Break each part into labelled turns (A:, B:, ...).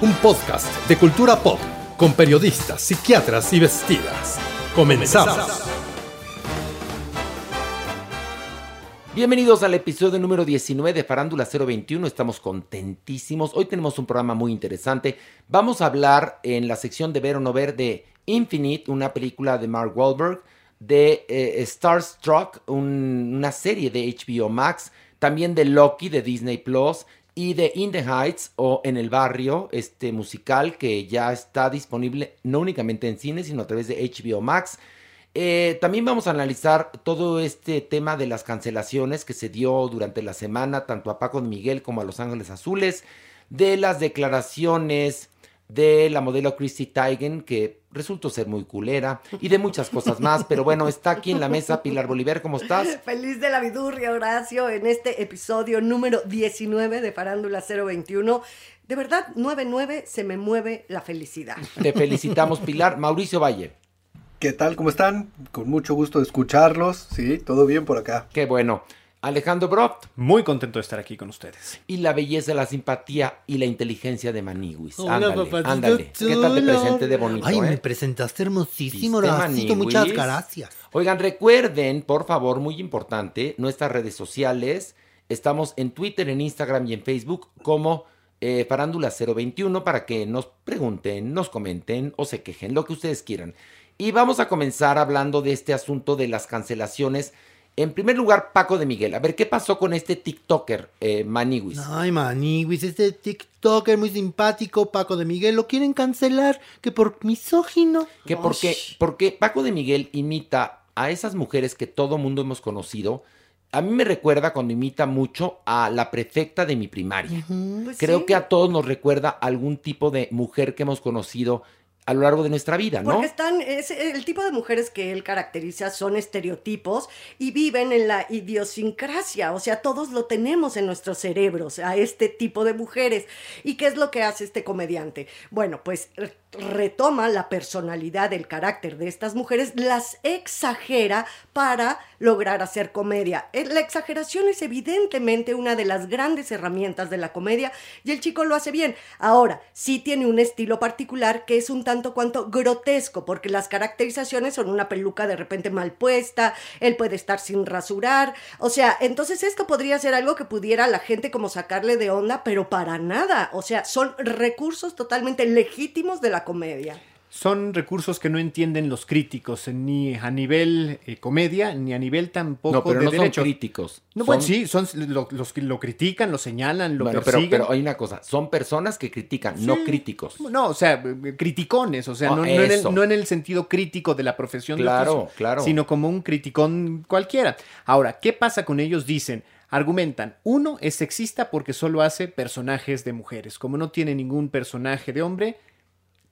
A: un podcast de cultura pop con periodistas, psiquiatras y vestidas. Comenzamos.
B: Bienvenidos al episodio número 19 de Farándula 021. Estamos contentísimos. Hoy tenemos un programa muy interesante. Vamos a hablar en la sección de ver o no ver de Infinite, una película de Mark Wahlberg, de eh, Starstruck, un- una serie de HBO Max, también de Loki de Disney Plus y de In the Heights o En el Barrio, este musical que ya está disponible no únicamente en cine, sino a través de HBO Max. Eh, también vamos a analizar todo este tema de las cancelaciones que se dio durante la semana, tanto a Paco de Miguel como a Los Ángeles Azules, de las declaraciones de la modelo Chrissy Teigen, que resultó ser muy culera, y de muchas cosas más. Pero bueno, está aquí en la mesa Pilar Bolívar, ¿cómo estás?
C: Feliz de la vidurria, Horacio, en este episodio número 19 de Farándula 021. De verdad, 99 se me mueve la felicidad.
B: Te felicitamos, Pilar. Mauricio Valle.
D: ¿Qué tal? ¿Cómo están? Con mucho gusto de escucharlos. Sí, todo bien por acá.
B: Qué bueno. Alejandro Broft.
E: Muy contento de estar aquí con ustedes.
B: Y la belleza, la simpatía y la inteligencia de Maniwis.
F: Hola,
B: ándale, ándale. ¿Qué tal te presenté de bonito,
F: Ay,
B: eh?
F: me presentaste hermosísimo, muchas gracias.
B: Oigan, recuerden, por favor, muy importante, nuestras redes sociales. Estamos en Twitter, en Instagram y en Facebook como eh, Farándula 021 para que nos pregunten, nos comenten o se quejen, lo que ustedes quieran. Y vamos a comenzar hablando de este asunto de las cancelaciones. En primer lugar, Paco de Miguel. A ver, ¿qué pasó con este TikToker, eh, Maniwis?
F: Ay, Maniwis, este TikToker muy simpático, Paco de Miguel, lo quieren cancelar, que por misógino.
B: Que porque, porque Paco de Miguel imita a esas mujeres que todo mundo hemos conocido. A mí me recuerda cuando imita mucho a la prefecta de mi primaria.
C: Pues
B: Creo
C: sí.
B: que a todos nos recuerda algún tipo de mujer que hemos conocido a lo largo de nuestra vida, ¿no?
C: Porque están, es, el tipo de mujeres que él caracteriza son estereotipos y viven en la idiosincrasia, o sea, todos lo tenemos en nuestros cerebros, a este tipo de mujeres. ¿Y qué es lo que hace este comediante? Bueno, pues re- retoma la personalidad, el carácter de estas mujeres, las exagera para lograr hacer comedia. Eh, La exageración es evidentemente una de las grandes herramientas de la comedia y el chico lo hace bien. Ahora, sí tiene un estilo particular que es un tanto cuanto grotesco, porque las caracterizaciones son una peluca de repente mal puesta, él puede estar sin rasurar, o sea, entonces esto podría ser algo que pudiera a la gente como sacarle de onda, pero para nada, o sea, son recursos totalmente legítimos de la comedia.
E: Son recursos que no entienden los críticos, eh, ni a nivel eh, comedia, ni a nivel tampoco
B: no, pero
E: de
B: no
E: derecho.
B: son críticos.
E: No,
B: Son-
E: bueno, sí, son lo- los que lo critican, lo señalan, lo
B: Bueno, pero,
E: persiguen.
B: pero hay una cosa, son personas que critican, no críticos.
E: No, o sea, criticones, o sea,
B: Ah,
E: no, no en el, no en el sentido crítico de la profesión
B: Claro,
E: oficio,
B: claro.
E: sino como un criticón cualquiera. Ahora, ¿qué pasa con ellos? Dicen, argumentan, uno es sexista porque solo hace personajes de mujeres. Como no tiene ningún personaje de hombre,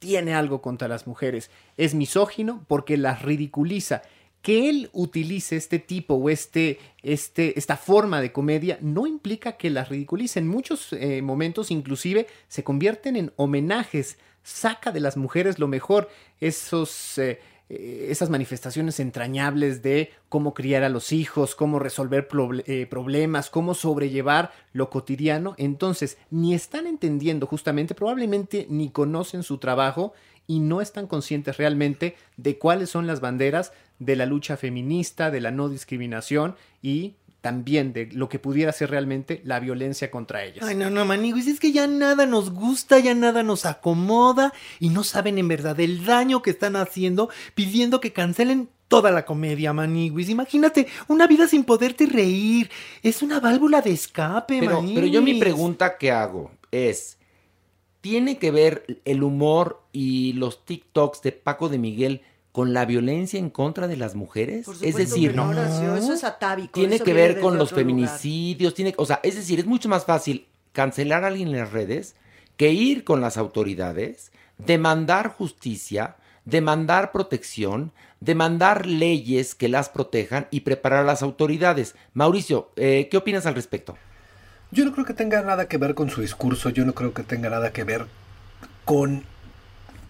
E: tiene algo contra las mujeres. Es misógino porque las ridiculiza. que él utilice este tipo o este, este, esta forma de comedia no implica que las ridiculice. En muchos eh, momentos inclusive se convierten en homenajes, saca de las mujeres lo mejor, esos... eh, eh, esas manifestaciones entrañables de cómo criar a los hijos, cómo resolver eh, problemas, cómo sobrellevar lo cotidiano. Entonces, ni están entendiendo justamente, probablemente ni conocen su trabajo y no están conscientes realmente de cuáles son las banderas de la lucha feminista, de la no discriminación y también de lo que pudiera ser realmente la violencia contra ellas.
F: Ay, no, no, maniguis, es que ya nada nos gusta, ya nada nos acomoda y no saben en verdad el daño que están haciendo pidiendo que cancelen toda la comedia, maniguis. Imagínate una vida sin poderte reír. Es una válvula de escape,
B: Pero,
F: maniguis.
B: pero yo mi pregunta que hago es, ¿tiene que ver el humor y los TikToks de Paco de Miguel con la violencia en contra de las mujeres?
C: Por
B: es decir,
C: no, Horacio, eso es atávico.
B: tiene
C: eso
B: que ver con los
C: lugar.
B: feminicidios, tiene, o sea, es decir, es mucho más fácil cancelar a alguien en las redes que ir con las autoridades, demandar justicia, demandar protección, demandar leyes que las protejan y preparar a las autoridades. Mauricio, eh, ¿qué opinas al respecto?
D: Yo no creo que tenga nada que ver con su discurso, yo no creo que tenga nada que ver con,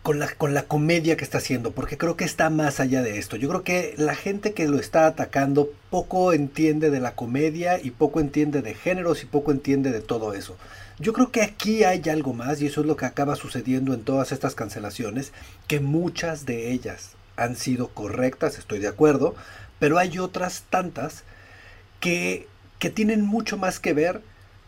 D: con, la, con la comedia que está haciendo, porque creo que está más allá de esto. Yo creo que la gente que lo está atacando poco entiende de la comedia y poco entiende de géneros y poco entiende de todo eso. Yo creo que aquí hay algo más y eso es lo que acaba sucediendo en todas estas cancelaciones, que muchas de ellas han sido correctas, estoy de acuerdo, pero hay otras tantas que, que tienen mucho más que ver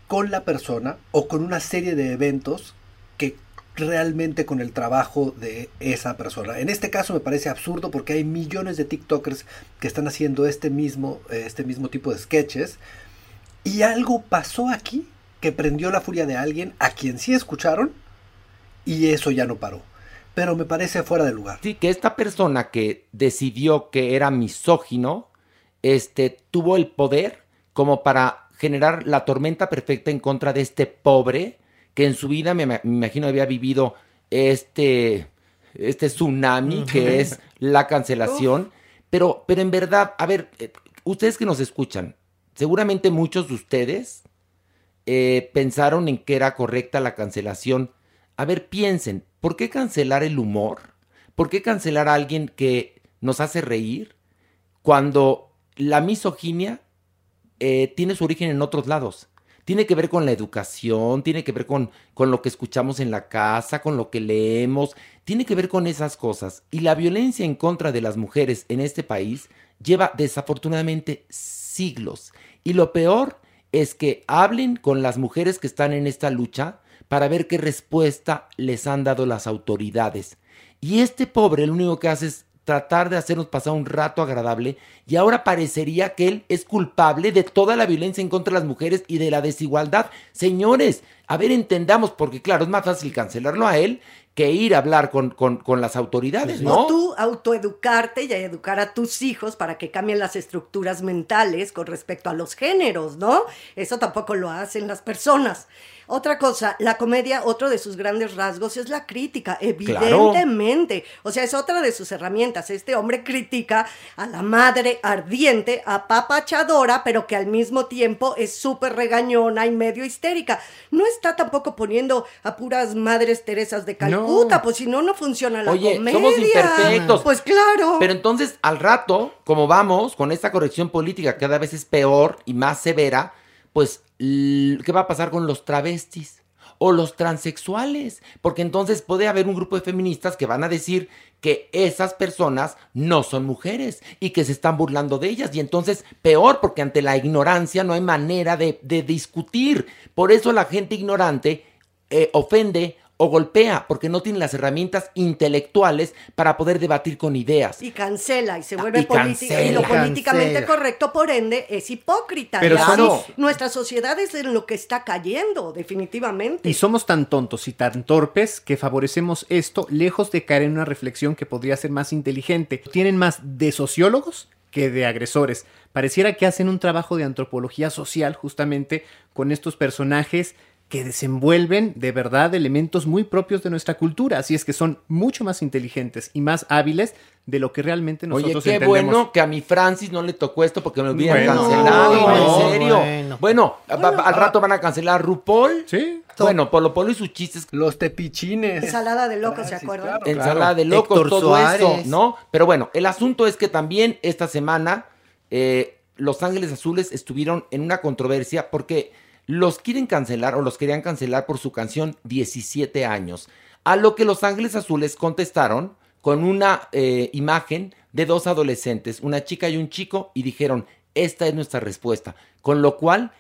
D: con la persona o con una serie de eventos que realmente con el trabajo de esa persona. En este caso me parece absurdo porque hay millones de TikTokers que están haciendo este mismo, eh, este mismo tipo de sketches y algo pasó aquí que prendió la furia de alguien a quien sí escucharon y eso ya no paró. Pero me parece fuera de lugar.
B: Sí, que esta persona que decidió que era misógino, este, tuvo el poder como para generar la tormenta perfecta en contra de este pobre que en su vida me, me imagino había vivido este, este tsunami que es la cancelación. Pero, pero en verdad, a ver, eh, ustedes que nos escuchan, seguramente muchos de ustedes eh, pensaron en que era correcta la cancelación. A ver, piensen, ¿por qué cancelar el humor? ¿Por qué cancelar a alguien que nos hace reír cuando la misoginia eh, tiene su origen en otros lados? Tiene que ver con la educación, tiene que ver con, con lo que escuchamos en la casa, con lo que leemos, tiene que ver con esas cosas. Y la violencia en contra de las mujeres en este país lleva desafortunadamente siglos. Y lo peor es que hablen con las mujeres que están en esta lucha para ver qué respuesta les han dado las autoridades. Y este pobre lo único que hace es tratar de hacernos pasar un rato agradable y ahora parecería que él es culpable de toda la violencia en contra de las mujeres y de la desigualdad. Señores, a ver, entendamos, porque claro, es más fácil cancelarlo a él que ir a hablar con, con, con las autoridades, ¿no?
C: O tú autoeducarte y educar a tus hijos para que cambien las estructuras mentales con respecto a los géneros, ¿no? Eso tampoco lo hacen las personas. Otra cosa, la comedia, otro de sus grandes rasgos es la crítica, evidentemente. O sea, es otra de sus herramientas. Este hombre critica a la madre ardiente, apapachadora, pero que al mismo tiempo es súper regañona y medio histérica. No está tampoco poniendo a puras madres Teresas de Calcuta, pues si no, no funciona la
B: Oye,
C: comedia.
B: somos imperfectos.
C: Pues claro.
B: Pero entonces, al rato, como vamos con esta corrección política cada vez es peor y más severa, pues, ¿qué va a pasar con los travestis? O los transexuales, porque entonces puede haber un grupo de feministas que van a decir que esas personas no son mujeres y que se están burlando de ellas. Y entonces, peor, porque ante la ignorancia no hay manera de, de discutir. Por eso la gente ignorante eh, ofende o golpea, porque no tiene las herramientas intelectuales para poder debatir con ideas.
C: Y cancela y se vuelve
B: y
C: política. Y lo políticamente
B: Cancela.
C: correcto, por ende, es hipócrita.
E: Pero somos-
C: nuestra sociedad es en lo que está cayendo, definitivamente.
E: Y somos tan tontos y tan torpes que favorecemos esto lejos de caer en una reflexión que podría ser más inteligente. Tienen más de sociólogos que de agresores. Pareciera que hacen un trabajo de antropología social justamente con estos personajes que desenvuelven de verdad elementos muy propios de nuestra cultura, así es que son mucho más inteligentes y más hábiles de lo que realmente nosotros
B: Oye, qué
E: entendemos.
B: bueno que a mi Francis no le tocó esto porque me hubieran
E: Bueno,
B: cancelado,
E: no,
B: en serio.
E: bueno.
B: Bueno, al rato van a cancelar RuPaul.
E: Sí.
B: Bueno, Polo Polo y sus chistes.
D: Los tepichines.
C: Ensalada de locos, ¿se acuerdan?
B: Ensalada de locos,
F: Héctor
B: todo
F: Suárez.
B: eso, ¿no? Pero bueno, el asunto es que también esta semana eh, Los Ángeles Azules estuvieron en una controversia porque los quieren cancelar o los querían cancelar por su canción 17 años. A lo que Los Ángeles Azules contestaron con una eh, imagen de dos adolescentes, una chica y un chico, y dijeron, esta es nuestra respuesta. Con lo cual,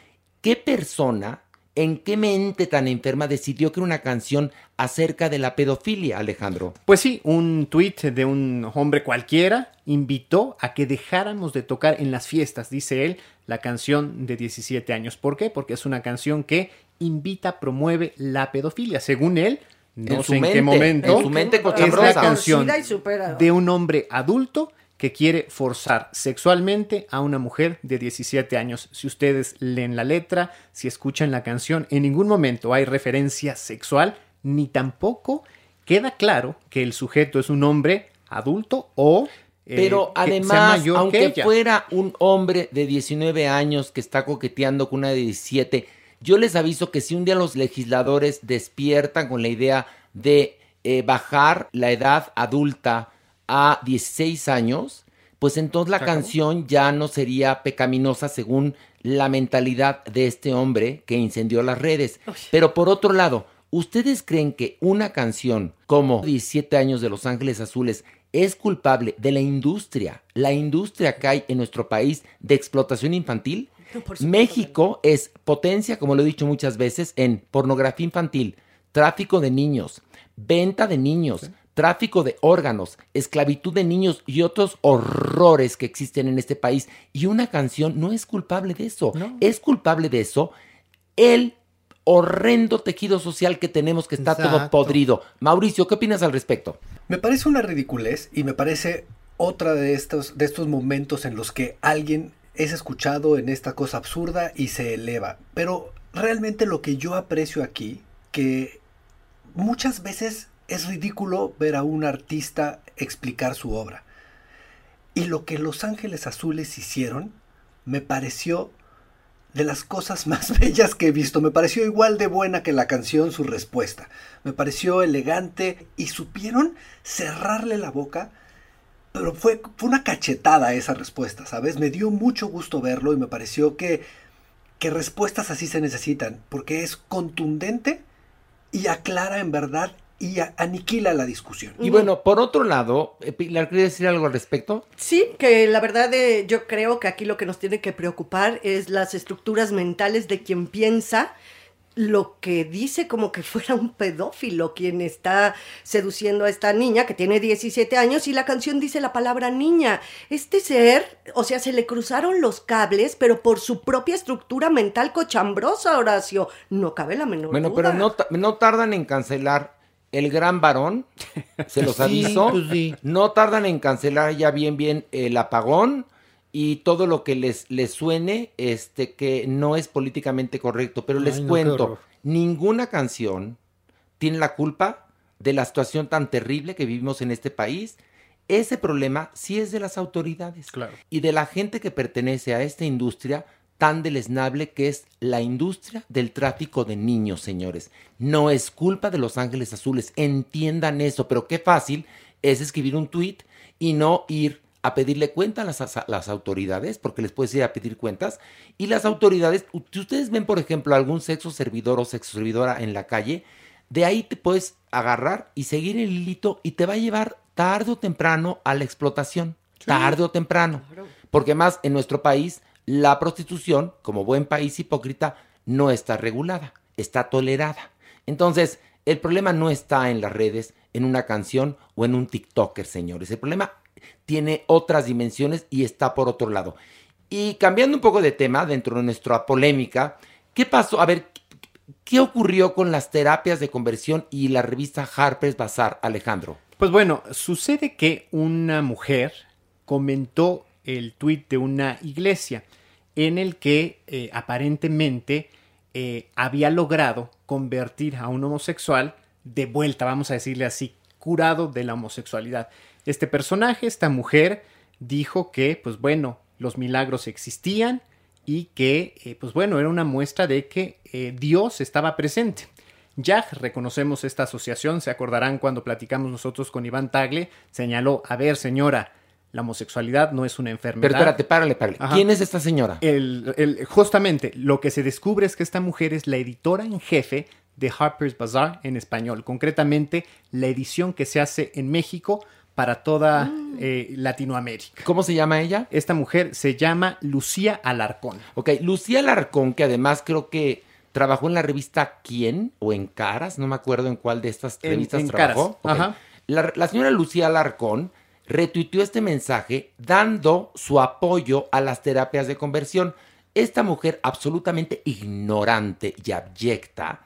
B: ¿qué persona, en qué mente tan enferma decidió que era una canción acerca de la pedofilia, Alejandro?
E: Pues sí, un tuit de un hombre cualquiera invitó a que dejáramos de tocar en las fiestas, dice él, la canción de 17 años. ¿Por qué? Porque es una canción que invita, promueve la pedofilia. Según él, no
B: En
E: sé
B: su
E: en qué momento,
B: en su mente
E: es la canción de un hombre adulto que quiere forzar sexualmente a una mujer de 17 años. Si ustedes leen la letra, si escuchan la canción, en ningún momento hay referencia sexual, ni tampoco queda claro que el sujeto es un hombre adulto o eh,
B: Pero además,
E: que
B: aunque fuera un hombre de 19 años que está coqueteando con una de 17, yo les aviso que si un día los legisladores despiertan con la idea de eh, bajar la edad adulta a 16 años, pues entonces la canción ya no sería pecaminosa según la mentalidad de este hombre que incendió las redes. Pero por otro lado, ¿ustedes creen que una canción como 17 años de Los Ángeles Azules es culpable de la industria, la industria que hay en nuestro país de explotación infantil?
C: No,
B: México es potencia, como lo he dicho muchas veces, en pornografía infantil, tráfico de niños, venta de niños, tráfico de órganos, esclavitud de niños y otros horrores que existen en este país. Y una canción no es culpable de eso. Es culpable de eso el horrendo tejido social que tenemos que está todo podrido. Mauricio, ¿qué opinas al respecto?
D: Me parece una ridiculez y me parece otra de estos, de estos momentos en los que alguien es escuchado en esta cosa absurda y se eleva. Pero realmente lo que yo aprecio aquí, que muchas veces es ridículo ver a un artista explicar su obra. Y lo que Los Ángeles Azules hicieron me pareció de las cosas más bellas que he visto. Me pareció igual de buena que la canción su respuesta. Me pareció elegante y supieron cerrarle la boca. Pero fue, fue una cachetada esa respuesta, ¿sabes? Me dio mucho gusto verlo y me pareció que, que respuestas así se necesitan, porque es contundente y aclara en verdad y aniquila la discusión.
B: Y bueno, por otro lado, eh, Pilar, ¿quieres decir algo al respecto?
C: Sí, que la verdad eh, yo creo que aquí lo que nos tiene que preocupar es las estructuras mentales de quien piensa lo que dice como que fuera un pedófilo quien está seduciendo a esta niña que tiene 17 años y la canción dice la palabra niña. Este ser, o sea, se le cruzaron los cables, pero por su propia estructura mental cochambrosa, Horacio. No cabe la menor
B: Bueno,
C: duda.
B: pero no, no tardan en cancelar El Gran Varón, se los
F: Sí,
B: aviso.
F: pues sí.
B: No tardan en cancelar ya bien, bien El Apagón y todo lo que les, les suene, este, que no es políticamente correcto. Pero les
F: no,
B: cuento, ninguna canción tiene la culpa de la situación tan terrible que vivimos en este país. Ese problema sí es de las autoridades
E: Claro.
B: y de la gente que pertenece a esta industria tan deleznable que es la industria del tráfico de niños, señores. No es culpa de Los Ángeles Azules, entiendan eso, pero qué fácil es escribir un tuit y no ir a pedirle cuenta a las, a las autoridades, porque les puedes ir a pedir cuentas, y las autoridades, si ustedes ven, por ejemplo, algún sexo servidor o sexo servidora en la calle, de ahí te puedes agarrar y seguir el hilito y te va a llevar tarde o temprano a la explotación, tarde o temprano. Porque más en nuestro país, la prostitución, como buen país hipócrita, no está regulada, está tolerada. Entonces, el problema no está en las redes, en una canción o en un TikToker, señores. El problema tiene otras dimensiones y está por otro lado. Y cambiando un poco de tema dentro de nuestra polémica, ¿qué pasó? A ver, ¿qué ocurrió con las terapias de conversión y la revista Harper's Bazaar, Alejandro?
E: Pues bueno, sucede que una mujer comentó el tuit de una iglesia en el que eh, aparentemente eh, había logrado convertir a un homosexual de vuelta, vamos a decirle así, curado de la homosexualidad. Este personaje, esta mujer, dijo que, pues bueno, los milagros existían y que, eh, pues bueno, era una muestra de que Dios estaba presente. Ya reconocemos esta asociación, se acordarán cuando platicamos nosotros con Iván Tagle, señaló, a ver señora, la homosexualidad no es una enfermedad.
B: Pero espérate, párale, párale.
E: Ajá.
B: ¿Quién es esta señora?
E: El- el- justamente lo que se descubre es que esta mujer es la editora en jefe de Harper's Bazaar en español, concretamente la edición que se hace en México para toda eh, Latinoamérica.
B: ¿Cómo se llama ella?
E: Esta mujer se llama Lucía Alarcón.
B: Ok, Lucía Alarcón, que además creo que trabajó en la revista ¿Quién? o en Caras, no me acuerdo en cuál de estas
E: En-
B: revistas
E: en
B: trabajó.
E: Caras, ajá.
B: La, la señora Lucía Alarcón retuiteó este mensaje dando su apoyo a las terapias de conversión. Esta mujer absolutamente ignorante y abyecta,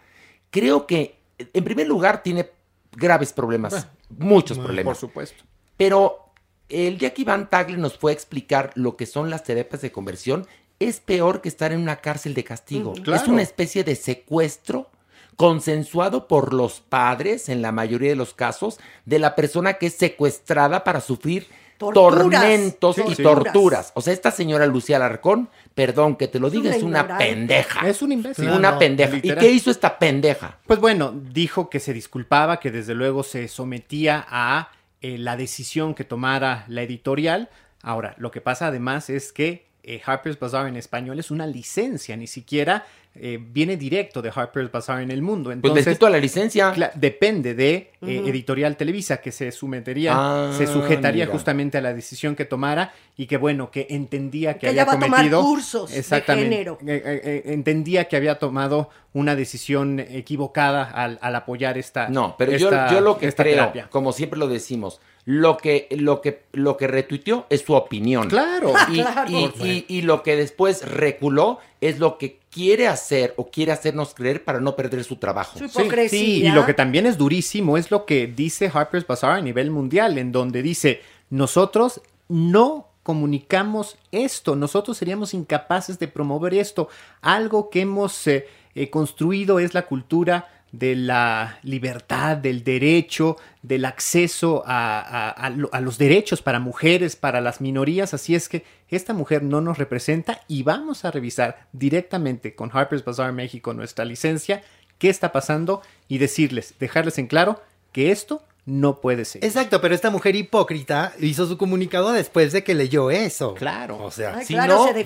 B: creo que en primer lugar tiene graves problemas, muchos problemas.
E: Por supuesto.
B: Pero el día que Iván Tagle nos fue a explicar lo que son las terapias de conversión, es peor que estar en una cárcel de castigo.
E: Mm, claro.
B: Es una especie de secuestro consensuado por los padres, en la mayoría de los casos, de la persona que es secuestrada para sufrir
C: Torturas.
B: tormentos
C: Sí,
B: y
C: sí.
B: torturas. O sea, esta señora Lucía Alarcón, perdón que te lo
C: Es
B: diga,
C: una
B: es una
C: ignorante.
B: pendeja.
E: Es un imbécil.
B: una pendeja. ¿Y qué hizo esta pendeja?
E: Pues bueno, dijo que se disculpaba, que desde luego se sometía a eh, la decisión que tomara la editorial. Ahora, lo que pasa además es que eh, Harper's Bazaar en español es una licencia, ni siquiera eh, viene directo de Harper's Bazaar en el mundo.
B: Pues
E: Entonces,
B: quito a la licencia.
E: Depende de eh. Editorial Televisa, que se sometería,
B: Ah,
E: se sujetaría
B: mira.
E: justamente a la decisión que tomara y que bueno, que entendía que,
C: Que
E: había
C: ella va a tomar cursos de género.
E: eh, eh, entendía que había tomado una decisión equivocada al, al apoyar esta
B: No, pero yo,
E: esta-
B: yo lo que
E: esta
B: creo,
E: terapia.
B: como siempre lo decimos, lo que, lo que, lo que retuiteó es su opinión.
E: Claro.
B: Y,
C: Claro.
B: y- y- y lo que después reculó es lo que quiere hacer o quiere hacernos creer para no perder su trabajo.
C: Su
E: Sí,
C: hipocresía.
E: sí, y lo que también es durísimo es lo que dice Harper's Bazaar a nivel mundial, en donde dice, nosotros no comunicamos esto, nosotros seríamos incapaces de promover esto. Algo que hemos eh, eh, construido es la cultura de la libertad, del derecho, del acceso a, a- a lo- a los derechos para mujeres, para las minorías. Así es que esta mujer no nos representa y vamos a revisar directamente con Harper's Bazaar México nuestra licencia, qué está pasando y decirles, dejarles en claro que esto no puede ser.
F: Exacto, pero esta mujer hipócrita hizo su comunicado después de que leyó eso.
E: Claro.
F: O sea,
C: Ay,
B: Si
C: claro,
B: no,
C: se.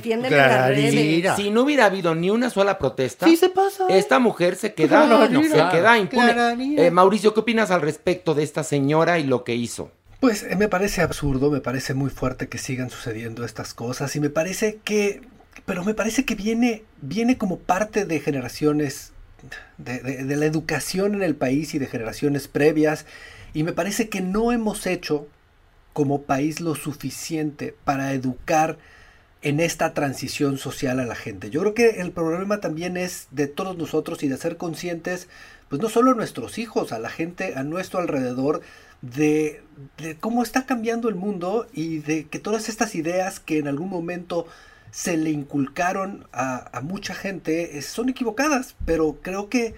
F: Mira.
B: Si no hubiera habido ni una sola protesta,
F: sí se pasa.
B: esta mujer se queda,
F: Claro,
B: se queda impune. Eh, Mauricio, ¿qué opinas al respecto de esta señora y lo que hizo?
D: Pues eh, me parece absurdo, me parece muy fuerte que sigan sucediendo estas cosas y me parece que, pero me parece que viene, viene como parte de generaciones, de, de- de la educación en el país y de generaciones previas y me parece que no hemos hecho como país lo suficiente para educar en esta transición social a la gente. Yo creo que el problema también es de todos nosotros y de ser conscientes, pues no solo a nuestros hijos, a la gente a nuestro alrededor, de, de cómo está cambiando el mundo y de que todas estas ideas que en algún momento se le inculcaron a, mucha gente eh, son equivocadas, pero creo que...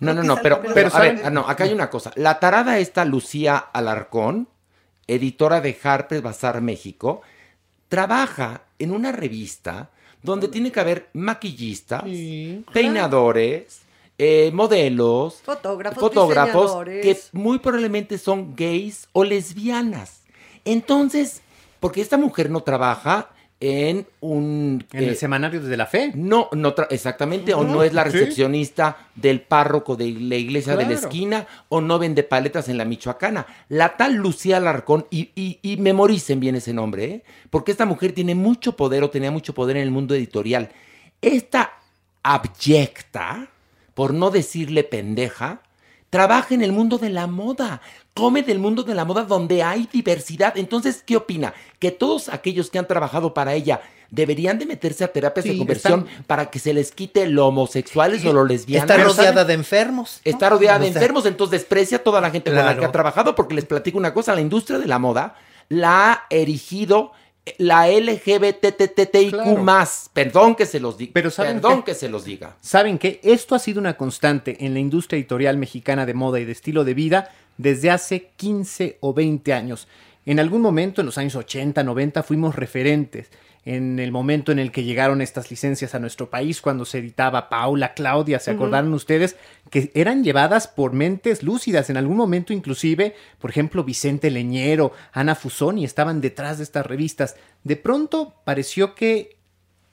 B: No, no, no, pero, pero, a ver, ah, no, acá hay una cosa. La tarada esta Lucía Alarcón, editora de Harper's Bazaar México, trabaja en una revista donde tiene que haber maquillistas, peinadores, eh, modelos,
C: Fotógrafos,
B: que muy probablemente son gays o lesbianas. Entonces, porque esta mujer no trabaja en un...
E: En
B: eh,
E: el semanario desde la fe.
B: no, no exactamente, o no es la
E: Sí.
B: recepcionista del párroco de la iglesia de la esquina, o no vende paletas en la Michoacana. La tal Lucía Alarcón, y, y, y memoricen bien ese nombre, ¿eh? porque esta mujer tiene mucho poder o tenía mucho poder en el mundo editorial. Esta abyecta, por no decirle pendeja, trabaja en el mundo de la moda, come del mundo de la moda donde hay diversidad. Entonces, ¿qué opina? Que todos aquellos que han trabajado para ella deberían de meterse a terapias de conversión
F: están-
B: para que se les quite lo homosexuales o lo lesbianas.
F: Está rodeada de enfermos.
B: Está rodeada de
F: O sea,
B: enfermos, entonces desprecia a toda la gente con la que ha trabajado, porque les platico una cosa, la industria de la moda la ha erigido la LGBTTIQ
E: Claro.
B: más. Perdón que se los diga.
E: Pero ¿saben
B: Perdón
E: qué?
B: que se los diga.
E: ¿Saben qué? Esto ha sido una constante en la industria editorial mexicana de moda y de estilo de vida desde hace 15 o 20 años. En algún momento, en los años 80, 90, fuimos referentes. En el momento en el que llegaron estas licencias a nuestro país, cuando se editaba Paula, Claudia, ¿se acordaron ustedes? Que eran llevadas por mentes lúcidas. En algún momento, inclusive, por ejemplo, Vicente Leñero, Ana Fusoni estaban detrás de estas revistas. De pronto pareció que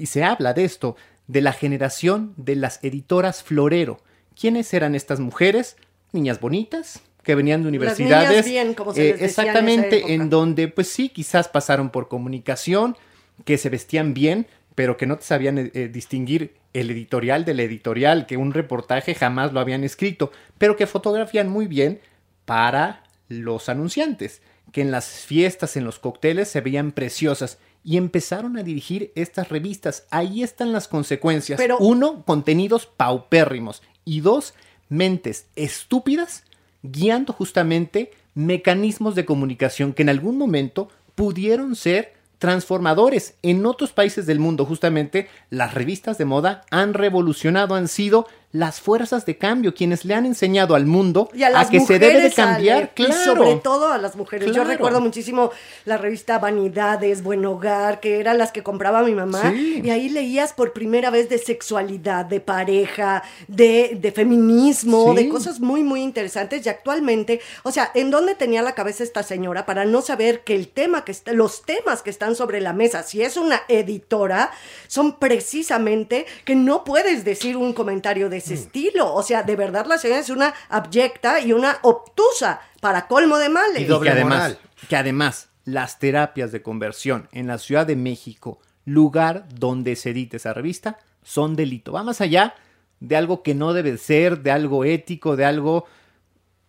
E: y se habla de esto, de la generación de las editoras florero. ¿Quiénes eran estas mujeres? Niñas bonitas, que venían de universidades.
C: bien, como se
E: eh,
C: en esa
E: exactamente,
C: época.
E: en donde, pues sí, quizás pasaron por comunicación, que se vestían bien, pero que no te sabían eh, eh, distinguir el editorial del editorial, que un reportaje jamás lo habían escrito, pero que fotografían muy bien para los anunciantes, que en las fiestas, en los cócteles se veían preciosas y empezaron a dirigir estas revistas. Ahí están las consecuencias.
C: Pero-
E: Uno, contenidos paupérrimos y dos, mentes estúpidas guiando justamente mecanismos de comunicación que en algún momento pudieron ser transformadores. En otros países del mundo, justamente, las revistas de moda han revolucionado, han sido las fuerzas de cambio, quienes le han enseñado al mundo
C: Y a las
E: que se debe de cambiar, claro.
C: Y sobre todo a las mujeres. Yo recuerdo muchísimo la revista Vanidades, Buen Hogar, que eran las que compraba mi mamá.
E: Sí.
C: Y ahí leías por primera vez de sexualidad, de pareja, de, de feminismo,
E: Sí.
C: de cosas muy, muy interesantes. Y actualmente, o sea, ¿en dónde tenía la cabeza esta señora para no saber que el tema que está, los temas que están sobre la mesa, si es una editora, son precisamente que no puedes decir un comentario de. Ese estilo. O sea, de verdad la señora es una abyecta y una obtusa para colmo de males.
E: Y que además, que además las terapias de conversión en la Ciudad de México, lugar donde se edita esa revista, son delito. Va más allá de algo que no debe ser, de algo ético, de algo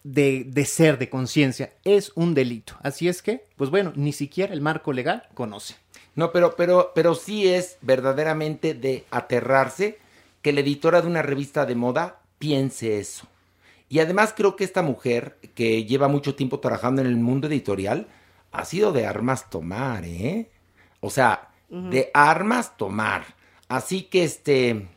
E: de, de ser, de conciencia. Es un delito. Así es que, pues bueno, ni siquiera el marco legal conoce.
B: No, pero, pero, pero sí es verdaderamente de aterrarse que la editora de una revista de moda piense eso. Y además creo que esta mujer, que lleva mucho tiempo trabajando en el mundo editorial, ha sido de armas tomar, ¿eh? O sea, de armas tomar. Así que, este,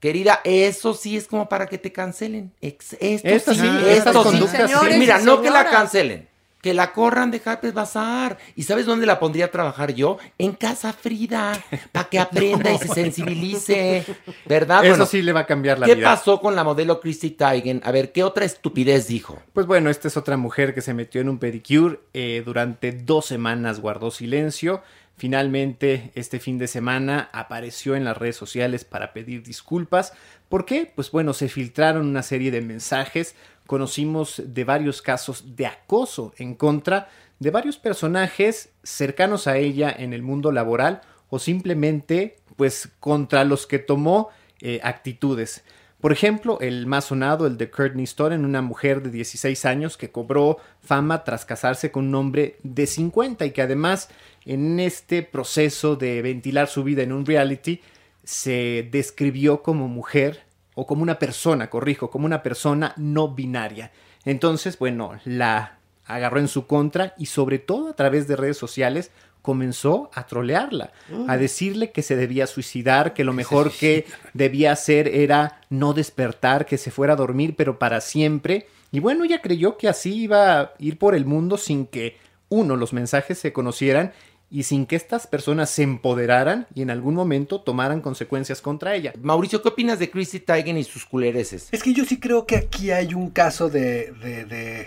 B: querida, eso sí es como para que te cancelen. Ex- esto sí,
E: sí,
B: esto sí.
E: conductas sí.
B: Y Mira, no que la cancelen. Que la corran de Harper's Bazaar. ¿Y sabes dónde la pondría a trabajar yo? En Casa Frida. Para que aprenda y se sensibilice. ¿Verdad?
E: Eso
B: Bueno,
E: sí le va a cambiar la
B: ¿Qué
E: vida.
B: pasó con la modelo Christy Teigen? A ver, ¿qué otra estupidez dijo?
E: Pues bueno, esta es otra mujer que se metió en un pedicure. eh, durante dos semanas guardó silencio. Finalmente, este fin de semana apareció en las redes sociales para pedir disculpas. ¿Por qué? Pues bueno, se filtraron una serie de mensajes. Conocimos de varios casos de acoso en contra de varios personajes cercanos a ella en el mundo laboral o simplemente pues contra los que tomó eh, actitudes. Por ejemplo, el más sonado, el de Courtney Stone, una mujer de 16 años que cobró fama tras casarse con un hombre de 50 y que además en este proceso de ventilar su vida en un reality se describió como mujer o como una persona, corrijo, como una persona no binaria. Entonces, bueno, la agarró en su contra y sobre todo a través de redes sociales comenzó a trolearla,
G: Mm.
E: a decirle que se debía suicidar, que lo mejor que debía hacer era no despertar, que se fuera a dormir, pero para siempre. Y bueno, ella creyó que así iba a ir por el mundo sin que, uno, los mensajes se conocieran y sin que estas personas se empoderaran y en algún momento tomaran consecuencias contra ella.
B: Mauricio, ¿qué opinas de Christy Teigen y sus culereces?
D: Es que yo sí creo que aquí hay un caso de, de- de-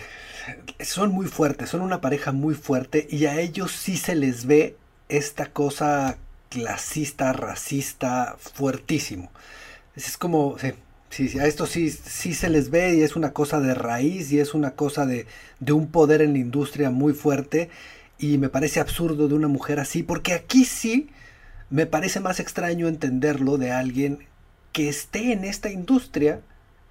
D: Son muy fuertes, son una pareja muy fuerte y a ellos sí se les ve esta cosa clasista, racista, fuertísimo. Es como... sí, sí, sí, a esto sí, sí se les ve y es una cosa de raíz y es una cosa de, de un poder en la industria muy fuerte y me parece absurdo de una mujer así porque aquí sí me parece más extraño entenderlo de alguien que esté en esta industria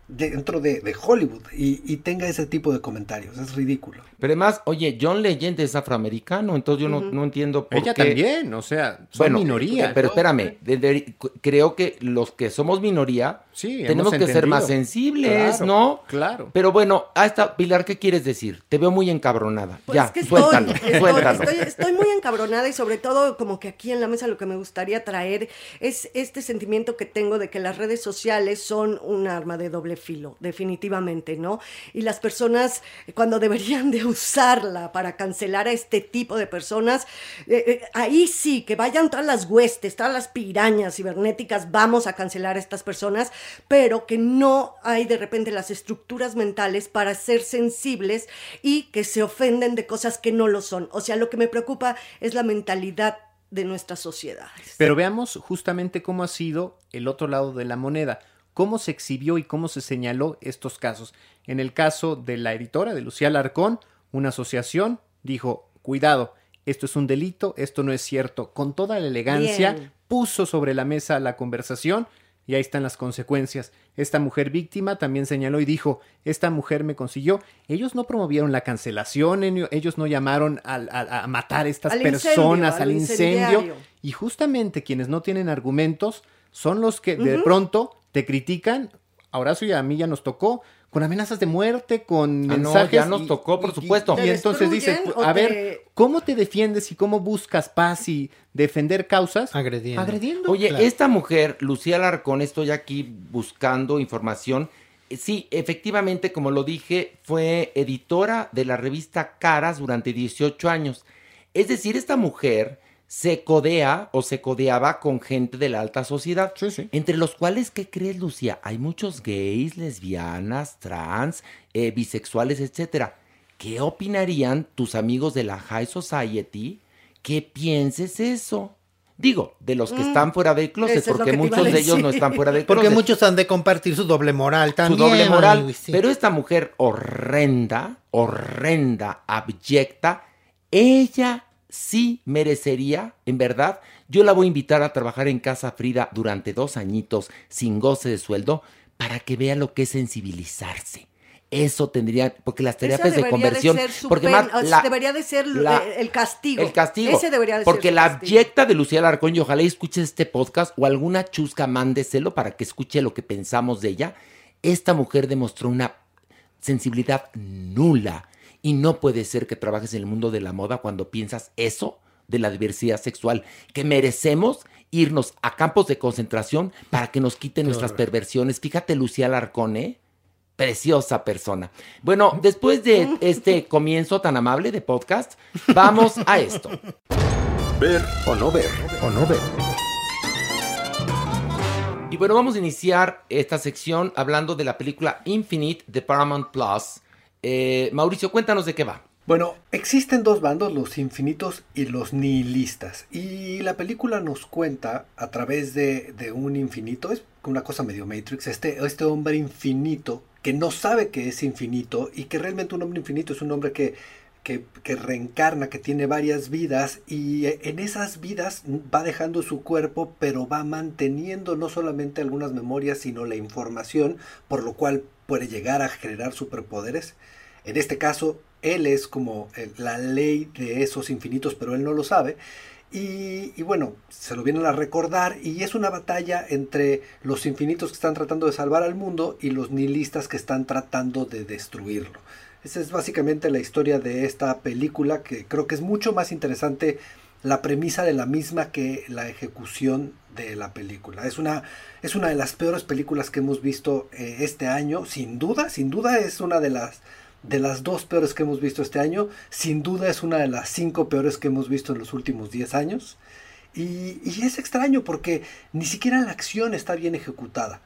D: dentro de, de Hollywood y, y tenga ese tipo de comentarios. Es ridículo.
B: Pero además, oye, John Legend es afroamericano, entonces yo no, no entiendo por
E: Ella
B: qué.
E: también, o sea, son
B: Bueno,
E: minoría.
B: Pero espérame, de- de- creo que los que somos minoría
E: Sí,
B: tenemos que ser más sensibles,
E: Claro,
B: ¿no?
E: claro.
B: Pero bueno, hasta Pilar, ¿qué quieres decir? Te veo muy encabronada.
C: Pues
B: ya,
C: es que
B: suéltalo,
C: estoy-
B: suéltalo.
C: estoy- estoy muy encabronada y sobre todo como que aquí en la mesa lo que me gustaría traer es este sentimiento que tengo de que las redes sociales son un arma de doble filo, definitivamente, ¿no? Y las personas cuando deberían de usarla para cancelar a este tipo de personas, eh, eh, ahí sí, que vayan todas las huestes, todas las pirañas cibernéticas, vamos a cancelar a estas personas, pero que no hay de repente las estructuras mentales para ser sensibles y que se ofenden de cosas que no lo son. O sea, lo que me preocupa es la mentalidad de nuestras sociedades.
E: Pero veamos justamente cómo ha sido el otro lado de la moneda, cómo se exhibió y cómo se señaló estos casos. En el caso de la editora, de Lucía Larcón, una asociación dijo, cuidado, esto es un delito, esto no es cierto. Con toda la elegancia
C: Bien.
E: puso sobre la mesa la conversación y ahí están las consecuencias. Esta mujer víctima también señaló y dijo, esta mujer me consiguió. Ellos no promovieron la cancelación, ellos no llamaron a, a matar a estas
C: Al
E: personas,
C: incendio,
E: al
C: al
E: incendio. Y justamente quienes no tienen argumentos son los que de pronto te critican. A Horacio y a mí ya nos tocó con amenazas de muerte, con
B: Ah, no,
E: mensajes.
B: ya nos
E: y-
B: tocó, por
E: y-
B: supuesto.
E: Y,
C: ¿Te
E: entonces dices,
C: destruyen
E: a ver, ¿cómo te defiendes y cómo buscas paz y defender causas?
F: Agrediendo.
E: Agrediendo.
B: Oye,
F: Claro.
B: esta mujer, Lucía Larcón, estoy aquí buscando información. Eh, Sí, efectivamente, como lo dije, fue editora de la revista Caras durante 18 años. Es decir, esta mujer se codea o se codeaba con gente de la alta sociedad.
E: Sí, sí.
B: Entre los cuales, ¿qué crees, Lucía? Hay muchos gays, lesbianas, trans, eh, bisexuales, etcétera. ¿Qué opinarían tus amigos de la High Society que pienses eso? Digo, de los que están fuera del closet,
C: Mm.
B: porque muchos de ellos no están fuera del
F: Porque
B: closet.
F: muchos han de compartir su doble moral
B: su
F: también.
B: doble moral.
F: Sí.
B: Pero esta mujer horrenda, horrenda, abyecta, ella sí merecería, en verdad, yo la voy a invitar a trabajar en Casa Frida durante dos añitos sin goce de sueldo para que vea lo que es sensibilizarse. Eso tendría, porque las terapias de conversión,
C: ser su
B: porque más la-
C: debería de ser
B: la-
C: el castigo.
B: el castigo.
C: Ese debería de
B: Porque
C: ser
B: la abyecta de Lucía Larcón, y ojalá y escuches este podcast o alguna chusca mándeselo para que escuche lo que pensamos de ella. Esta mujer demostró una sensibilidad nula. Y no puede ser que trabajes en el mundo de la moda cuando piensas eso de la diversidad sexual, que merecemos irnos a campos de concentración para que nos quiten nuestras perversiones. Fíjate, Lucía Larcón, ¿eh? Preciosa persona. Bueno, después de este comienzo tan amable de podcast, vamos a esto.
A: Ver o no ver. O no ver.
B: Y bueno, vamos a iniciar esta sección hablando de la película Infinite de Paramount Plus. Eh, Mauricio, cuéntanos de qué va.
D: Bueno, existen dos bandos, los infinitos y los nihilistas. Y la película nos cuenta a través de, un infinito, es una cosa medio Matrix, este, este hombre infinito que no sabe que es infinito y que realmente un hombre infinito es un hombre que, que, que reencarna, que tiene varias vidas y en esas vidas va dejando su cuerpo, pero va manteniendo no solamente algunas memorias, sino la información, por lo cual puede llegar a generar superpoderes. En este caso, él es como el- la ley de esos infinitos, pero él no lo sabe. Y, y bueno, se lo vienen a recordar y es una batalla entre los infinitos que están tratando de salvar al mundo y los nihilistas que están tratando de destruirlo. Esa es básicamente la historia de esta película que creo que es mucho más interesante la premisa de la misma que la ejecución de la película. Es una, es una de las peores películas que hemos visto eh, este año, sin duda, sin duda es una de las de las dos peores que hemos visto este año, sin duda es una de las cinco peores que hemos visto en los últimos 10 años. Y, y es extraño porque ni siquiera la acción está bien ejecutada.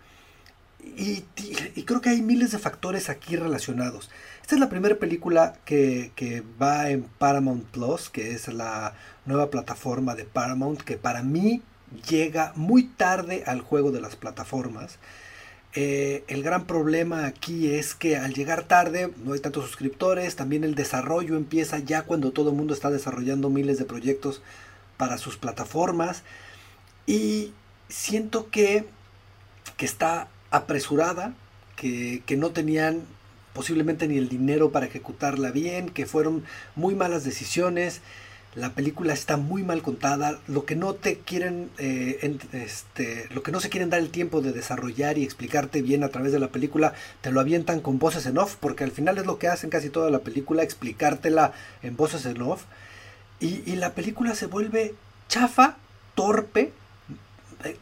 D: Y, y- creo que hay miles de factores aquí relacionados. Esta es la primera película que, que va en Paramount Plus, que es la nueva plataforma de Paramount, que para mí llega muy tarde al juego de las plataformas. Eh, el gran problema aquí es que al llegar tarde no hay tantos suscriptores, también el desarrollo empieza ya cuando todo el mundo está desarrollando miles de proyectos para sus plataformas y siento que, que está apresurada, que, que no tenían posiblemente ni el dinero para ejecutarla bien, que fueron muy malas decisiones. La película está muy mal contada. Lo que no te quieren, eh, en- este, lo que no se quieren dar el tiempo de desarrollar y explicarte bien a través de la película, te lo avientan con voces en off, porque al final es lo que hacen casi toda la película, explicártela en voces en off. Y, y la película se vuelve chafa, torpe, eh,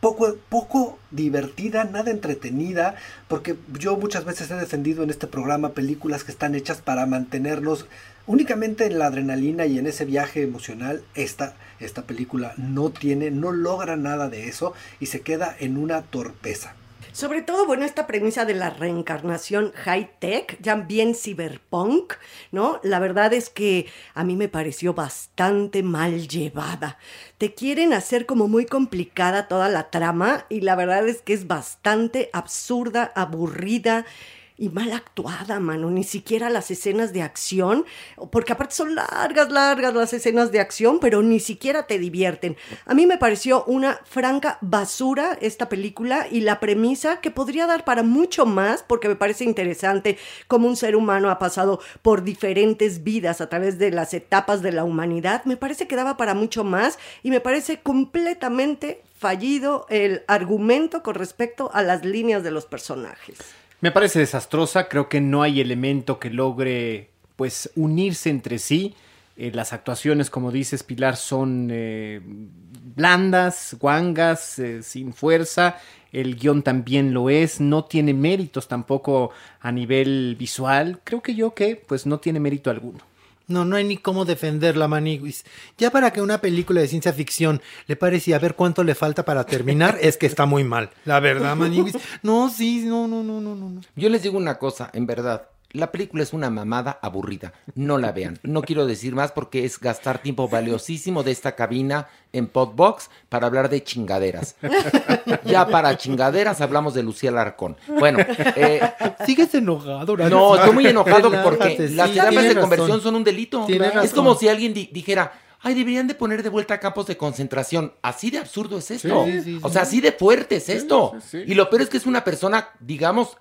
D: poco, poco divertida, nada entretenida, porque yo muchas veces he defendido en este programa películas que están hechas para mantenernos únicamente en la adrenalina y en ese viaje emocional. Esta, esta película no tiene, no logra nada de eso y se queda en una torpeza.
C: Sobre todo, bueno, esta premisa de la reencarnación high-tech, ya bien cyberpunk, ¿no? La verdad es que a mí me pareció bastante mal llevada. Te quieren hacer como muy complicada toda la trama y la verdad es que es bastante absurda, aburrida y mal actuada, mano. Ni siquiera las escenas de acción, porque aparte son largas, largas las escenas de acción, pero ni siquiera te divierten. A mí me pareció una franca basura esta película y la premisa que podría dar para mucho más, porque me parece interesante cómo un ser humano ha pasado por diferentes vidas a través de las etapas de la humanidad. Me parece que daba para mucho más y me parece completamente fallido el argumento con respecto a las líneas de los personajes.
E: Me parece desastrosa, creo que no hay elemento que logre pues unirse entre sí. Eh, las actuaciones, como dices, Pilar, son eh, blandas, guangas, eh, sin fuerza. El guion también lo es, no tiene méritos tampoco a nivel visual. Creo que yo que pues no tiene mérito alguno.
F: No, no hay ni cómo defenderla, Maniguis. Ya para que una película de ciencia ficción le parecía ver cuánto le falta para terminar, es que está muy mal. La verdad, Maniguis. No, sí, no, no, no, no, no.
B: Yo les digo una cosa, en verdad. La película es una mamada aburrida. No la vean. No quiero decir más porque es gastar tiempo valiosísimo de esta cabina en Podbox para hablar de chingaderas. Ya para chingaderas hablamos de Lucía Larcón. Bueno, eh,
F: Sigues enojado, Horacio.
B: no, estoy muy enojado porque las terapias de
F: razón.
B: conversión son un delito. Es como si alguien di- dijera, ay, deberían de poner de vuelta campos de concentración. Así de absurdo es esto.
F: Sí, sí,
B: O sea, así de fuerte es esto. Y lo peor es que es una persona, digamos,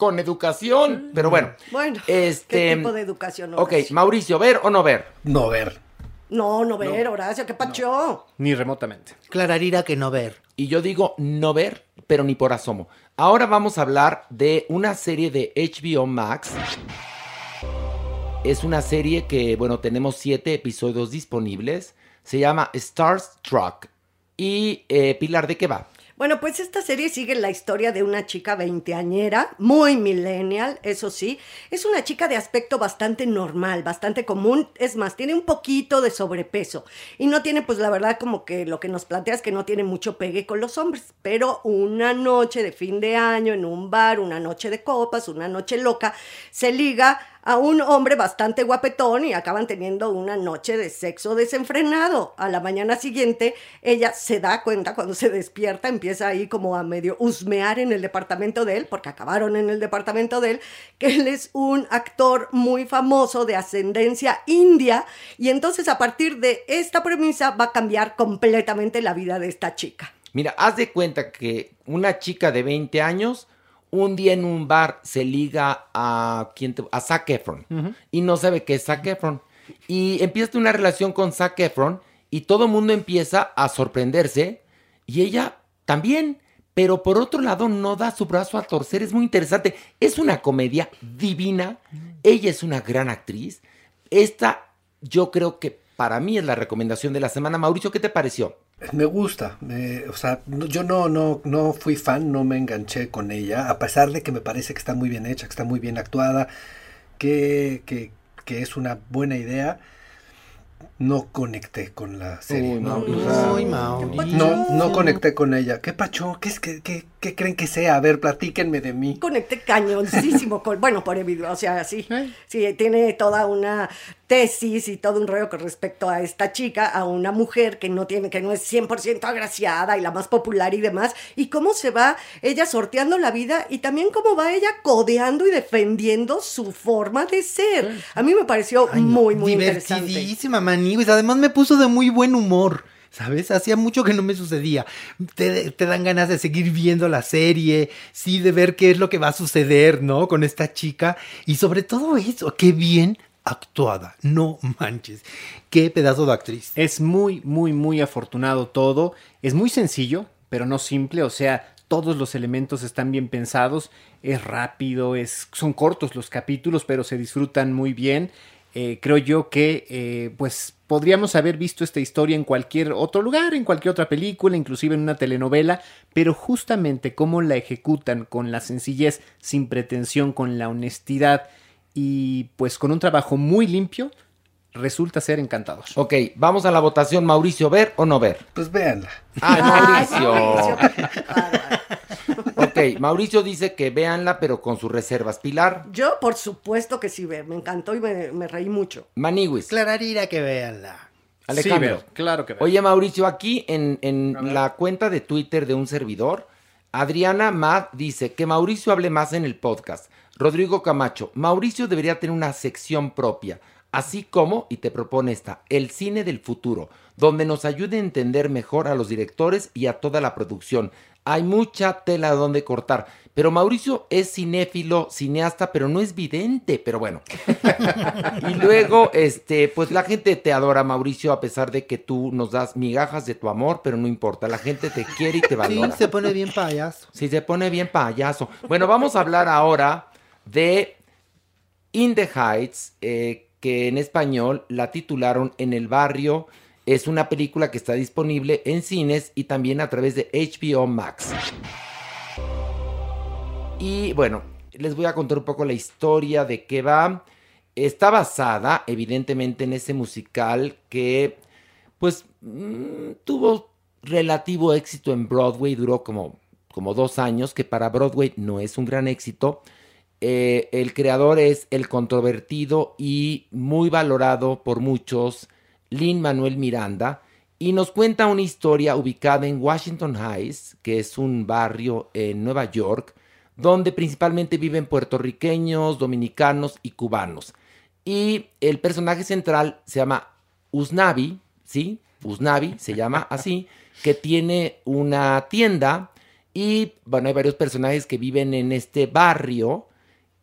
B: con educación. Pero bueno.
C: Bueno,
B: este,
C: ¿qué tipo de educación?
B: Ok,
C: Horacio?
B: Mauricio, ¿ver o no ver?
D: No ver.
C: No, no ver, Horacio, ¿qué pacho?
E: Ni remotamente.
F: Clararira que no ver.
B: Y yo digo no ver, pero ni por asomo. Ahora vamos a hablar de una serie de HBO Max. Es una serie que, bueno, tenemos siete episodios disponibles. Se llama Stars Truck. Y eh, Pilar, ¿de qué va?
C: Bueno, pues esta serie sigue la historia de una chica veinteañera, muy millennial, eso sí. Es una chica de aspecto bastante normal, bastante común. Es más, tiene un poquito de sobrepeso. Y no tiene, pues la verdad, como que lo que nos plantea es que no tiene mucho pegue con los hombres. Pero una noche de fin de año en un bar, una noche de copas, una noche loca, se liga a un hombre bastante guapetón y acaban teniendo una noche de sexo desenfrenado. A la mañana siguiente, ella se da cuenta cuando se despierta, empieza ahí como a medio husmear en el departamento de él, porque acabaron en el departamento de él, que él es un actor muy famoso de ascendencia india y entonces a partir de esta premisa va a cambiar completamente la vida de esta chica.
B: Mira, haz de cuenta que una chica de 20 años un día en un bar se liga a, ¿quién te- a Zac Efron y no sabe qué es Zac Efron. Y empieza una relación con Zac Efron y todo el mundo empieza a sorprenderse y ella también. Pero por otro lado no da su brazo a torcer, es muy interesante. Es una comedia divina, ella es una gran actriz. Esta yo creo que para mí es la recomendación de la semana. Mauricio, ¿qué te pareció?
D: Me gusta, me- o sea, no- yo no, no, no fui fan, no me enganché con ella, a pesar de que me parece que está muy bien hecha, que está muy bien actuada, que, que, que es una buena idea. No conecté con la serie.
B: Uy,
D: no, no, no conecté con ella. ¿Qué pacho? ¿Qué, es, que qué, qué creen que sea? A ver, platíquenme de mí.
C: conecté cañoncísimo con, bueno, por evidencia, o sea, sí, sí, tiene toda una tesis y todo un rollo con respecto a esta chica, a una mujer que no tiene, que no es 100% agraciada y la más popular y demás, y cómo se va ella sorteando la vida y también cómo va ella codeando y defendiendo su forma de ser. A mí me pareció
F: Ay,
C: muy, muy interesante.
F: Además me puso de muy buen humor. ¿sabes? Hacía mucho que no me sucedía. Te, te, dan ganas de seguir viendo la serie, sí, de ver qué es lo que va a suceder, ¿no? Con esta chica. Y sobre todo eso, qué bien actuada, no manches. Qué pedazo de actriz.
E: Es muy, muy, muy afortunado todo. Es muy sencillo, pero no simple. O sea, todos los elementos están bien pensados. Es rápido, es, son cortos los capítulos, pero se disfrutan muy bien. Eh, creo yo que eh, pues podríamos haber visto esta historia en cualquier otro lugar, en cualquier otra película, inclusive en una telenovela, pero justamente cómo la ejecutan con la sencillez, sin pretensión, con la honestidad y pues con un trabajo muy limpio, resulta ser encantador.
B: Ok, vamos a la votación. Mauricio, ¿ver o no ver?
D: Pues véanla.
B: Ah, Mauricio. ok, Mauricio dice que véanla, pero con sus reservas. Pilar.
C: Yo, por supuesto que sí, me encantó y me, reí mucho.
B: Maniwis.
F: Clararira que véanla.
B: Alejandro.
E: Sí, claro que veo.
B: Oye, Mauricio, aquí en, en la cuenta de Twitter de un servidor, Adriana Mad dice que Mauricio hable más en el podcast. Rodrigo Camacho, Mauricio debería tener una sección propia, así como, y te propone esta, el cine del futuro, donde nos ayude a entender mejor a los directores y a toda la producción. Hay mucha tela donde cortar. Pero Mauricio es cinéfilo, cineasta, pero no es vidente, pero bueno. y luego, este, pues la gente te adora, Mauricio, a pesar de que tú nos das migajas de tu amor, pero no importa, la gente te quiere y te valora.
F: Sí, se pone bien payaso.
B: Sí, se pone bien payaso. Bueno, vamos a hablar ahora de In the Heights, eh, que en español la titularon En el barrio. Es una película que está disponible en cines y también a través de HBO Max. Y bueno, les voy a contar un poco la historia de qué va. Está basada, evidentemente, en ese musical que, pues, mm, tuvo relativo éxito en Broadway, duró como, como dos años, que para Broadway no es un gran éxito. Eh, el creador es el controvertido y muy valorado por muchos, Lin Manuel Miranda, y nos cuenta una historia ubicada en Washington Heights, que es un barrio en Nueva York, donde principalmente viven puertorriqueños, dominicanos y cubanos. Y el personaje central se llama Usnavi, ¿sí? Usnavi se llama así, que tiene una tienda y, bueno, hay varios personajes que viven en este barrio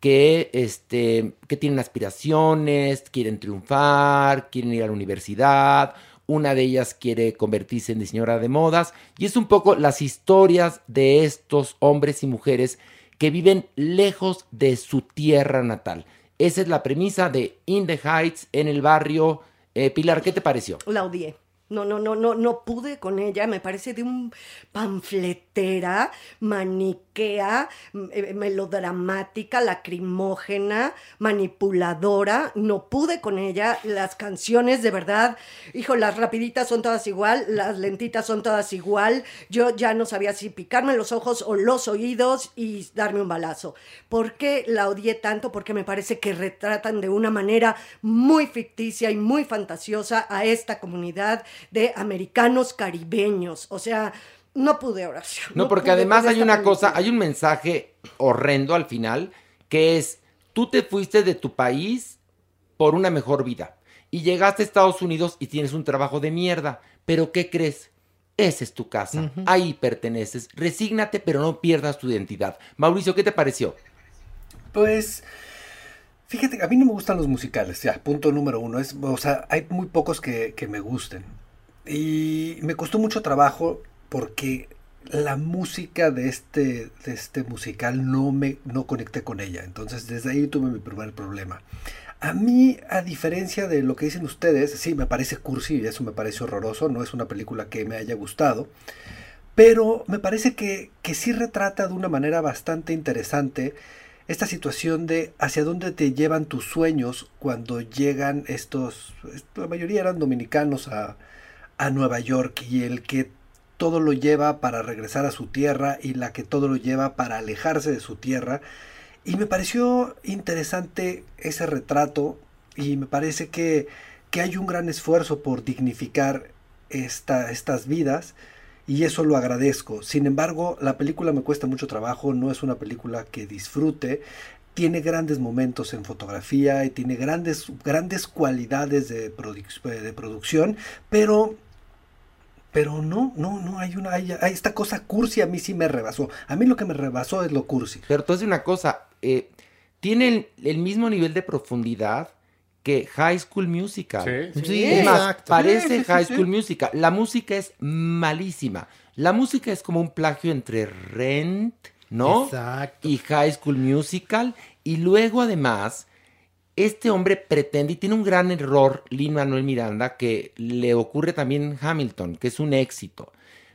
B: que, este, que tienen aspiraciones, quieren triunfar, quieren ir a la universidad, una de ellas quiere convertirse en diseñadora de modas y es un poco las historias de estos hombres y mujeres que viven lejos de su tierra natal. Esa es la premisa de In the Heights en el barrio. Eh, Pilar, ¿qué te pareció?
C: La odié. No, no, no, no, no pude con ella. Me parece de un maniquea, eh, melodramática, lacrimógena, manipuladora. No pude con ella. Las canciones, de verdad, hijo, las rapiditas son todas igual, las lentitas son todas igual. Yo ya no sabía si picarme los ojos o los oídos y darme un balazo. ¿Por qué la odié tanto? Porque me parece que retratan de una manera muy ficticia y muy fantasiosa a esta comunidad de americanos caribeños. O sea, no pude oración.
B: No, porque además hay una cosa, hay un mensaje horrendo al final, que es, tú te fuiste de tu país por una mejor vida y llegaste a Estados Unidos y tienes un trabajo de mierda, pero ¿qué crees? Esa es tu casa, ahí perteneces, resígnate pero no pierdas tu identidad. Mauricio, ¿qué te pareció?
D: Pues... Fíjate, a mí no me gustan los musicales, ya, punto número uno. Es, o sea, hay muy pocos que, que me gusten. Y me costó mucho trabajo porque la música de este, de este musical no me no conecté con ella. Entonces desde ahí tuve mi primer problema. A mí, a diferencia de lo que dicen ustedes, sí, me parece cursi y eso me parece horroroso, no es una película que me haya gustado, pero me parece que, que sí retrata de una manera bastante interesante esta situación de hacia dónde te llevan tus sueños cuando llegan estos, la mayoría eran dominicanos a, a Nueva York y el que todo lo lleva para regresar a su tierra y la que todo lo lleva para alejarse de su tierra. Y me pareció interesante ese retrato y me parece que, que hay un gran esfuerzo por dignificar esta, estas vidas y eso lo agradezco. Sin embargo, la película me cuesta mucho trabajo, no es una película que disfrute. Tiene grandes momentos en fotografía y tiene grandes, grandes cualidades de, de producción, pero Pero no, no, no, hay una, hay, hay esta cosa cursi a mí sí me rebasó. A mí lo que me rebasó es lo cursi.
B: Pero tú haces una cosa, eh, tiene el, el mismo nivel de profundidad que High School Musical.
F: Sí. Sí,
B: es más,
F: exacto.
B: parece
F: Sí, sí, sí,
B: High
F: sí.
B: School Musical. La música es malísima. La música es como un plagio entre Rent, ¿no?
F: Exacto.
B: Y High School Musical. Y luego, además, este hombre pretende, y tiene un gran error, Lin Manuel Miranda, que le ocurre también en Hamilton, que es un éxito.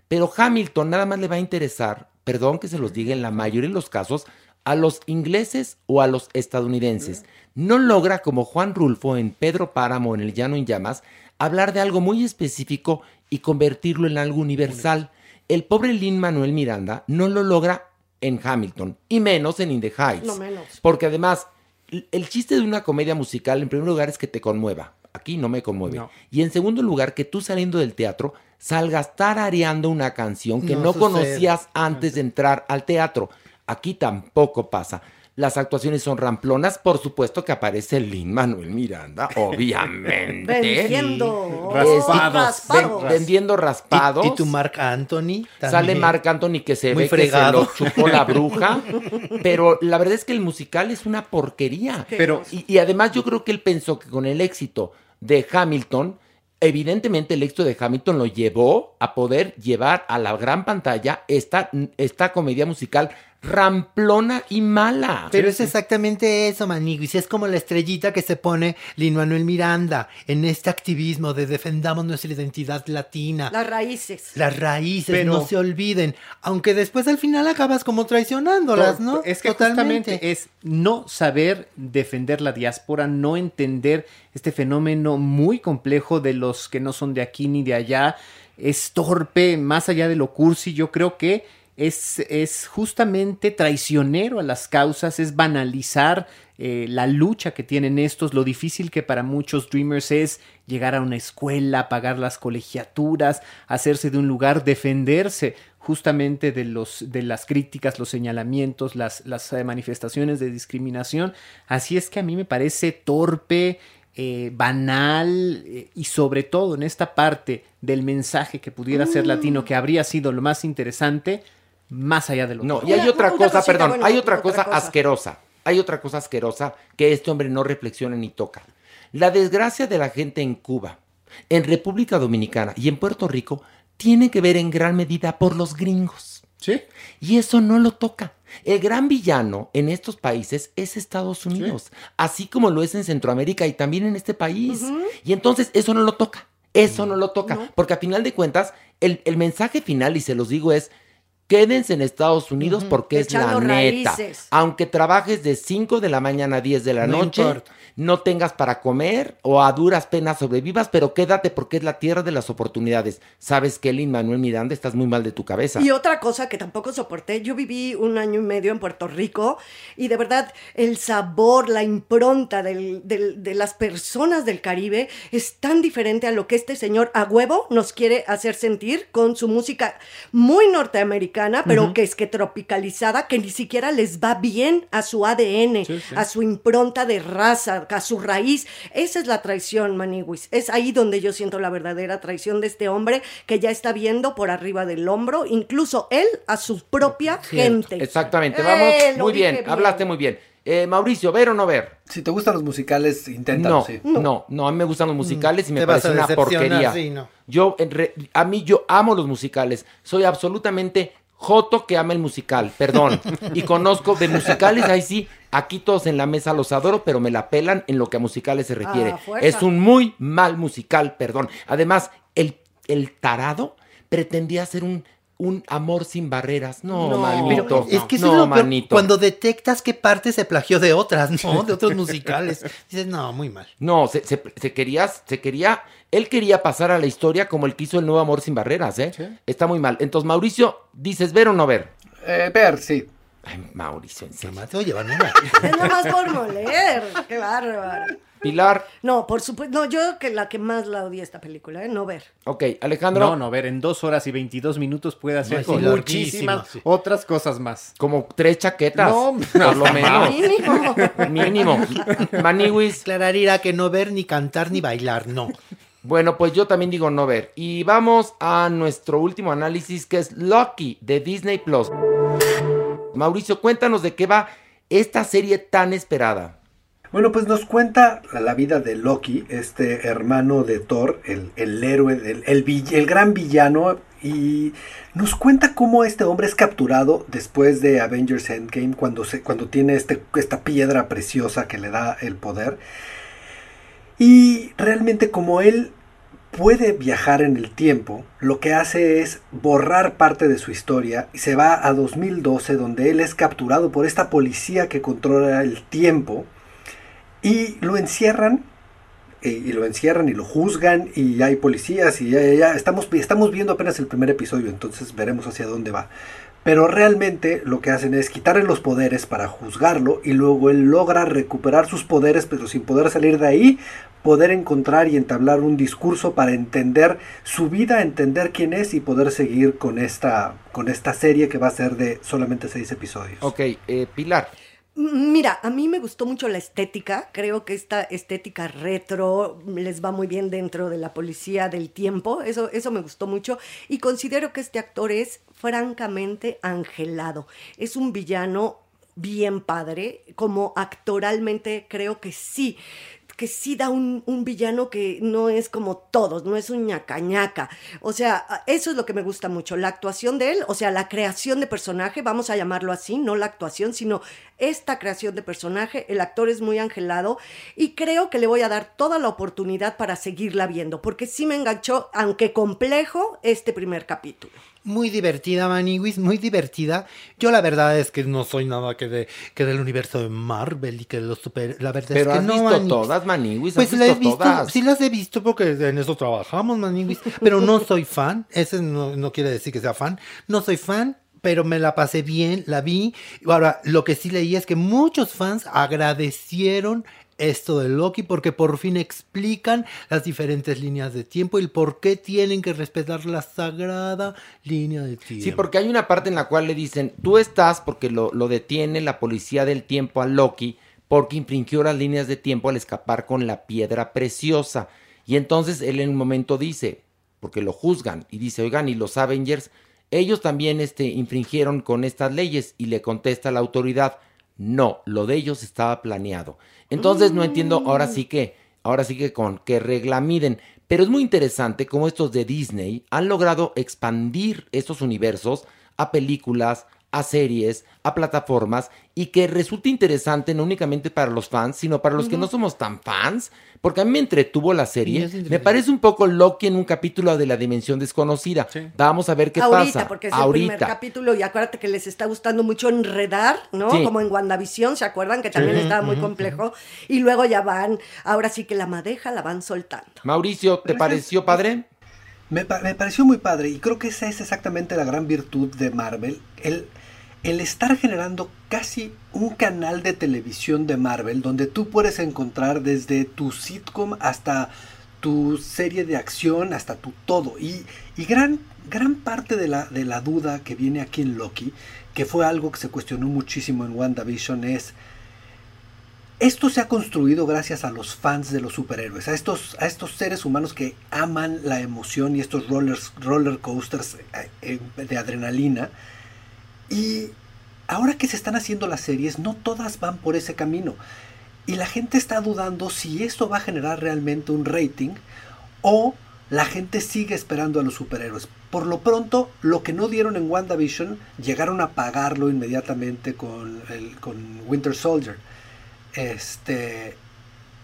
B: Pero Hamilton nada más le va a interesar, perdón que se los diga en la mayoría de los casos, a los ingleses o a los estadounidenses. No logra, como Juan Rulfo en Pedro Páramo en El Llano en Llamas, hablar de algo muy específico y convertirlo en algo universal. El pobre Lin Manuel Miranda no lo logra en Hamilton, y menos en In the Heights.
C: No menos.
B: Porque además, el chiste de una comedia musical, en primer lugar, es que te conmueva. Aquí no me conmueve.
E: No.
B: Y en segundo lugar, que tú saliendo del teatro salgas tarareando una canción que
F: No
B: conocías antes de entrar al teatro. Aquí tampoco pasa. Las actuaciones son ramplonas, por supuesto que aparece Lin Manuel Miranda, obviamente.
C: Vendiendo
E: Raspados.
C: raspados.
B: Ven- vendiendo raspados.
F: ¿Y, y tu Marc Anthony?
B: Sale. Marc Anthony que se
F: Muy
B: ve
F: fregado.
B: que se lo chupó la bruja. pero la verdad es que el musical es una porquería.
E: Pero-
B: y, y además yo creo que él pensó que con el éxito de Hamilton, evidentemente el éxito de Hamilton lo llevó a poder llevar a la gran pantalla esta, esta comedia musical ramplona y mala.
F: Pero es exactamente eso, Maniguis. Es como la estrellita que se pone Lin Manuel Miranda en este activismo de defendamos nuestra identidad latina.
C: Las raíces.
F: Las raíces,
E: Pero-
F: no se olviden. Aunque después al final acabas como traicionándolas, ¿no?
E: Es que justamente es no saber defender la diáspora, no entender este fenómeno muy complejo de los que no son de aquí ni de allá. Es torpe, más allá de lo cursi, yo creo que es, es justamente traicionero a las causas, es banalizar eh, la lucha que tienen estos, lo difícil que para muchos Dreamers es llegar a una escuela, pagar las colegiaturas, hacerse de un lugar, defenderse justamente de, los, de las críticas, los señalamientos, las, las eh, manifestaciones de discriminación. Así es que a mí me parece torpe, eh, banal eh, y sobre todo en esta parte del mensaje que pudiera ser latino, que habría sido lo más interesante, más allá de lo
B: No, y hay
C: Una-
B: otra
C: una
B: cosa,
C: cosita,
B: perdón,
C: bueno,
B: hay otra
C: otra
B: cosa
C: cosa.
B: asquerosa. Hay otra cosa asquerosa que este hombre no reflexiona ni toca. La desgracia de la gente en Cuba, en República Dominicana y en Puerto Rico tiene que ver en gran medida por los gringos.
E: Sí.
B: Y eso no lo toca. El gran villano en estos países es Estados Unidos, así como lo es en Centroamérica y también en este país. Y entonces eso no lo toca. Eso no lo toca. Porque a final de cuentas, el, el mensaje final, y se los digo, es quédense en Estados Unidos porque es la neta.
C: raíces.
B: Aunque trabajes de 5 de la mañana a 10 de la
F: No
B: noche,
F: importa.
B: no tengas para comer o a duras penas sobrevivas, pero quédate porque es la tierra de las oportunidades. Sabes que Lin Manuel Miranda estás muy mal de tu cabeza.
C: Y otra cosa que tampoco soporté, yo viví un año y medio en Puerto Rico y de verdad el sabor, la impronta del- del- de las personas del Caribe es tan diferente a lo que este señor a huevo nos quiere hacer sentir con su música muy norteamericana, pero que es que tropicalizada, que ni siquiera les va bien a su ADN, a su impronta de raza, a su raíz. Esa es la traición, Maniwis. Es ahí donde yo siento la verdadera traición de este hombre que ya está viendo por arriba del hombro, incluso él a su propia gente.
B: Exactamente,
C: Eh,
B: vamos. muy bien, hablaste muy bien. Eh, Mauricio, ¿ver o no ver?
D: Si te gustan los musicales, inténtalo,
B: No,
D: sí.
B: no, no, a mí me gustan los musicales y me parece una porquería.
F: sí, no.
B: Yo, en re- a mí, yo amo los musicales. Soy absolutamente joto que ama el musical, perdón. y conozco de musicales, ahí sí, aquí todos en la mesa los adoro, pero me la pelan en lo que a musicales se refiere.
C: Ah,
B: es un muy mal musical, perdón. Además, el, el tarado pretendía ser un, un amor sin barreras. No,
C: No.
B: manito.
F: Es que
B: no,
F: es lo
B: manito.
F: cuando detectas qué parte se plagió de otras, ¿no? De otros musicales. Dices, no, muy mal.
B: No, se, se- se quería, se quería, él quería pasar a la historia como el que hizo el nuevo amor sin barreras, ¿eh? Está muy mal. Entonces, Mauricio, dices ver o no ver.
D: Eh, ver, sí.
B: Ay, Mauricio, en serio.
F: Nomás te voy a llevar una.
C: Es nomás por moler. Qué bárbaro.
B: Pilar,
C: No, por supuesto. No, yo que la que más la odié esta película, ¿eh? No ver.
B: ok, Alejandro,
E: No, no, ver, en dos horas y 22 minutos puede hacer
F: larguísimo,
E: muchísimas
F: sí.
E: otras cosas más.
B: como tres chaquetas,
E: No,
B: por lo menos.
C: Mínimo.
B: Mínimo. Maniwis,
F: Clararira que no ver, ni cantar, ni bailar, no.
B: Bueno, pues yo también digo no ver. Y vamos a nuestro último análisis que es Lucky de Disney Plus. Mauricio, cuéntanos de qué va esta serie tan esperada.
D: Bueno, pues nos cuenta la vida de Loki, este hermano de Thor, el, el héroe, el, el, el, gran villano, y nos cuenta cómo este hombre es capturado después de Avengers Endgame, cuando, se, cuando tiene este, esta piedra preciosa que le da el poder. Y realmente como él puede viajar en el tiempo, lo que hace es borrar parte de su historia y se va a 2012 donde él es capturado por esta policía que controla el tiempo y lo encierran y lo encierran y lo juzgan y hay policías y ya, ya, estamos, estamos viendo apenas el primer episodio, entonces veremos hacia dónde va. Pero realmente lo que hacen es quitarle los poderes para juzgarlo y luego él logra recuperar sus poderes, pero sin poder salir de ahí, poder encontrar y entablar un discurso para entender su vida, entender quién es y poder seguir con esta, con esta serie que va a ser de solamente seis episodios.
B: Ok, eh, Pilar.
C: Mira, a mí me gustó mucho la estética, creo que esta estética retro les va muy bien dentro de la policía del tiempo, eso, eso me gustó mucho. Y considero que este actor es francamente angelado, es un villano bien padre, como actoralmente creo que sí que sí da un, villano que no es como todos, no es un ñaca O sea, eso es lo que me gusta mucho, la actuación de él, o sea, la creación de personaje, vamos a llamarlo así, no la actuación, sino esta creación de personaje. El actor es muy angelado y creo que le voy a dar toda la oportunidad para seguirla viendo, porque sí me enganchó, aunque complejo, este primer capítulo
F: muy divertida, Maniwis, muy divertida. Yo la verdad es que no soy nada que, de, que del universo de Marvel y que de los super... La verdad
B: Pero
F: es que
B: has
F: no,
B: visto
F: Maniwis.
B: todas, Maniwis,
F: Pues las he
B: visto
F: visto,
B: todas.
F: sí las he visto porque en eso trabajamos, Maniwis. Pero no soy fan, ese no, no quiere decir que sea fan. No soy fan, pero me la pasé bien, la vi. Ahora, lo que sí leí es que muchos fans agradecieron esto de Loki porque por fin explican las diferentes líneas de tiempo y el por qué tienen que respetar la sagrada línea de tiempo.
B: Sí, porque hay una parte en la cual le dicen, tú estás porque lo, lo detiene la policía del tiempo a Loki porque infringió las líneas de tiempo al escapar con la piedra preciosa. Y entonces él en un momento dice, porque lo juzgan, y dice, oigan, y los Avengers, ellos también este, infringieron con estas leyes, y le contesta la autoridad, no, lo de ellos estaba planeado. Entonces no entiendo, ahora sí que, ahora sí que con qué regla miden. Pero es muy interesante cómo estos de Disney han logrado expandir estos universos a películas, a series, a plataformas y que resulta interesante no únicamente para los fans, sino para los que no somos tan fans, porque a mí me entretuvo la serie. Me parece un poco Loki en un capítulo de la dimensión desconocida. Vamos a ver qué
C: Ahorita,
B: pasa.
C: porque es
B: Ahorita.
C: el primer capítulo y acuérdate que les está gustando mucho enredar, ¿no?
B: Sí.
C: Como en WandaVision, ¿se acuerdan? Que también
B: Sí.
C: estaba muy complejo. Y luego ya van, ahora sí que la madeja la van soltando.
B: Mauricio, ¿te pareció padre?
D: Me, pa- me pareció muy padre y creo que esa es exactamente la gran virtud de Marvel. El, el estar generando casi un canal de televisión de Marvel donde tú puedes encontrar desde tu sitcom hasta tu serie de acción, hasta tu todo. Y, y gran, gran parte de la, de la duda que viene aquí en Loki, que fue algo que se cuestionó muchísimo en WandaVision, es... Esto se ha construido gracias a los fans de los superhéroes, a estos, a estos seres humanos que aman la emoción y estos rollers, roller coasters eh, eh, de adrenalina. Y ahora que se están haciendo las series, no todas van por ese camino. Y la gente está dudando si esto va a generar realmente un rating o la gente sigue esperando a los superhéroes. Por lo pronto, lo que no dieron en WandaVision, llegaron a pagarlo inmediatamente con, el, con Winter Soldier. Este,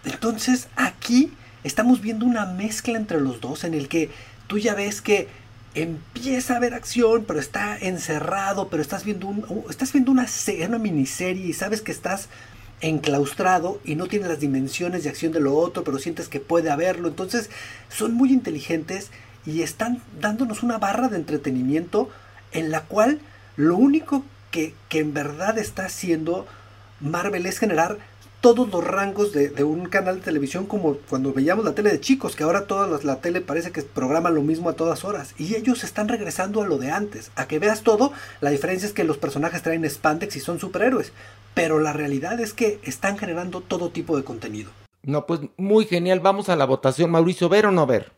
D: entonces aquí estamos viendo una mezcla entre los dos en el que tú ya ves que empieza a haber acción, pero está encerrado, pero estás viendo, un, estás viendo una, una miniserie y sabes que estás enclaustrado y no tiene las dimensiones de acción de lo otro, pero sientes que puede haberlo. Entonces son muy inteligentes y están dándonos una barra de entretenimiento en la cual lo único que, que en verdad está haciendo Marvel es generar todos los rangos de, de un canal de televisión como cuando veíamos la tele de chicos, que ahora toda la, la tele parece que programa lo mismo a todas horas. Y ellos están regresando a lo de antes. A que veas todo, la diferencia es que los personajes traen spandex y son superhéroes. Pero la realidad es que están generando todo tipo de contenido.
B: No, pues muy genial. Vamos a la votación. Mauricio, ¿ver o no ver?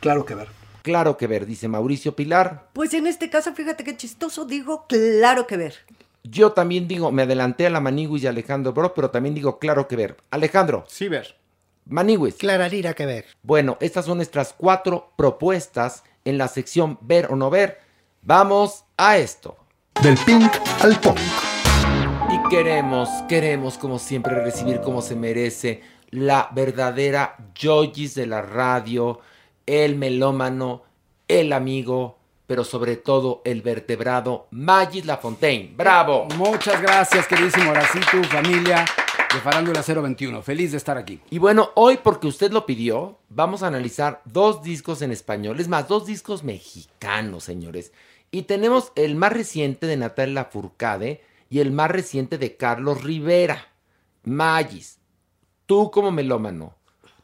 D: Claro que ver.
B: Claro que ver, dice Mauricio Pilar.
C: Pues en este caso, fíjate qué chistoso, digo, claro que ver.
B: Yo también digo, me adelanté a la Maniguis y Alejandro Bro, pero también digo, claro que ver. Alejandro.
E: Sí, ver.
B: Maniguis.
F: Clararira que ver.
B: Bueno, estas son nuestras cuatro propuestas en la sección ver o no ver. Vamos a esto.
A: Del pink al punk.
B: Y queremos, queremos como siempre recibir como se merece la verdadera Joyis de la radio, el melómano, el amigo, pero sobre todo el vertebrado Magis Lafontaine. ¡Bravo!
G: Muchas gracias, queridísimo Horacito, familia de Farándula 021. Feliz de estar aquí.
B: Y bueno, hoy porque usted lo pidió, vamos a analizar dos discos en español, es más, dos discos mexicanos, señores. Y tenemos el más reciente de Natalia Furcade y el más reciente de Carlos Rivera. Magis, tú como melómano,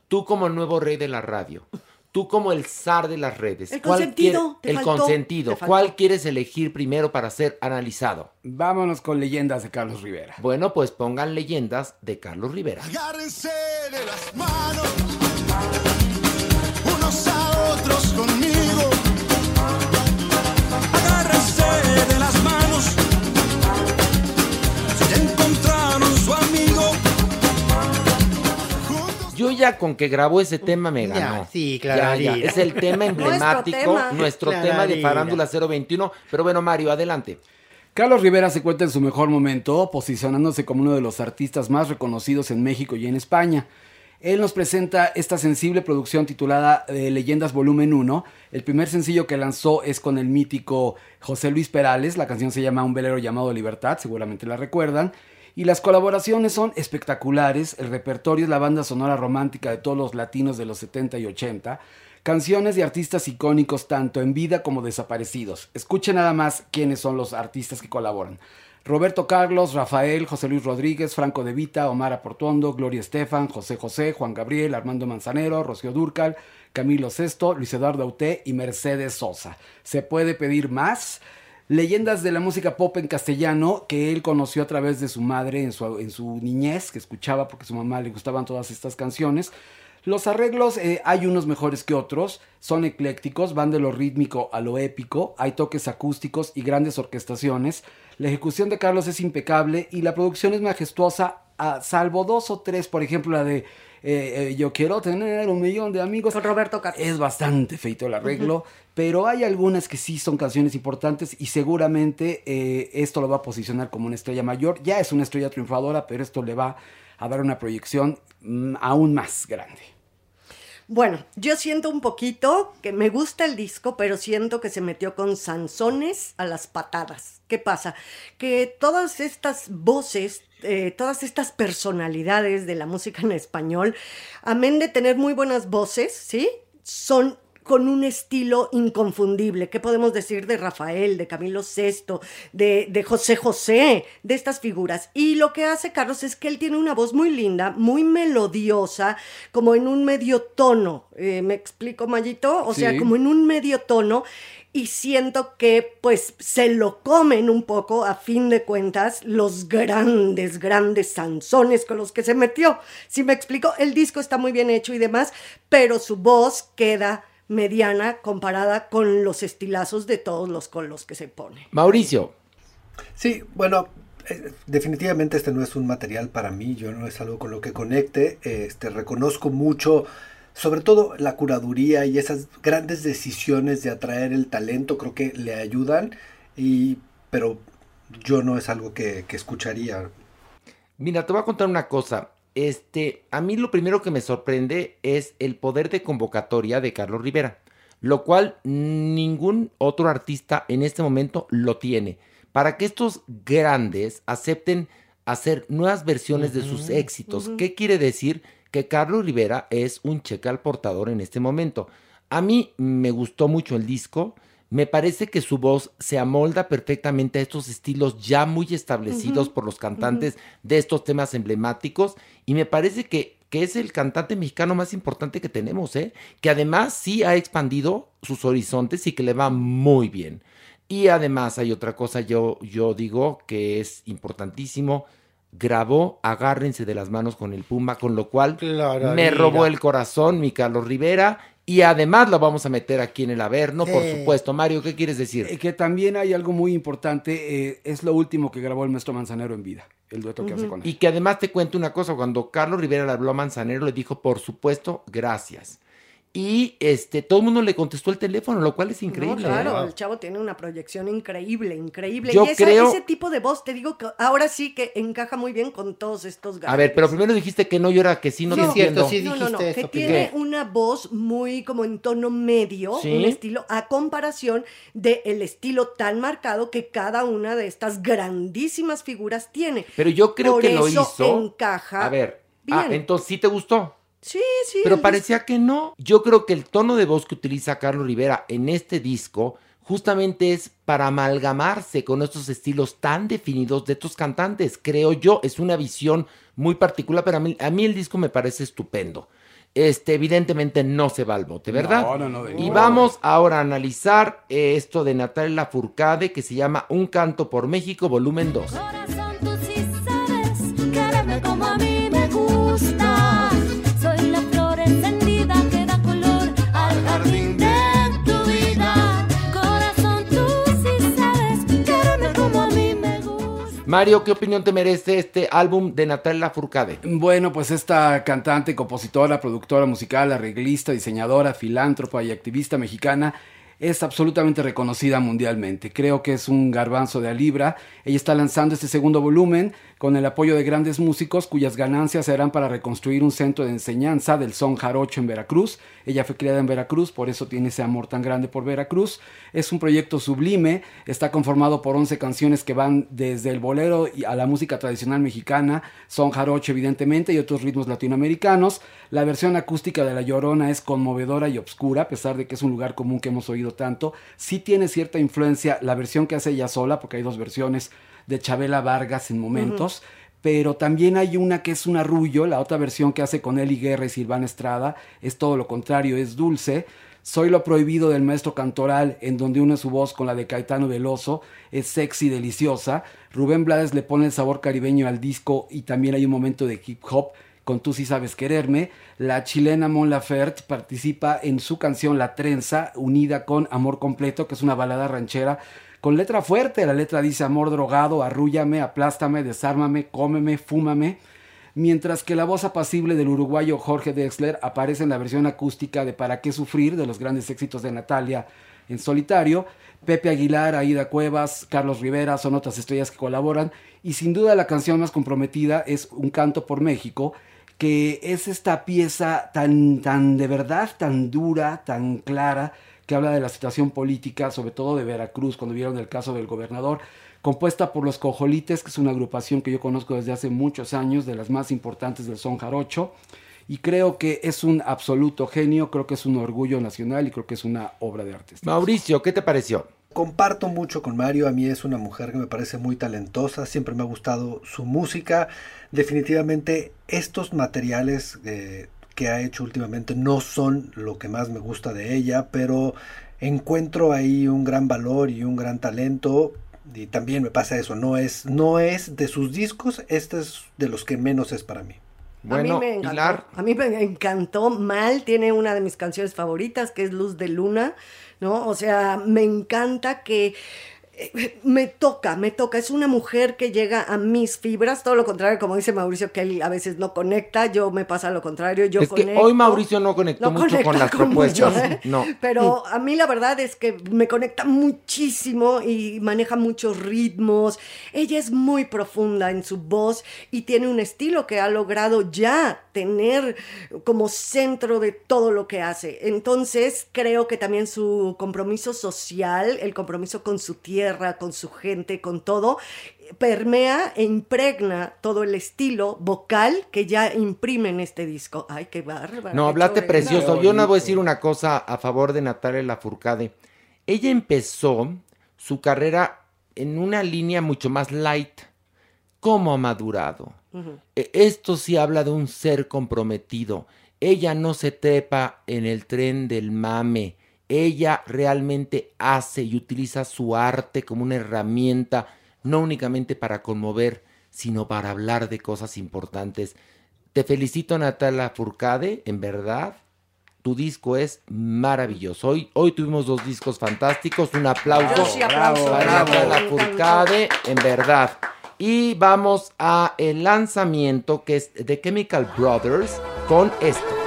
B: tú como nuevo rey de la radio, tú como el zar de las redes.
C: El
B: ¿cuál
C: consentido,
B: quiere- el
C: faltó,
B: consentido. ¿Cuál quieres elegir primero para ser analizado?
G: Vámonos con leyendas de Carlos Rivera.
B: Bueno, pues pongan leyendas de Carlos Rivera.
H: Agárrense de las manos, unos a otros conmigo.
B: Yo ya con que grabó ese tema me
F: Ya,
B: ganó.
F: sí,
B: Ya, ya. Es el tema emblemático,
C: tema.
B: nuestro tema de. Farándula 021. Pero bueno, Mario, adelante.
G: Carlos Rivera se cuenta en su mejor momento, posicionándose como uno de los artistas más reconocidos en México y en España. Él nos presenta esta sensible producción titulada eh, Leyendas Volumen 1. El primer sencillo que lanzó es con el mítico José Luis Perales. La canción se llama Un velero llamado Libertad, seguramente la recuerdan. Y las colaboraciones son espectaculares. El repertorio es la banda sonora romántica de todos los latinos de los 70 y 80. Canciones de artistas icónicos tanto en vida como desaparecidos. Escuchen nada más quiénes son los artistas que colaboran. Roberto Carlos, Rafael, José Luis Rodríguez, Franco De Vita, Omar Aportuondo, Gloria Estefan, José José, Juan Gabriel, Armando Manzanero, Rocío Durcal, Camilo Sesto, Luis Eduardo Auté y Mercedes Sosa. ¿Se puede pedir más? Leyendas de la música pop en castellano que él conoció a través de su madre en su, en su niñez, que escuchaba porque a su mamá le gustaban todas estas canciones. Los arreglos eh, hay unos mejores que otros, son eclécticos, van de lo rítmico a lo épico, hay toques acústicos y grandes orquestaciones. La ejecución de Carlos es impecable y la producción es majestuosa, a- salvo dos o tres, por ejemplo la de eh, eh, Yo quiero tener un millón de amigos.
C: Con Roberto Carlos.
G: Es bastante feito el arreglo, pero hay algunas que sí son canciones importantes y seguramente eh, esto lo va a posicionar como una estrella mayor. Ya es una estrella triunfadora, pero esto le va a dar una proyección mm, aún más grande.
C: Bueno, yo siento un poquito que me gusta el disco, pero siento que se metió con Sansones a las patadas. ¿Qué pasa? Que todas estas voces, eh, todas estas personalidades de la música en español, amén de tener muy buenas voces, ¿sí? Son con un estilo inconfundible. ¿Qué podemos decir de Rafael, de Camilo Sesto, de, de José José, de estas figuras? Y lo que hace Carlos es que él tiene una voz muy linda, muy melodiosa, como en un medio tono. Eh, ¿Me explico, Mayito? O sea, como en un medio tono. Y siento que pues se lo comen un poco, a fin de cuentas, los grandes, grandes sanzones con los que se metió. Si me explico, el disco está muy bien hecho y demás, pero su voz queda mediana comparada con los estilazos de todos los con los que se pone.
B: Mauricio.
D: Sí, bueno, eh, definitivamente este no es un material para mí, yo no es algo con lo que conecte, este reconozco mucho sobre todo la curaduría y esas grandes decisiones de atraer el talento creo que le ayudan y pero yo no es algo que, que escucharía.
B: Mira, te voy a contar una cosa. Este, a mí lo primero que me sorprende es el poder de convocatoria de Carlos Rivera, lo cual ningún otro artista en este momento lo tiene. Para que estos grandes acepten hacer nuevas versiones de sus éxitos. ¿Qué quiere decir? Que Carlos Rivera es un cheque al portador en este momento. A mí me gustó mucho el disco. Me parece que su voz se amolda perfectamente a estos estilos ya muy establecidos por los cantantes de estos temas emblemáticos. Y me parece que, que es el cantante mexicano más importante que tenemos, ¿eh? Que además sí ha expandido sus horizontes y que le va muy bien. Y además hay otra cosa, yo, yo digo que es importantísimo. grabó Agárrense de las manos con el Puma, con lo cual
F: Claro,
B: me robó el corazón mi Carlos Rivera. Y además lo vamos a meter aquí en el Averno, por
G: Sí.
B: supuesto. Mario, ¿qué quieres decir?
G: Eh, que también hay algo muy importante, eh, es lo último que grabó el maestro Manzanero en vida, el dueto que hace con él.
B: Y que además te cuento una cosa, cuando Carlos Rivera le habló a Manzanero, le dijo, por supuesto, gracias. Y este, todo el mundo le contestó el teléfono, lo cual es increíble.
C: No, claro,
B: ¿eh?
C: el chavo tiene una proyección increíble, increíble.
B: Yo
C: y esa-
B: creo-
C: ese tipo de voz, te digo que ahora sí que encaja muy bien con todos estos
B: A ver, pero primero dijiste que no, y ahora que sí, no,
C: No,
B: te entiendo.
C: no, no, no, que tiene una voz muy como en tono medio,
B: Sí.
C: un estilo a comparación del estilo tan marcado que cada una de estas grandísimas figuras tiene.
B: Pero yo creo
C: Por
B: que lo
C: eso
B: hizo.
C: encaja
B: A ver, ah, entonces sí te gustó.
C: Sí, sí.
B: Pero parecía que no. Yo creo que el tono de voz que utiliza Carlos Rivera en este disco justamente es para amalgamarse con estos estilos tan definidos de estos cantantes. Creo yo, es una visión muy particular, pero a mí, a mí el disco me parece estupendo. Este, evidentemente no se va al bote, ¿verdad?
G: No, no, no, de
B: Y vamos ahora a analizar eh, esto de Natalia Furcade que se llama Un canto por México, volumen 2. Mario, ¿qué opinión te merece este álbum de Natalia Furcade?
G: Bueno, pues esta cantante, compositora, productora musical, arreglista, diseñadora, filántropa y activista mexicana es absolutamente reconocida mundialmente. Creo que es un garbanzo de a libra. Ella está lanzando este segundo volumen con el apoyo de grandes músicos cuyas ganancias serán para reconstruir un centro de enseñanza del son jarocho en Veracruz. Ella fue criada en Veracruz, por eso tiene ese amor tan grande por Veracruz. Es un proyecto sublime, está conformado por 11 canciones que van desde el bolero a la música tradicional mexicana, son jarocho evidentemente y otros ritmos latinoamericanos. La versión acústica de La Llorona es conmovedora y obscura, a pesar de que es un lugar común que hemos oído tanto. Sí tiene cierta influencia la versión que hace ella sola, porque hay dos versiones de Chabela Vargas en momentos. Pero también hay una que es un arrullo, la otra versión que hace con Eli Guerra y Silvana Estrada, es todo lo contrario, es dulce. Soy lo prohibido del maestro Cantoral, en donde une su voz con la de Caetano Veloso, es sexy, deliciosa. Rubén Blades le pone el sabor caribeño al disco y también hay un momento de hip hop con Tú sí sabes quererme. La chilena Mon Laferte participa en su canción La Trenza, unida con Amor Completo, que es una balada ranchera con letra fuerte. La letra dice amor drogado, arrúllame, aplástame, desármame, cómeme, fúmame. Mientras que la voz apacible del uruguayo Jorge Dexler aparece en la versión acústica de Para qué sufrir, de los grandes éxitos de Natalia en solitario. Pepe Aguilar, Aida Cuevas, Carlos Rivera son otras estrellas que colaboran. Y sin duda la canción más comprometida es Un canto por México, que es esta pieza tan, tan de verdad, tan dura, tan clara, que habla de la situación política, sobre todo de Veracruz, cuando vieron el caso del gobernador, compuesta por los Cojolites, que es una agrupación que yo conozco desde hace muchos años, de las más importantes del son jarocho, y creo que es un absoluto genio, creo que es un orgullo nacional y creo que es una obra de arte.
B: Mauricio, ¿qué te pareció?
D: Comparto mucho con Mario, a mí es una mujer que me parece muy talentosa, siempre me ha gustado su música, definitivamente estos materiales eh, que ha hecho últimamente no son lo que más me gusta de ella, pero encuentro ahí un gran valor y un gran talento y también me pasa eso, no es, no es de sus discos, este es de los que menos es para mí.
C: a mí me encantó. A mí me encantó mal. Tiene una de mis canciones favoritas que es Luz de Luna, ¿no? O sea, me encanta que me toca, me toca. Es una mujer que llega a mis fibras, todo lo contrario, como dice Mauricio, que él a veces no conecta, yo me pasa lo contrario, yo
B: es que
C: conecto.
B: hoy Mauricio no conectó
C: No
B: mucho con las
C: con
B: propuestas.
C: mucho, ¿eh?
B: No.
C: Pero a mí la verdad es que me conecta muchísimo y maneja muchos ritmos. Ella es muy profunda en su voz y tiene un estilo que ha logrado ya tener como centro de todo lo que hace. Entonces creo que también su compromiso social, el compromiso con su tierra, con su gente, con todo, permea e impregna todo el estilo vocal que ya imprime en este disco. Ay, qué bárbaro.
B: No, hablaste precioso. Yo no voy a decir una cosa a favor de Natalia Lafourcade. Ella empezó su carrera en una línea mucho más light. ¿Cómo ha madurado? E- Esto sí habla de un ser comprometido. Ella no se trepa en el tren del mame. Ella realmente hace y utiliza su arte como una herramienta, no únicamente para conmover, sino para hablar de cosas importantes. Te felicito, Natalia Furcade, en verdad. Tu disco es maravilloso. Hoy, hoy tuvimos dos discos fantásticos. Un aplauso
C: sí aplauso,
B: para
C: bravo.
B: Natalia Furcade, en verdad. Y vamos a el lanzamiento que es The Chemical Brothers con esto.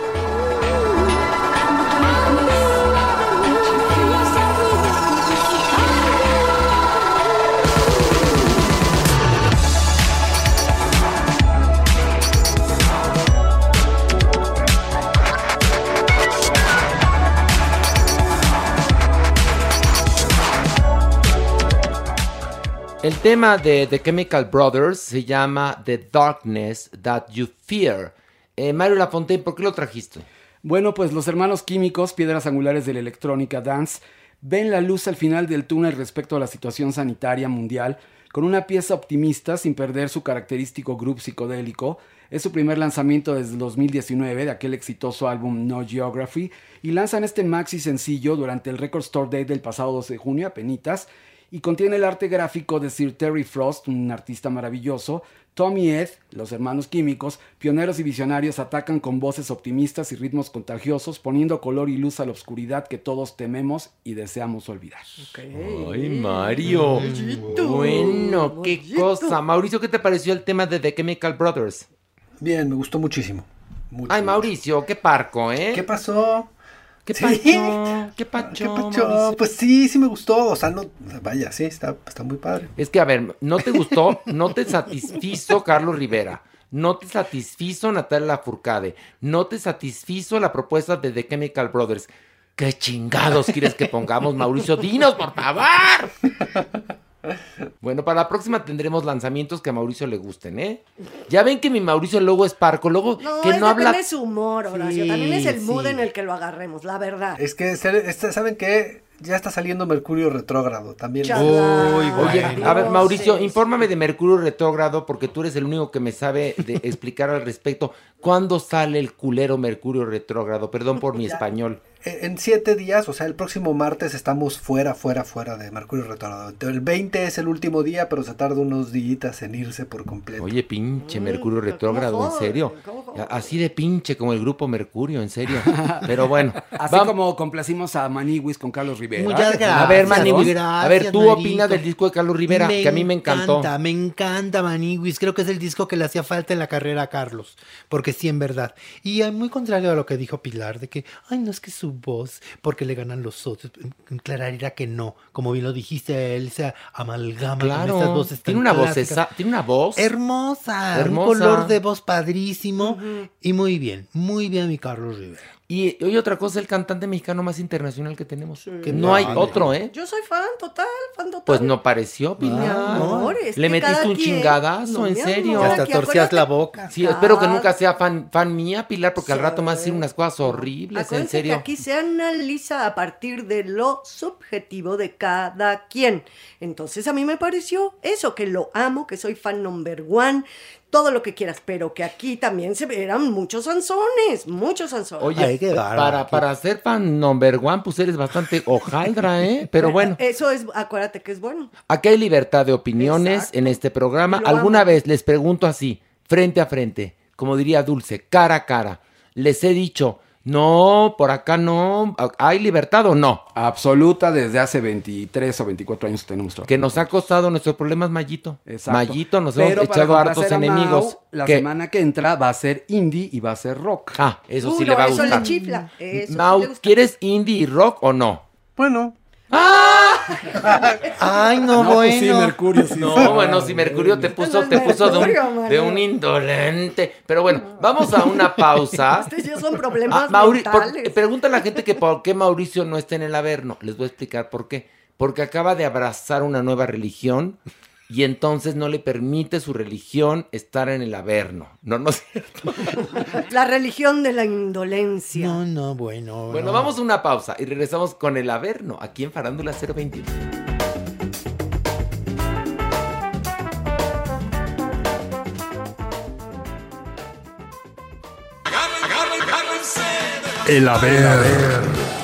B: El tema de The Chemical Brothers se llama The Darkness That You Fear. Eh, Mario Lafontaine, ¿por qué lo trajiste?
G: Bueno, pues los hermanos químicos, piedras angulares de la electrónica dance, ven la luz al final del túnel respecto a la situación sanitaria mundial, con una pieza optimista sin perder su característico groove psicodélico. Es su primer lanzamiento desde el 2019 de aquel exitoso álbum No Geography y lanzan este maxi sencillo durante el Record Store Day del pasado 12 de junio a penitas y contiene el arte gráfico de Sir Terry Frost, un artista maravilloso. Tommy Ed, los hermanos químicos, pioneros y visionarios, atacan con voces optimistas y ritmos contagiosos, poniendo color y luz a la oscuridad que todos tememos y deseamos olvidar.
B: Ay, Mario. Bueno, qué cosa. Mauricio, ¿qué te pareció el tema de The Chemical Brothers?
D: Bien, me gustó muchísimo. Mucho,
B: Ay,
D: mucho.
B: Mauricio, qué parco, ¿eh?
D: ¿Qué pasó?
B: ¿Qué
D: Sí.
B: pacho? ¿Qué pacho?
D: ¿Qué pacho? Pues sí, sí me gustó. O sea, no, vaya, sí, está, está muy padre.
B: Es que, a ver, ¿no te gustó? ¿No te satisfizo Carlos Rivera? ¿No te satisfizo Natalia Lafourcade? ¿No te satisfizo la propuesta de The Chemical Brothers? ¿Qué chingados quieres que pongamos, Mauricio? ¡Dinos, por favor! Bueno, para la próxima tendremos lanzamientos que a Mauricio le gusten, ¿eh? Ya ven que mi Mauricio luego es parco, luego
C: No,
B: que
C: es
B: no habla...
C: de su humor, Horacio.
D: Sí,
C: También es el mood
D: sí.
C: en el que lo agarremos, la verdad.
D: Es que, ¿saben qué? Ya está saliendo Mercurio retrógrado también.
C: Ya.
F: Uy,
B: Oye,
F: bueno.
B: a ver, Mauricio, infórmame de Mercurio retrógrado porque tú eres el único que me sabe de explicar al respecto. ¿Cuándo sale el culero Mercurio retrógrado? Perdón por mi español.
D: En en siete días, o sea, el próximo martes estamos fuera, fuera, fuera de Mercurio retrógrado. El 20 es el último día, pero se tarda unos días en irse por completo.
B: Oye, pinche
C: Mm,
B: Mercurio
C: pero
B: retrógrado,
C: ¿cómo
B: ¿en serio? Así de pinche como el grupo Mercurio, en serio. Pero bueno,
G: Así
B: vam-
G: como complacimos a Maniwis con Carlos Rivera.
F: Muchas gracias.
B: a ver, Maniwis, a ver, tú
F: Marito.
B: opinas del disco de Carlos Rivera, que a mí me encantó.
F: encanta, me encanta Maniwis. Creo que es el disco que le hacía falta en la carrera a Carlos. Porque sí, en verdad. Y eh, muy contrario a lo que dijo Pilar, de que, ay, no es que su voz, porque le ganan los otros. Clararía que no. Como bien lo dijiste, él se amalgama con estas voces tan
B: tiene una voz,
F: clásicas.
B: tiene una voz.
F: Hermosa,
B: Hermosa.
F: un color de voz padrísimo y muy bien, muy bien mi Carlos Rivera.
B: Y oye, otra cosa, el cantante mexicano más internacional que tenemos.
F: Qué
B: no hay otro, ¿eh?
C: Yo soy fan total, fan total.
B: Pues no pareció, Pilar.
F: Ah, no.
B: Le
C: que
B: metiste un
C: quien-
B: chingadazo,
C: No,
B: en serio.
C: amor,
F: Y hasta torcías la boca.
B: Sí, espero que nunca sea fan, fan mía, Pilar, porque al rato me vas a decir unas cosas horribles, en serio.
C: que aquí se analiza a partir de lo subjetivo de cada quien. Entonces a mí me pareció eso, que lo amo, que soy fan number one, todo lo que quieras, pero que aquí también se eran muchos sanzones, muchos sanzones.
B: Oye,
F: Ay, qué
B: para, para ser fan number one, pues eres bastante hojaldra, ¿eh? Pero bueno,
C: Eso es, acuérdate que es bueno.
B: aquí hay libertad de opiniones
C: Exacto.
B: en este programa.
C: Lo
B: Alguna
C: amo.
B: vez les pregunto así, frente a frente, como diría Dulce, cara a cara, les he dicho, no, por acá no, ¿hay libertad o no?
G: Absoluta desde hace 23 o 24 años tenemos trabajo.
B: Que nos ha costado nuestros problemas, Mayito.
G: Exacto.
B: Mayito, nos
G: Pero
B: hemos echado hartos
G: Mau,
B: enemigos.
G: la
B: ¿Qué?
G: semana que entra va a ser indie y va a ser rock.
B: Ah, eso sí le va a
C: eso
B: gustar.
C: le chifla. Eso sí
B: Mau,
C: le gusta.
B: ¿quieres indie y rock o no?
D: Bueno,
F: Ay, no,
G: No, pues sí,
F: bueno.
G: Mercurio, sí.
B: No, bueno, si Mercurio te puso, te puso de un,
C: mano.
B: de un indolente. Pero bueno, vamos a una pausa.
C: Estos ya son problemas
B: Ah, Mauri- por- pregunta a la gente que por qué Mauricio no está en el Averno. Les voy a explicar por qué. Porque acaba de abrazar una nueva religión y entonces no le permite su religión estar en el Averno. No, no es cierto.
C: La religión de la indolencia.
F: No, no, bueno.
B: Bueno,
F: no.
B: vamos a una pausa y regresamos con el Averno aquí en Farándula 021.
H: Agárrense de la
A: El haber.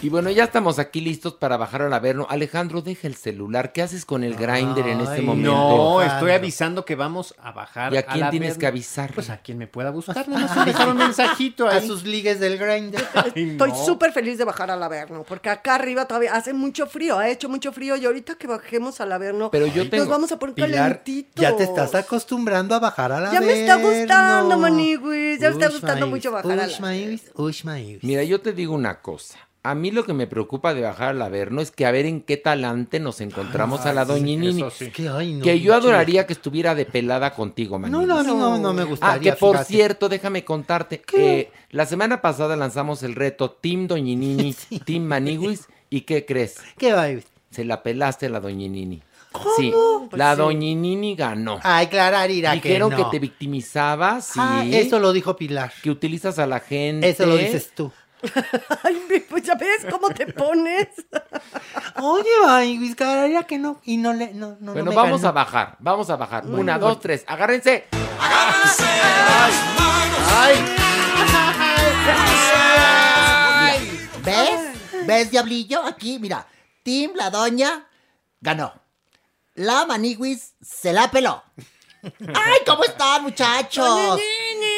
B: Y bueno, ya estamos aquí listos para bajar al Averno. Alejandro, deja el celular. ¿Qué haces con el grinder en este momento?
E: No, estoy avisando que vamos a bajar.
B: ¿Y a
E: al
B: quién tienes
E: Averno.
B: que avisar?
E: Pues a quien me pueda buscar. Nada más dejar un mensajito ahí.
F: A sus ligues del grinder.
C: Estoy súper feliz de bajar al Averno, porque acá arriba todavía hace mucho frío, ha hecho mucho frío y ahorita que bajemos al Averno,
B: Pero yo
C: nos
B: tengo-
C: vamos a poner
F: Pilar,
C: calentitos.
F: ya te estás acostumbrando a bajar a la
C: Ya me está
F: Averno.
C: gustando, maniguis, ya me está gustando mucho bajar a
F: ush,
C: la
F: maniguis, ush, maniguis.
B: Mira, yo te digo una cosa. A mí lo que me preocupa de bajar al Averno es que a ver en qué talante nos encontramos a la doñinini.
F: Que, ay, no,
B: que yo adoraría que estuviera de pelada contigo,
F: No,
B: maniguis.
F: no, a mí no, no me gustaría.
B: Ah, que por
F: fíjate.
B: cierto, déjame contarte. eh, la semana pasada lanzamos el reto Team Doñinini, Team Maniguis. ¿Y qué crees?
F: ¿Qué va?
B: Se la pelaste a la Doñinini. Sí,
F: Pues
B: la
F: sí.
B: Doñinini ganó.
F: Ay, Clararira,
B: Dijeron
F: que
B: que,
F: no.
B: te victimizabas, sí.
F: Ah, eso lo dijo Pilar.
B: Que utilizas a la gente.
F: Eso lo dices tú.
C: Ay, pues ya ves cómo te pones.
F: Oye, maniguis, Clararira que no. Y no le. No, no,
B: Bueno,
F: no me
B: vamos
F: ganó.
B: a bajar, vamos a bajar.
F: Muy
B: Una,
F: bien.
B: dos, tres. Agárrense.
I: ¿Ves? ¿Ves, Diablillo? Aquí, mira. Tim, la doña, ganó. La Maniguis se la peló. ¡Ay, cómo están, muchachos!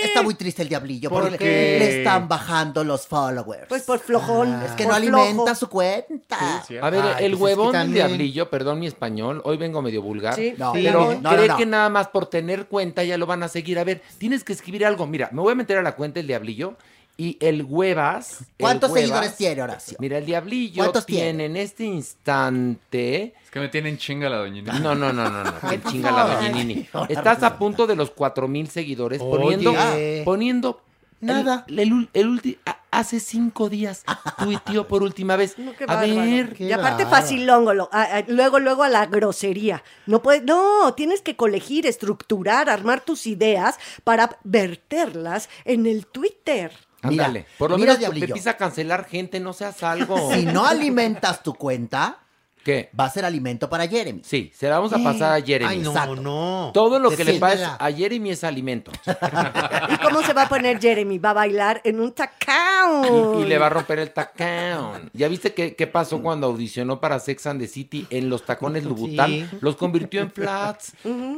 I: Está muy triste el Diablillo
C: ¿Por
I: porque
C: qué?
I: le están bajando los followers.
C: Pues por flojón.
I: Es que
C: por
I: no alimenta
C: flojo.
I: su cuenta.
B: A ver,
I: Ay,
B: el
I: pues es que
B: huevón del
I: también-
B: diablillo, perdón mi español, hoy vengo medio vulgar,
I: Sí. No,
B: pero
I: sí. no,
B: cree
I: no, no.
B: que nada más por tener cuenta ya lo van a seguir. A ver, tienes que escribir algo. Mira, me voy a meter a la cuenta del diablillo y el huevas. el
I: ¿Cuántos
B: huevas-
I: seguidores tiene, Horacio?
B: Mira, el diablillo
I: ¿Cuántos
B: tiene,
I: tiene?
B: en este instante.
J: Es que me tienen chinga la doñina.
B: No, no, no, no, no.
J: Ay,
B: chinga la doñinini. Estás a punto de los cuatro mil seguidores poniendo,
F: Oye.
B: poniendo.
F: Nada.
B: El, el el ulti- a- hace cinco días tuiteó por última vez.
C: Qué
B: a
C: bárbaro.
B: ver.
C: y aparte facilongo, lo- a- a- luego, luego a la grosería. No puedes, no, tienes que colegir, estructurar, armar tus ideas para verterlas en el Twitter.
B: Ándale. Por lo
I: mira,
B: menos
I: Diablillo.
B: empieza a cancelar gente, no seas algo.
I: Si no alimentas tu cuenta,
B: ¿Qué?
I: va a ser alimento para Jeremy.
B: Sí, se la vamos a pasar a Jeremy.
I: Ay, no,
B: Exacto.
F: no.
B: Todo lo que le pasa a Jeremy es alimento.
C: ¿Y cómo se va a poner Jeremy? Va a bailar en un tacao.
B: Y, y le va a romper el tacón. ¿Ya viste qué, qué pasó cuando audicionó para Sex and the City en los tacones Lubután?
I: Sí.
B: Los convirtió en flats.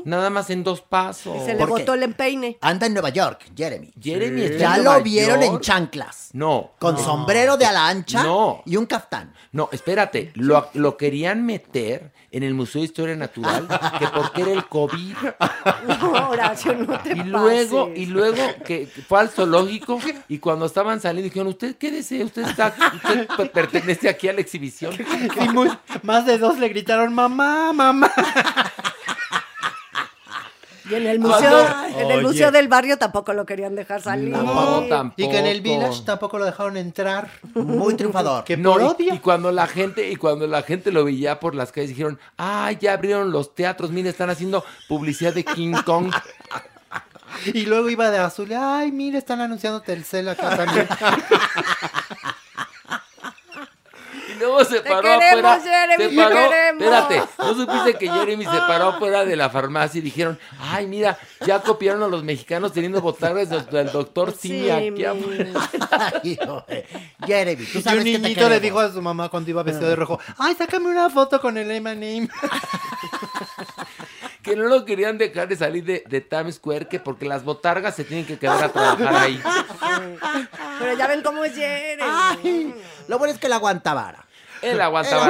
B: Nada más en dos pasos.
C: Se le botó el empeine.
I: Anda en Nueva York, Jeremy.
B: Jeremy está
I: Ya
B: en
I: lo
B: Nueva
I: vieron
B: York.
I: en chanclas.
B: No.
I: Con
B: No.
I: sombrero de ala ancha
B: No.
I: y un caftán.
B: No, espérate, lo, lo querían meter en el Museo de Historia Natural, que porque era el COVID.
C: No, Horacio, no te
B: Y luego,
C: pases.
B: y luego que fue al zoológico y cuando estaban saliendo dijeron, usted quédese, usted está, usted pe- pertenece aquí a la exhibición.
F: Y muy- más de dos le gritaron, mamá, mamá.
C: Y en el museo, en el museo del barrio tampoco lo querían dejar salir.
B: No, tampoco.
F: Y que en el Village tampoco lo dejaron entrar.
I: Muy triunfador.
F: Que
B: No,
F: por
B: y-
F: odio.
B: y, cuando la gente, y cuando la gente lo veía por las calles, dijeron, ay, ya abrieron los teatros, mire, están haciendo publicidad de King Kong.
F: Y luego iba de azul. Ay, mira, están anunciando Telcel acá también.
B: Luego se
C: Te
B: paró
C: queremos,
B: afuera.
C: Jeremy,
B: se
C: te
B: paró.
C: queremos.
B: Espérate, ¿no supiste que Jeremy se paró afuera de la farmacia y dijeron, ay, mira, ya copiaron a los mexicanos teniendo botargas del, doctor Simi aquí afuera"?
I: Ay, joder. Jeremy, tú
F: Y
I: sabes
F: un
I: que te
F: niñito le dijo a su mamá cuando iba vestido de rojo, ay, sácame una foto con el M&M.
B: Que no lo querían dejar de salir de, de Times Square, que porque las botargas se tienen que quedar a trabajar ahí.
C: Pero ya ven cómo es Jeremy.
I: Ay, lo bueno es que la aguantaba.
B: Él
I: Él aguantaba.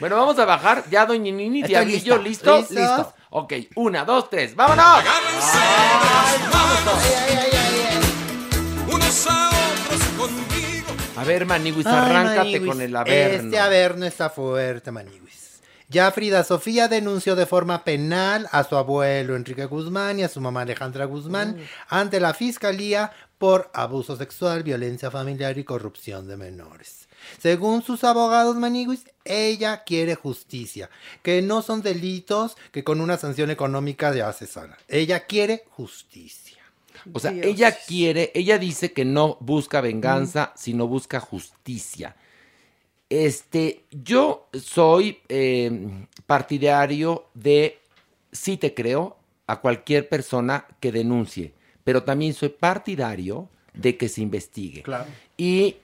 B: Bueno, vamos a bajar. Ya, doña Nini, Diablillo,
I: lista.
B: ¿listo?
I: Listo.
B: Ok, una, dos, tres. ¡Vámonos!
H: Unos a otros conmigo.
B: A ver, Maniguis,
F: Ay,
B: arráncate
F: Maniguis,
B: con el averno.
F: Este averno está fuerte, Maniguis. Ya Frida Sofía denunció de forma penal a su abuelo Enrique Guzmán y a su mamá Alejandra Guzmán ante la fiscalía por abuso sexual, violencia familiar y corrupción de menores. Según sus abogados Maniguis, ella quiere justicia, que no son delitos que con una sanción económica ya se sana. Ella quiere justicia.
B: O sea,
C: Dios.
B: ella quiere, ella dice que no busca venganza, sino busca justicia. Este, yo soy eh, partidario de, sí te creo, a cualquier persona que denuncie, pero también soy partidario de que se investigue.
E: Claro.
B: Y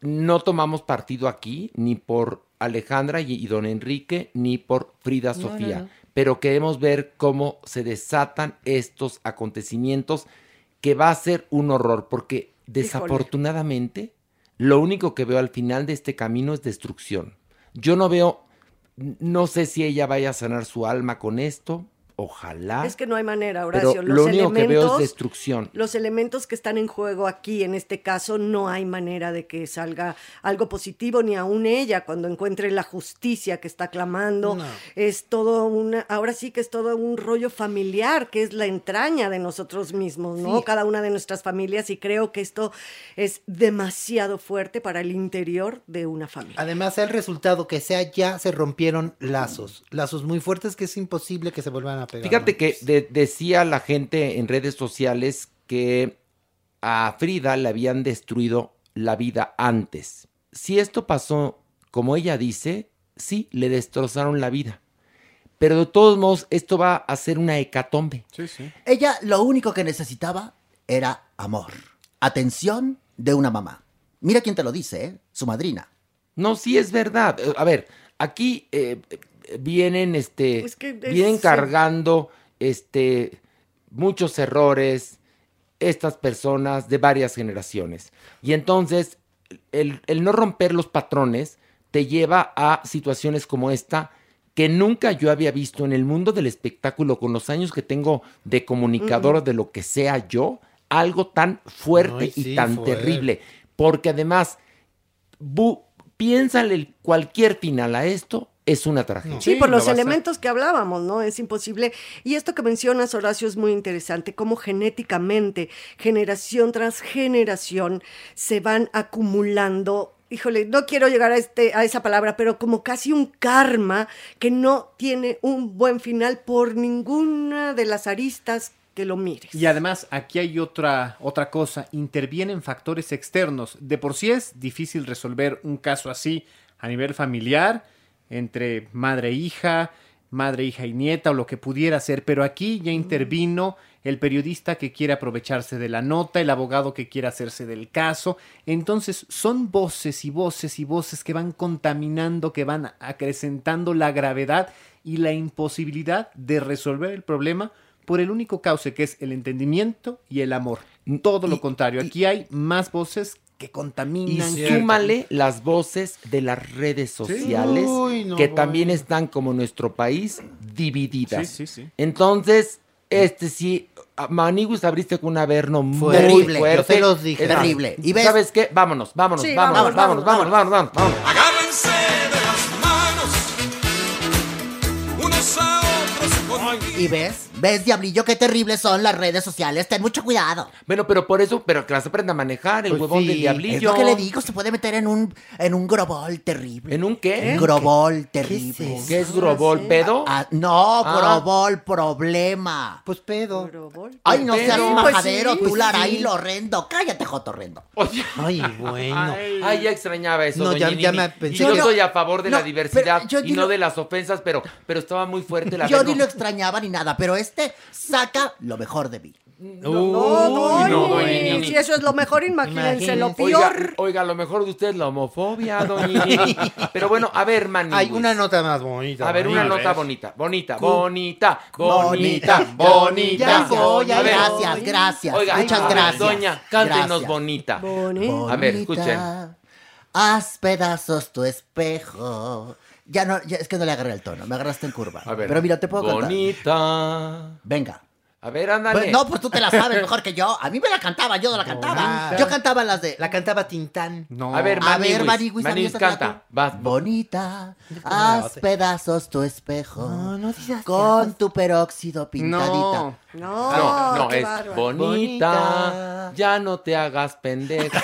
B: no tomamos partido aquí ni por Alejandra y, y don Enrique ni por Frida
F: No,
B: Sofía,
F: no, no.
B: pero queremos ver cómo se desatan estos acontecimientos que va a ser un horror porque desafortunadamente lo único que veo al final de este camino es destrucción. Yo no veo no sé si ella vaya a sanar su alma con esto, ojalá.
C: Es que no hay manera,
B: pero
C: Horacio. Los
B: lo único que veo es
C: elementos-
B: destrucción.
C: Los elementos que están en juego aquí, en este caso, no hay manera de que salga algo positivo, ni aún ella, cuando encuentre la justicia que está clamando.
F: No.
C: Es todo una, ahora sí que es todo un rollo familiar, que es la entraña de nosotros mismos, ¿no?
F: Sí.
C: Cada una de nuestras familias, y creo que esto es demasiado fuerte para el interior de una familia.
F: Además, el resultado que sea ya se rompieron lazos. Lazos muy fuertes que es imposible que se vuelvan a pegar.
B: Fíjate que de- decía la gente en redes sociales que a Frida le habían destruido la vida antes. Si esto pasó como ella dice, sí, le destrozaron la vida. Pero de todos modos, esto va a ser una hecatombe.
E: Sí, sí.
I: Ella lo único que necesitaba era amor, atención de una mamá. Mira quién te lo dice, ¿eh? Su madrina.
B: No, sí es verdad. Eh, A ver, aquí eh, vienen, este,
C: Es que es-
B: vienen cargando, este, muchos errores estas personas de varias generaciones. Y entonces, el, el no romper los patrones te lleva a situaciones como esta que nunca yo había visto en el mundo del espectáculo con los años que tengo de comunicador de lo que sea yo, algo tan fuerte
F: Ay,
B: y
F: sí,
B: tan terrible. Porque además, bu- piénsale cualquier final a esto, es una tragedia.
C: Sí, por los elementos que hablábamos, ¿no? Es imposible. Y esto que mencionas, Horacio, es muy interesante, cómo genéticamente, generación tras generación, se van acumulando. Híjole, no quiero llegar a, este, a esa palabra, pero como casi un karma que no tiene un buen final por ninguna de las aristas que lo mires.
E: Y además, aquí hay otra, otra cosa, intervienen factores externos. De por sí es difícil resolver un caso así a nivel familiar, entre madre e hija, madre, hija y nieta o lo que pudiera ser, pero aquí ya intervino el periodista que quiere aprovecharse de la nota, el abogado que quiere hacerse del caso. Entonces son voces y voces y voces que van contaminando, que van acrecentando la gravedad y la imposibilidad de resolver el problema por el único cauce que es el entendimiento y el amor. Todo lo contrario, aquí hay más voces que
B: Y
E: contaminan.
B: súmale las voces de las redes sociales
E: Uy, no,
B: que también están como nuestro país divididas.
E: Sí, sí, sí.
B: Entonces, este sí, Maniguis abriste con un averno muy
I: Terrible,
B: fuerte.
I: yo se los dije. Terrible. ¿Y ves?
B: ¿Sabes qué? Vámonos, vámonos,
I: Sí,
B: vámonos, vámonos,
I: vámonos,
B: vámonos, vámonos, vámonos, vámonos.
H: Agárrense de las manos unos a otros.
I: ¿Y ves? ¿Ves, diablillo, qué terribles son las redes sociales? Ten mucho cuidado.
B: Bueno, pero por eso, pero que las aprenda a manejar, el
I: Pues
B: huevón
I: sí,
B: del diablillo.
I: Es lo que le digo, se puede meter en un, en un grobol terrible.
B: ¿En un qué?
I: Un grobol terrible.
B: ¿Qué es grobol? ¿Pedo?
I: Ah, no,
B: Ah.
I: grobol, problema.
F: Pues pedo.
I: Ay, no seas
B: Pedo.
I: majadero,
B: Pues sí,
I: tú,
B: pues
I: Laraí,
B: sí.
I: lo horrendo. Cállate, Jotorrendo.
F: Ay, bueno.
B: Ay, ya extrañaba eso,
F: No,
B: doña
F: ya- ya me pensé
B: Y yo
F: que-
B: estoy a favor de
I: No,
B: la diversidad
I: yo
B: y no
I: lo-
B: de las ofensas, pero, pero estaba muy fuerte la
I: Yo ni lo extrañaba ni nada, pero este saca lo mejor de mí.
C: No, no,
B: no.
C: Si eso es lo mejor, imagínense lo peor.
B: oiga, lo mejor de usted es la homofobia, doña Nini. Pero bueno, a ver, Manny.
F: Hay una nota más bonita.
B: A ver, una
F: bonita.
B: nota bonita, bonita,
F: Cu-
B: bonita, bonita,
I: Bonita.
B: bonita.
I: Ya voy,
B: A ver.
I: gracias, gracias.
B: Oiga,
I: Muchas
B: ay,
I: gracias.
B: Doña, cántenos
I: Gracias.
B: bonita. A ver, escuchen.
I: Bonita, Haz pedazos tu espejo. Ya no, ya, es que no le agarré el tono, me agarraste en curva.
B: A ver.
I: Pero mira, te puedo cantar.
B: Bonita.
I: Venga.
B: A ver, ándale.
I: Pues, no, pues tú te la sabes mejor que yo. A mí me la cantaba, yo no la cantaba.
F: Bonita.
I: Yo cantaba las de.
F: La cantaba Tintán.
E: No.
B: A ver,
I: A ver,
B: Maniwis,
I: Maniwis,
B: Maniwis, canta. Vas.
I: Bonita, haz pedazos tu espejo.
F: No, no digas
I: Con tu peróxido pintadita.
E: No.
C: No,
B: No, no,
C: qué
B: es
C: bárbaro.
B: bonita, ya no te hagas pendejo.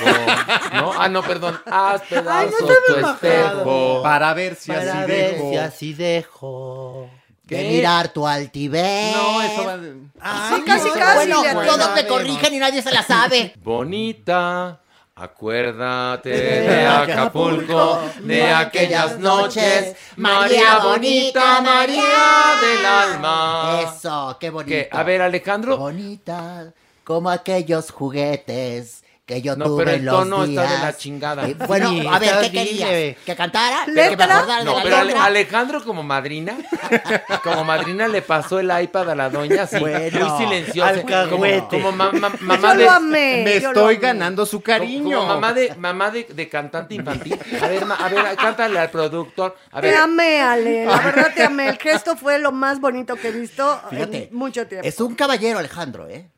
B: ¿No? Ah, no, perdón. Haz pedazos
F: Ay, no
B: tu espejo.
E: Para ver si
F: Para
E: así
F: ver
E: dejo.
F: si así dejo.
I: De
B: ¿Qué?
I: mirar tu altivez.
E: No, eso va de...
F: Ay,
C: casi,
F: no.
C: casi
I: Bueno,
C: le
I: todos me corrigen y nadie se la sabe.
B: Bonita, acuérdate de Acapulco, de aquellas noches. María bonita, María del alma.
I: Eso, qué bonito.
B: ¿Qué? A ver, Alejandro.
I: Bonita, como aquellos juguetes que yo
B: No,
I: tuve
B: pero el
I: los
B: tono está de
I: días.
B: la chingada.
I: Eh, bueno,
F: Sí,
I: a ver, ¿qué querías? ¿Que cantara? ¿Que me acordara
B: No,
I: de la
B: pero
I: letra?
B: Alejandro como madrina, como madrina le pasó el iPad a la doña así,
I: Bueno,
B: muy silenciosa, como, como ma- ma- mamá
C: Yo
B: de
C: lo amé.
E: Me
C: yo
E: estoy ganando su cariño.
B: como mamá de mamá de, de cantante infantil. A ver, ma- a ver, cántale al productor. A
C: Te
B: ver,
C: amé, Ale. La verdad te amé. El gesto fue lo más bonito que he visto
I: Fíjate,
C: en mucho tiempo.
I: Es un caballero, Alejandro, ¿eh?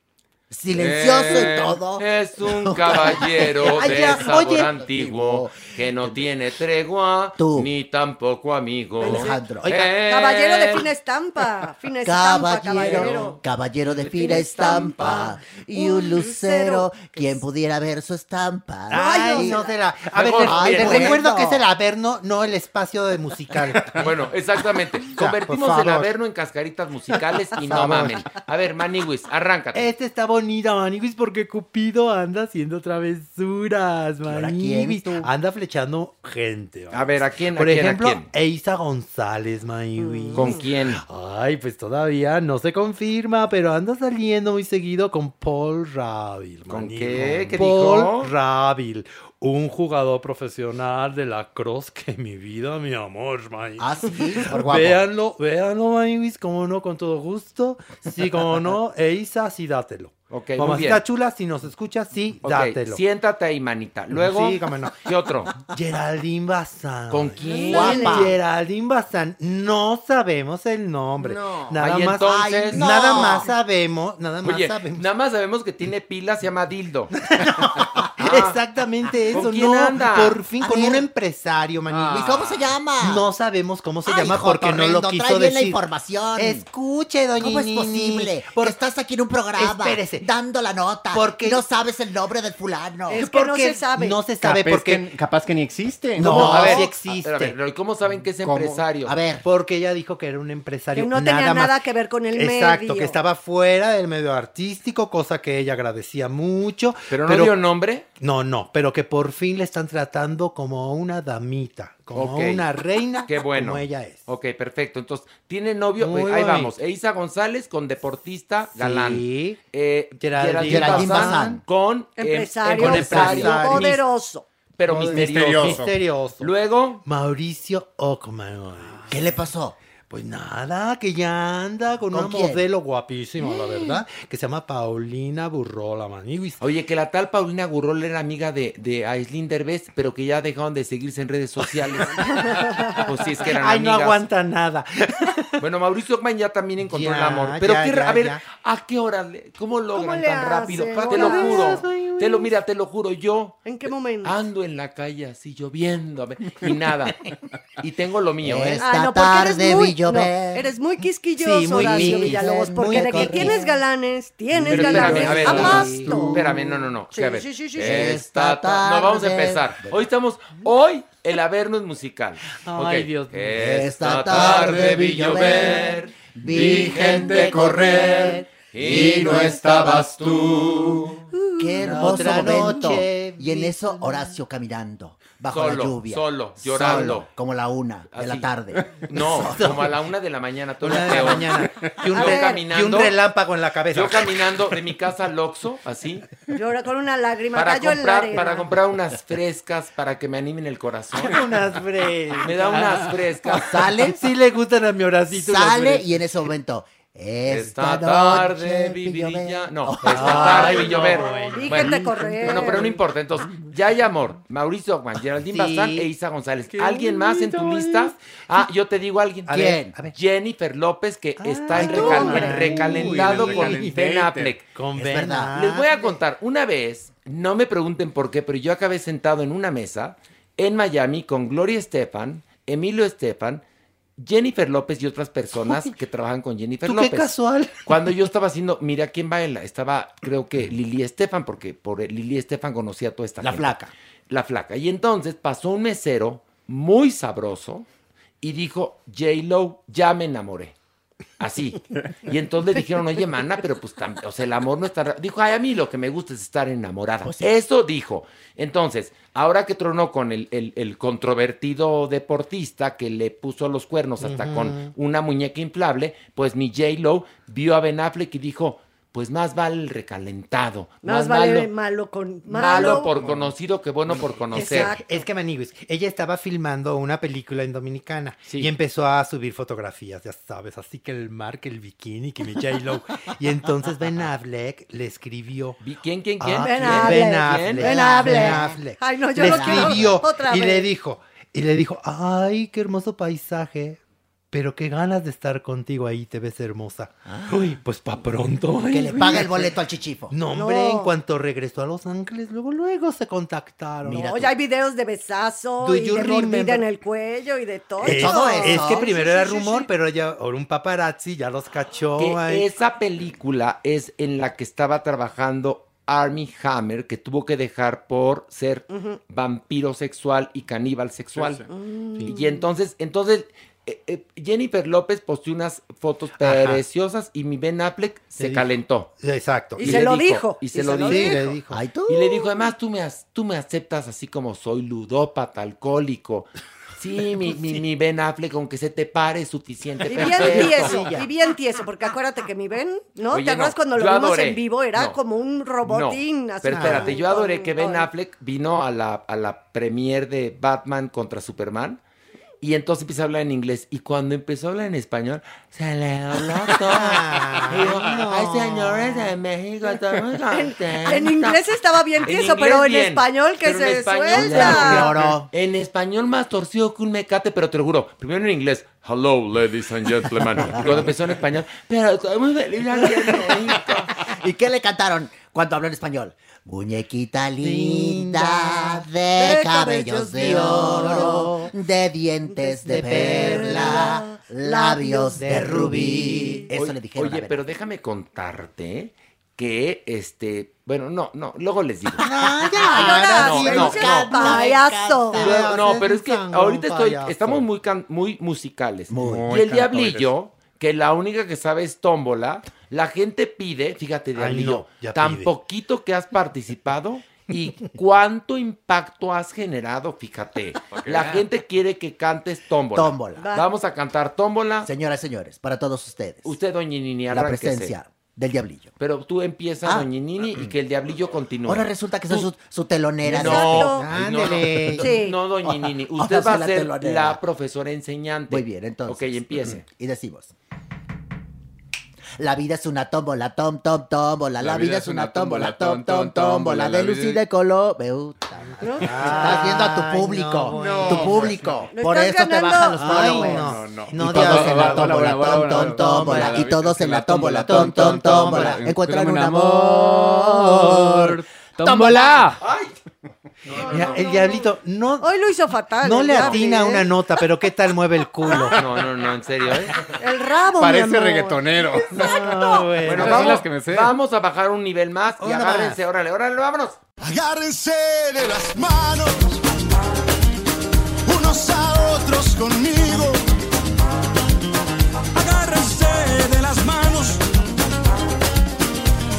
I: Silencioso
B: Eh,
I: y todo.
B: Es un caballero
I: Ay,
B: de
I: ya,
B: sabor
I: oye.
B: antiguo que no tiene tregua
I: Tú.
B: ni tampoco amigo.
I: Alejandro.
B: Eh,
C: Caballero de fina estampa. Fina estampa,
I: Caballero,
C: caballero.
I: caballero de fina estampa y un lucero, quien pudiera ver su estampa.
F: Ay, no será. A ver,
B: Mejor,
I: bueno.
F: recuerdo que es el Averno, no el espacio de musical.
B: Bueno, exactamente. Convertimos
F: por
B: el
F: favor.
B: Averno en cascaritas musicales y no mamen. A ver, Maniwis, arráncate.
F: Este está bonita, Maniguis, porque Cupido anda haciendo travesuras,
I: ahora
F: Maniguis.
I: quién, tú?
F: Anda flechando gente.
B: A ver, ¿a quién? ¿A
F: Por
B: quién? ¿A
F: ejemplo,
B: quién?
F: Eisa González, Maniguis.
B: ¿Con quién?
F: Ay, pues todavía no se confirma, pero anda saliendo muy seguido con Paul Rabil.
B: ¿Con qué? ¿Qué
F: Paul
B: dijo?
F: Rabil, un jugador profesional de la cross que mi vida, mi amor, Maniguis.
I: Ah, sí, por guapo.
F: Véanlo, véanlo, Maniguis, como no, con todo gusto. Sí, como no, Eisa, sí, dátelo.
B: Ok, muy
F: Mamacita
B: bien.
F: chula, si nos escuchas, sí,
B: Ok,
F: dátelo.
B: siéntate ahí, manita. Luego,
F: Sí, cómo no.
B: ¿qué otro?
F: Geraldine Bazán.
B: ¿Con quién?
F: Guapa. Geraldine Bazán. No sabemos el nombre.
I: No.
F: Nada
B: Ay,
F: más.
B: entonces-
I: Ay, no.
F: Nada más sabemos. Nada más
B: Oye,
F: sabemos.
B: nada más sabemos que tiene pilas, se llama Dildo.
F: Exactamente
B: ¿Con
F: eso.
B: quién
F: no,
B: anda?
F: por fin
I: A
F: con
I: ver.
F: un empresario, maniguis.
I: ¿Y cómo se llama?
F: No sabemos cómo se
I: Ay,
F: llama porque no lo
I: Jotorrendo,
F: quiso
I: trae bien la
F: decir.
I: información.
F: Escuche, doña
I: ¿Cómo es
F: Nini.
I: posible
F: Por-
I: que estás aquí en un programa
F: Espérese.
I: dando la nota
F: Porque-
I: y no sabes el nombre del fulano?
C: Es que no
F: porque
C: se sabe.
F: No se sabe
E: Capaz
F: porque.
E: que, capaz que ni existe.
F: No,
B: ¿Cómo? a ver,
F: sí existe.
B: A ver, pero ¿cómo saben que es
E: ¿Cómo?
B: empresario?
I: A ver,
F: Porque ella dijo que era un empresario.
C: Que no tenía
F: nada, más.
C: nada que ver con el
F: Exacto,
C: medio.
F: que estaba fuera del medio artístico, cosa que ella agradecía mucho.
B: ¿Pero no dio nombre?
F: No, no, pero que por fin le están tratando como una damita, como
B: Ok.
F: una reina,
B: Qué bueno.
F: como ella es.
B: Ok, perfecto. Entonces, tiene novio.
F: Muy
B: ahí vamos. Eisa González con deportista galán.
F: Sí.
B: Eh,
F: Geraldine
B: Geraldine,
I: Geraldine
B: Bazán,
I: Bazán.
B: con eh,
C: Empresario,
B: con empresario,
F: empresario.
C: poderoso.
B: pero misterioso.
F: Misterioso.
B: Luego,
F: Mauricio Ockman.
I: ¿qué le pasó?
F: Pues nada, que ya anda con,
I: ¿Con
F: una
I: quién?
F: modelo guapísima, la verdad, que se llama Paulina Burrola, maniguis.
B: oye, que la tal Paulina Gurrol era amiga de, de Aislinn Derbez, pero que ya dejaron de seguirse en redes sociales. pues sí, es que eran
F: Ay, no aguanta nada.
B: Bueno, Mauricio Ockman ya también encontró
F: Ya,
B: el amor. Pero
F: ya,
B: qué,
F: ya,
B: a ver,
F: ya.
B: ¿a qué hora? le- ¿Cómo logran
C: le
B: tan rápido? Te lo juro. Te lo, mira, te lo juro, yo
C: ¿En qué momento?
B: ando en la calle así lloviendo y nada. Y tengo lo mío, ¿eh?
I: Esta
C: Ah, no, porque eres
I: tarde
C: muy,
I: vi llover.
C: no, eres muy quisquilloso,
F: Sí, muy
C: Horacio Villalobos, porque
I: muy
C: de que tienes galanes, tienes
B: Pero
C: galanes,
B: espérame, a ver,
C: abasto.
B: espérame, no, no, no.
C: Sí,
B: a ver,
C: sí, sí, sí, sí.
B: esta ta- No, vamos a
I: tarde.
B: empezar. Hoy estamos, hoy el Averno es musical.
F: Ay,
B: Ok.
F: Dios mío.
B: Esta tarde vi llover, vi gente correr y no estabas tú.
I: Qué hermoso
F: Otra
I: momento.
F: noche
I: Y en eso Horacio caminando bajo
B: Solo,
I: la lluvia.
B: solo, llorando.
I: Solo, como la una de la tarde.
B: No, como a la una de la mañana, todo
F: Una de la mañana. Y un,
B: Yo
F: re-
B: caminando.
F: y un relámpago en la cabeza.
B: Yo caminando de mi casa al Oxxo, así,
C: Llora con una lágrima,
B: para
C: cayó en la
B: comprar, para comprar unas frescas para que me animen el corazón.
F: unas frescas.
B: Me da unas frescas.
I: Sale,
F: Sí le gustan a mi horacito.
I: sale y en ese momento.
B: Esta
I: Esta,
B: tarde
I: noche
B: vi
I: vi llover.
B: brilla- No,
I: Oh,
B: esta tarde vi llover.
F: bueno.
C: Correr.
B: Bueno, pero no importa. Entonces, ya hay amor. Mauricio Ockman, Geraldine
F: Sí.
B: Bazán e Isa González.
F: Qué
B: ¿Alguien más en tu lista? Ah, yo te digo a alguien.
F: A
I: ¿Quién?
F: ver, a ver.
B: Jennifer López, que está en recal- recalentado
G: Uy,
B: con. Ben Affleck.
F: Con
I: Es
F: Ben
I: verdad.
F: Affleck.
B: Les voy a contar, una vez, no me pregunten por qué, pero yo acabé sentado en una mesa en Miami con Gloria Estefan, Emilio Estefan, Jennifer López y otras personas que trabajan con Jennifer
F: Tú
B: López.
F: qué casual.
B: Cuando yo estaba haciendo, mira quién baila, estaba creo que Lili Estefan, porque por Lili Estefan conocía a toda esta
I: La
B: gente.
I: flaca.
B: La flaca. Y entonces pasó un mesero muy sabroso y dijo, J-Lo, ya me enamoré. Así. Y entonces le dijeron, oye, mana, pero pues, o sea, el amor no está... ra-". Dijo, ay, a mí lo que me gusta es estar enamorada.
I: Pues sí.
B: Eso dijo. Entonces, ahora que tronó con el, el- el controvertido deportista que le puso los cuernos hasta con una muñeca inflable, pues mi J-Lo vio a Ben Affleck y dijo, pues más vale el recalentado.
C: Más vale
B: malo,
C: malo con
B: malo
C: malo.
B: por conocido que bueno por conocer.
C: Exacto.
F: Es que Maniguis, ella estaba filmando una película en Dominicana
B: Sí.
F: y empezó a subir fotografías, ya sabes, así que el mar, que el bikini, que mi J-Lo. y entonces Ben Affleck le escribió.
B: ¿Quién, quién, quién?
F: Ah,
C: Ben. Affleck.
F: Ben Affleck.
C: Ben Affleck.
F: Ben Affleck.
C: Ay, no, yo
F: le
C: quiero
F: escribió
C: otra
F: y le
C: vez.
F: dijo, y le dijo, ay, qué hermoso paisaje. Pero qué ganas de estar contigo ahí, te ves hermosa. Uy, pues pa' pronto.
I: Que le paga el boleto al chichifo.
F: No, hombre,
C: No.
F: en cuanto regresó a Los Ángeles, luego, luego se contactaron.
I: Mira
C: ya hay videos de besazo
F: Do
C: y de mordida en el cuello y de todo.
F: Es,
I: todo eso.
F: es que primero
C: Sí,
F: era
C: sí,
F: rumor,
C: sí.
F: pero ya ahora un paparazzi ya los cachó.
B: que
F: ay.
B: esa película es en la que estaba trabajando Army Hammer, que tuvo que dejar por ser vampiro sexual y caníbal sexual.
C: Mm.
B: Y entonces, entonces Jennifer López posteó unas fotos
F: Ajá.
B: preciosas y mi Ben Affleck se
F: dijo-
B: calentó.
F: Exacto.
C: Y se lo dijo.
B: Y se lo dijo.
F: Le dijo.
I: Ay, tú.
B: Y le dijo, además, tú me, tú me aceptas así como soy, ludópata, alcohólico. Sí, mi, mi, mi Ben Affleck, aunque se te pare, es suficiente.
C: Y bien tieso, y bien tieso, porque acuérdate que mi Ben, ¿no?
B: Oye,
C: ¿Te acuerdas
B: no,
C: cuando lo vimos
B: adoré.
C: en vivo? Era
B: No.
C: como un robotín.
B: No,
C: así
B: pero espérate, yo
C: con-
B: adoré que Ben
C: con-
B: Affleck vino a la, a la premiere de Batman contra Superman y entonces empieza a hablar en inglés y cuando empezó a hablar en español se le habló todo. Y dijo, Ay, señores de México, estamos muy contentos".
C: En inglés estaba bien
B: En
C: tieso, pero en
B: bien,
C: español que
B: pero en
C: se
B: español
C: suelta.
B: En español más torcido que un mecate, pero te lo juro. Primero en inglés. Hello, ladies and gentlemen. Y cuando empezó en español. Pero estoy muy feliz aquí en México.
I: ¿Y qué le cantaron cuando habló en español? Muñequita linda, de cabellos de oro, de dientes de perla, labios de rubí. Eso le dijeron.
B: Oye, pero déjame contarte que este. Bueno, no, no, luego les digo.
F: Ah, ya,
C: Ahora
B: no, no,
C: no
B: no.
C: payaso.
B: No,
F: haces
B: pero es que ahorita estoy, estamos muy, can- muy musicales.
I: Muy.
B: y el diablillo, que la única que sabe es tómbola, la gente pide, fíjate,
F: no, ya
B: tan
F: pide.
B: poquito que has participado y cuánto impacto has generado, fíjate. La gente quiere que cantes tómbola.
I: Tómbola.
C: Va.
B: Vamos a cantar tómbola.
I: Señoras y señores, para todos ustedes,
B: Usted, doña Nini,
I: la presencia del diablillo.
B: Pero tú empiezas,
I: Ah.
B: doña Nini, y que el diablillo continúe.
I: Ahora resulta que soy su, su telonera.
B: No, no, no,
C: Sí.
B: no, doña Nini. Usted va a
I: la
B: ser
I: telonera.
B: la profesora enseñante.
I: Muy bien, entonces.
B: Ok, empiece.
I: Y decimos. La vida es una tómbola, tom, tom, tómbola. La, vida es una tómbola, tom, tom, tómbola. De luz y de color. Estás viendo a tu
F: Ay,
I: público.
F: no,
I: tu público.
C: No
I: Por eso te
C: ganando.
I: bajan los
F: Ay,
I: followers.
F: no, no.
I: Y
F: No
I: todos
F: digas
I: en la tómbola, tom, tom, tómbola. Y todos en la tómbola, tom, tom, tómbola. Encuentran un amor.
G: ¡Tómbola!
F: Mira, el diablito no,
C: Hoy lo hizo fatal.
F: no le
C: diablo,
F: atina
C: ¿eh?
F: una nota, pero qué tal mueve el culo.
B: No, no, no, en serio, ¿eh?
C: El rabo, mi
G: Parece
C: amor.
G: reggaetonero.
F: No, bueno.
B: Bueno, vamos,
G: que me sé.
B: vamos a bajar un nivel más y
F: Una
B: agárrense, órale, órale, vámonos.
H: Agárrense de las manos, unos a otros conmigo. Agárrense de las manos,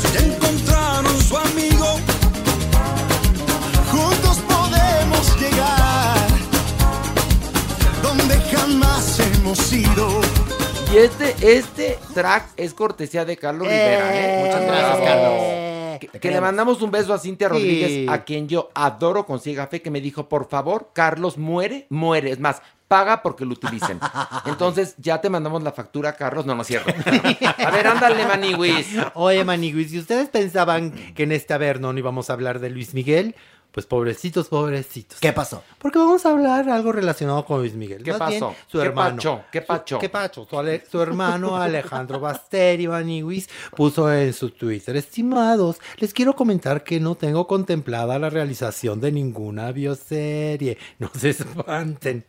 H: si ya encontraron su amigo,
B: Y este, este track es cortesía de Carlos Rivera, ¿eh? Muchas gracias, Carlos. Que, le mandamos un beso a Cintia
F: Sí.
B: Rodríguez, a quien yo adoro con ciega fe, que me dijo, por favor, Carlos, muere, muere. Es más, paga porque lo utilicen. Entonces, ya te mandamos la factura, Carlos. No, no es cierto. A ver, ándale, Maniwis.
F: Oye, Maniguis, si ustedes pensaban que en este Averno no íbamos a hablar de Luis Miguel, pues pobrecitos, pobrecitos.
I: ¿Qué pasó?
F: Porque vamos a hablar algo relacionado con Luis Miguel.
B: ¿Qué
F: Más bien,
B: pasó?
F: su
B: ¿Qué
F: hermano.
B: pacho? ¿Qué
F: Su-
B: pacho?
F: ¿Qué pacho? Su, ale- su hermano Alejandro Basteri puso en su Twitter, estimados, les quiero comentar que no tengo contemplada la realización de ninguna bioserie. No se espanten.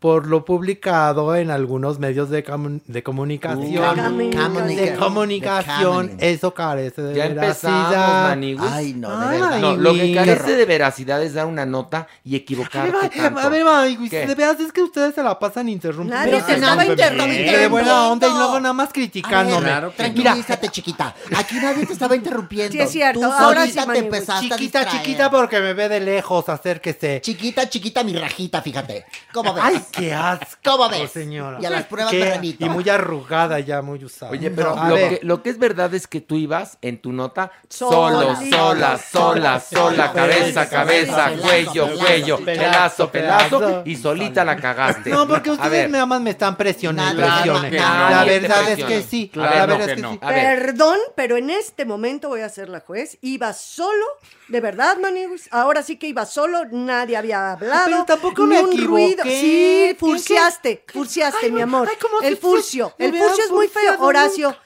F: Por lo publicado en algunos medios de, comun- de comunicación.
C: Comunicación.
F: de comunicación,
I: De comunicación.
F: eso carece de
B: Ya
F: veracidad.
I: Ay, no,
F: Ay,
I: de verdad.
B: No, lo que carece de veracidad es dar una nota y
F: A
B: equivocarte
F: ver,
B: tanto.
F: a ver, Maniguis,
B: ¿Qué?
F: de veras es que ustedes se la pasan interrumpiendo.
C: Nadie
F: sí,
C: estaba interrumpiendo.
F: De buena onda y luego nada más
I: A
F: criticándome.
G: Claro
I: tranquilízate, chiquita. Aquí nadie te estaba interrumpiendo.
C: Sí, es cierto.
I: Tú
C: Ahora
I: solita
C: sí,
I: te empezaste
F: Chiquita,
I: a distraer.
F: chiquita, porque me ve de lejos, acérquese.
I: Chiquita, chiquita, mi rajita, fíjate. ¿Cómo ¿Cómo ves?
F: Ay, qué asco,
I: ¿Cómo ves?
F: señora.
I: Y a las pruebas
F: Qué-
I: me remito.
F: Y muy arrugada ya, muy usada.
B: Oye, pero
F: A
B: lo,
F: ver,
B: que, lo que es verdad es que tú ibas en tu nota
C: Sola.
B: solo, sola, sola, sola, cabeza, cabeza,
I: Pelazo,
B: cuello,
I: pelazo,
B: cuello,
F: pelazo,
B: pelazo, pelazo,
F: pelazo.
B: y solita la cagaste.
F: No, porque
B: A
F: ustedes
B: ver,
F: nada más me están presionando. La verdad es que sí.
B: Claro
F: la verdad es que
B: no.
F: sí.
C: Perdón, pero en este momento voy a ser la juez. Iba solo, de verdad, Maniguis. Ahora sí que iba solo, nadie había hablado.
F: Pero tampoco
C: ni
F: me
C: un
F: equivoqué.
C: ruido. Sí,
F: ¿Qué-
C: furciaste, furciaste, mi amor.
F: ay,
C: el furcio, el furcio es muy feo. Horacio,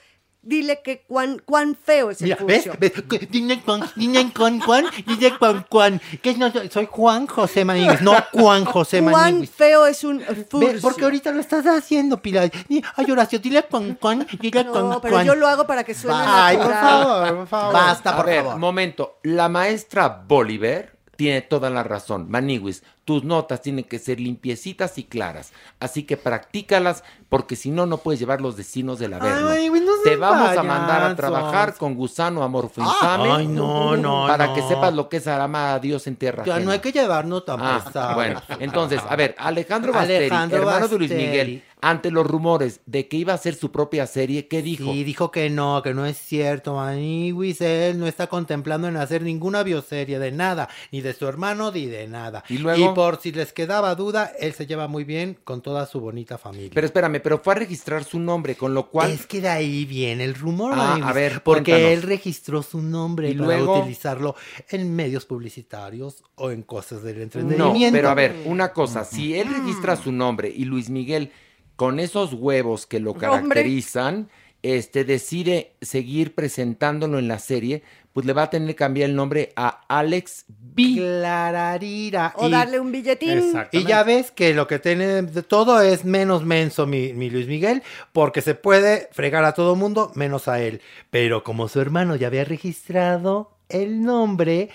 C: dile que cuán, cuán feo es el
F: Mira, ¿ves? ¿Ves? Dime con, dime con Juan, dime con Juan. Que no, soy- Juan José Maniguis, no Juan José
C: Cuán
F: Maniguis.
C: feo es un furcio.
F: Porque ahorita lo estás haciendo, Pilar. Ay, Horacio, dile con Juan, dile con
C: No, pero
F: Juan.
C: yo lo hago para que suene
F: Ay, por favor, por favor.
I: Basta,
B: a
I: por
B: ver,
I: favor.
B: momento. La maestra Bolívar tiene toda la razón. Maniwis, tus notas tienen que ser limpiecitas y claras. Así que practícalas, porque si no, no puedes llevar los destinos del Averno.
F: Ay, güey, no
B: Te vamos a mandar a trabajar con gusano amorfo infame.
F: Ay, no, no,
B: Para
F: no.
B: que sepas lo que es amar a Dios en tierra.
F: Ya no
B: ajena.
F: hay que llevarnos tan
B: Ah, bueno, entonces, a ver, Alejandro Basteri,
F: Alejandro
B: hermano de Luis. Miguel, ante los rumores de que iba a hacer su propia serie, ¿qué dijo?
F: Sí, dijo que no, que no es cierto, Maniwis. Él no está contemplando en hacer ninguna bioserie de nada, ni de su hermano, ni de nada.
B: ¿Y luego?
F: por si les quedaba duda, él se lleva muy bien con toda su bonita familia.
B: Pero espérame, pero fue a registrar su nombre, con lo cual...
F: Es que de ahí viene el rumor,
B: Ah,
F: Maniwis,
B: a ver,
F: porque
B: cuéntanos.
F: él registró su nombre
B: ¿Y
F: para
B: luego?
F: utilizarlo en medios publicitarios o en cosas del
B: No,
F: entretenimiento.
B: pero a ver, una cosa, si él registra su nombre y Luis Miguel, con esos huevos que lo
C: Hombre.
B: caracterizan, este, decide seguir presentándolo en la serie, pues le va a tener que cambiar el nombre a Alex B.
F: Clararira.
C: O
F: Y-
C: darle un billetín.
F: Y ya ves que lo que tiene de todo es menos menso mi, mi Luis Miguel, porque se puede fregar a todo mundo menos a él. Pero como su hermano ya había registrado el nombre,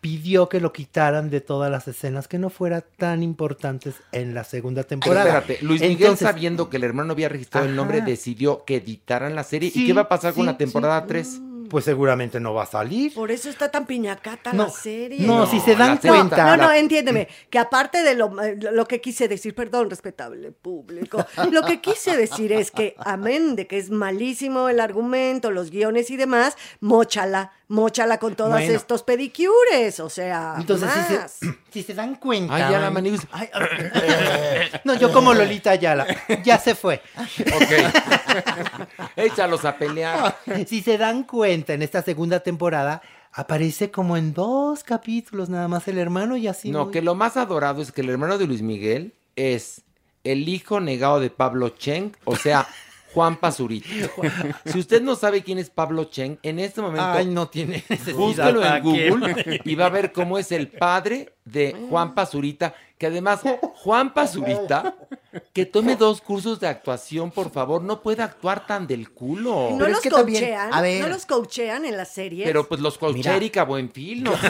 F: pidió que lo quitaran de todas las escenas que no fuera tan importantes en la segunda
B: Pero
F: temporada.
B: espérate, Luis Miguel
F: Entonces,
B: sabiendo que el hermano había registrado el nombre, decidió que editaran la serie.
F: Sí,
B: ¿Y qué va a pasar con la temporada
F: sí.
B: 3?
F: Pues seguramente no va a salir.
C: Por eso está tan piñacata
F: No,
C: la serie.
F: no, si se dan cuenta.
C: No, no, entiéndeme, que aparte de lo, lo que quise decir, perdón, respetable público, lo que quise decir es que, amén de que es malísimo el argumento, los guiones y demás, móchala, móchala con todos
F: Bueno.
C: estos pedicures, o sea,
F: Entonces, si
C: más.
F: se, si se dan cuenta.
B: Ay, ya la.
F: Ay, no, yo como Lolita Ayala. Ya se fue.
B: Ok. Échalos a pelear.
F: Si se dan cuenta, en esta segunda temporada aparece como en dos capítulos nada más el hermano y así.
B: No,
F: muy-
B: que lo más adorado es que el hermano de Luis Miguel es el hijo negado de Pablo Cheng, o sea, Juan Pazurita. Si usted no sabe quién es Pablo Cheng, en este momento
F: Ay, no tiene
B: búsquelo en. Google y va a ver cómo es el padre de Juan Pazurita, que además Juan Pazurita, que tome dos cursos de actuación, por favor, no puede actuar tan del culo.
C: ¿No
I: Pero es
C: los
I: también-
C: coachean?
I: a ver.
C: ¿No los coachean en la serie?
B: Pero pues los
I: Mira.
B: Erika Buenfil, no sé.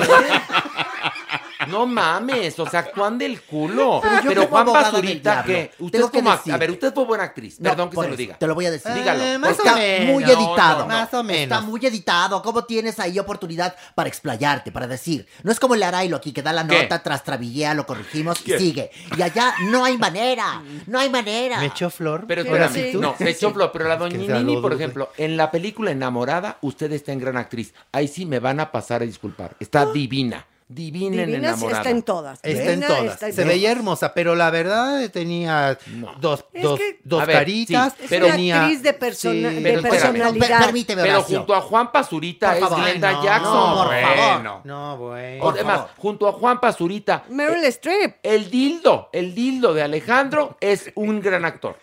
B: No mames, o sea, actúan del culo.
I: Pero
B: Pero,
I: yo como
B: Juan
I: del diablo,
B: que usted
I: tengo que
B: como act-
I: decir-
B: a ver, usted fue buena actriz,
I: No,
B: perdón que
I: por
B: se lo
I: eso,
B: diga.
I: Te lo voy a decir.
B: Dígalo.
F: Eh, más o
I: Está
F: menos.
I: muy editado.
B: no, no.
F: Más o menos.
I: Está muy editado. ¿Cómo tienes ahí oportunidad para explayarte, para decir? No es como el Arailo aquí que da la
B: ¿Qué?
I: nota, tras trabillea, lo corregimos y
B: ¿Qué?
I: sigue. Y allá no hay manera. No hay manera.
F: Me echó flor.
B: Pero espérame,
C: Sí.
B: no, se echó flor, pero la
F: que sea
B: doña
F: lo
B: por ejemplo, en la película Enamorada, usted está en gran actriz. Ahí sí me van a pasar a disculpar. Está divina, divina, en
C: Divina sí
B: Enamorada.
C: está en todas.
F: Está en todas.
C: está en
F: Se
C: todas.
F: veía hermosa, pero la verdad tenía
B: No.
F: dos,
C: Es
F: dos,
C: que-
F: dos
B: ver,
F: caritas.
B: sí,
C: Es
B: pero-
C: una
F: tenía-
C: actriz de, persona,
F: sí.
C: de
B: Pero
C: personalidad.
I: Per- permíteme,
B: Pero junto a Juan Pazurita es
I: favor.
B: Glenda
F: no,
B: Jackson.
I: no, por
B: bueno.
I: favor.
F: No, bueno.
B: Además,
I: favor.
B: junto a Juan Pazurita,
C: Meryl Streep.
B: el dildo, el dildo de Alejandro es un gran actor.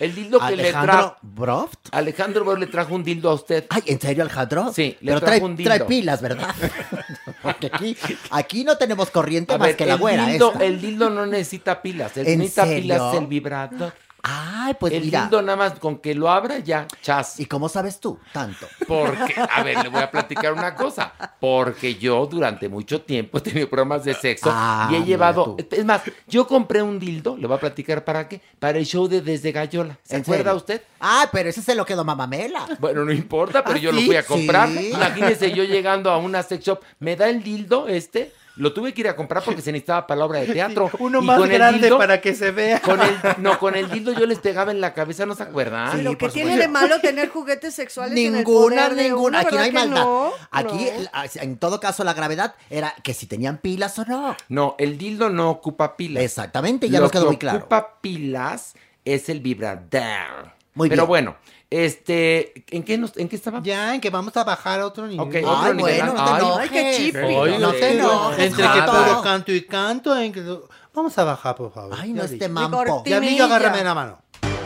B: El dildo que le
I: Alejandro
B: trajo.
I: Broft.
B: Alejandro Bor le trajo un dildo a usted.
I: Ay, ¿en serio, Alejandro?
B: Sí, le
I: Pero
B: trajo
I: trae,
B: un dildo.
I: trae pilas, ¿verdad? Porque aquí, aquí no tenemos corriente
B: A
I: más
B: ver,
I: que la
B: el,
I: güera
B: dildo,
I: esta.
B: el dildo no necesita pilas. El que
I: ¿En
B: necesita
I: serio?
B: pilas es el vibrador.
I: Ay, pues
B: el
I: mira.
B: dildo nada más con que lo abra ya, chas.
I: ¿Y cómo sabes tú tanto?
B: Porque, a ver, le voy a platicar una cosa. Porque yo durante mucho tiempo he tenido programas de sexo
I: Ah,
B: y he llevado. Es más, yo compré un dildo, le voy a platicar para qué. Para el show de Desde Gallola. ¿Se
I: ¿En
B: acuerda
I: serio?
B: usted?
I: Ah, pero ese se lo quedó Mamamela.
B: Bueno, no importa, pero
I: ¿Ah,
B: yo lo fui a comprar.
I: Sí.
B: Imagínese yo llegando a una sex shop, me da el dildo este, Lo tuve que ir a comprar porque se necesitaba para la obra de teatro.
F: Uno
B: Y
F: más
B: con el
F: grande para que se vea.
B: Con el, no, con el dildo yo les pegaba en la cabeza, ¿no se acuerdan?
C: Pero ¿qué tiene de malo tener juguetes sexuales en el
I: Ninguna,
C: de
I: ninguna.
C: uno,
I: Aquí no hay
C: ¿verdad que
I: maldad.
C: no?
I: Aquí,
C: No.
I: la- en todo caso, la gravedad era que si tenían pilas o no.
B: No, el dildo no ocupa pilas.
I: Exactamente, ya
B: Lo
I: nos quedó
B: que
I: muy claro.
B: ocupa pilas es el vibrador.
I: Muy
B: Pero
I: bien.
B: bueno, este, ¿en qué, nos, ¿en qué estaba?
F: Ya, en que vamos a bajar a otro nivel.
B: Ok, otro Ay, nivel. bueno, no te
F: Ay,
B: enojes. Ay, qué chipi.
F: Ay, no te enojes. Entre que puro canto y canto. en que- Vamos a bajar, por favor.
I: Ay, no este mampo.
F: Ya vi, yo agárrame la mano.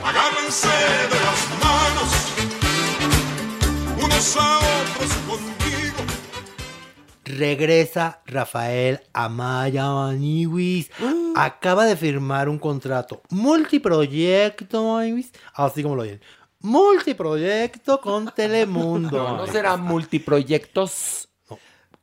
H: Agárrense de las manos, unos a otros conmigo.
F: Regresa Rafael Amaya Maniwis. Acaba de firmar un contrato multiproyecto, Maniwis. Así como lo oyen. Multiproyecto con Telemundo.
B: No, no será multiproyectos.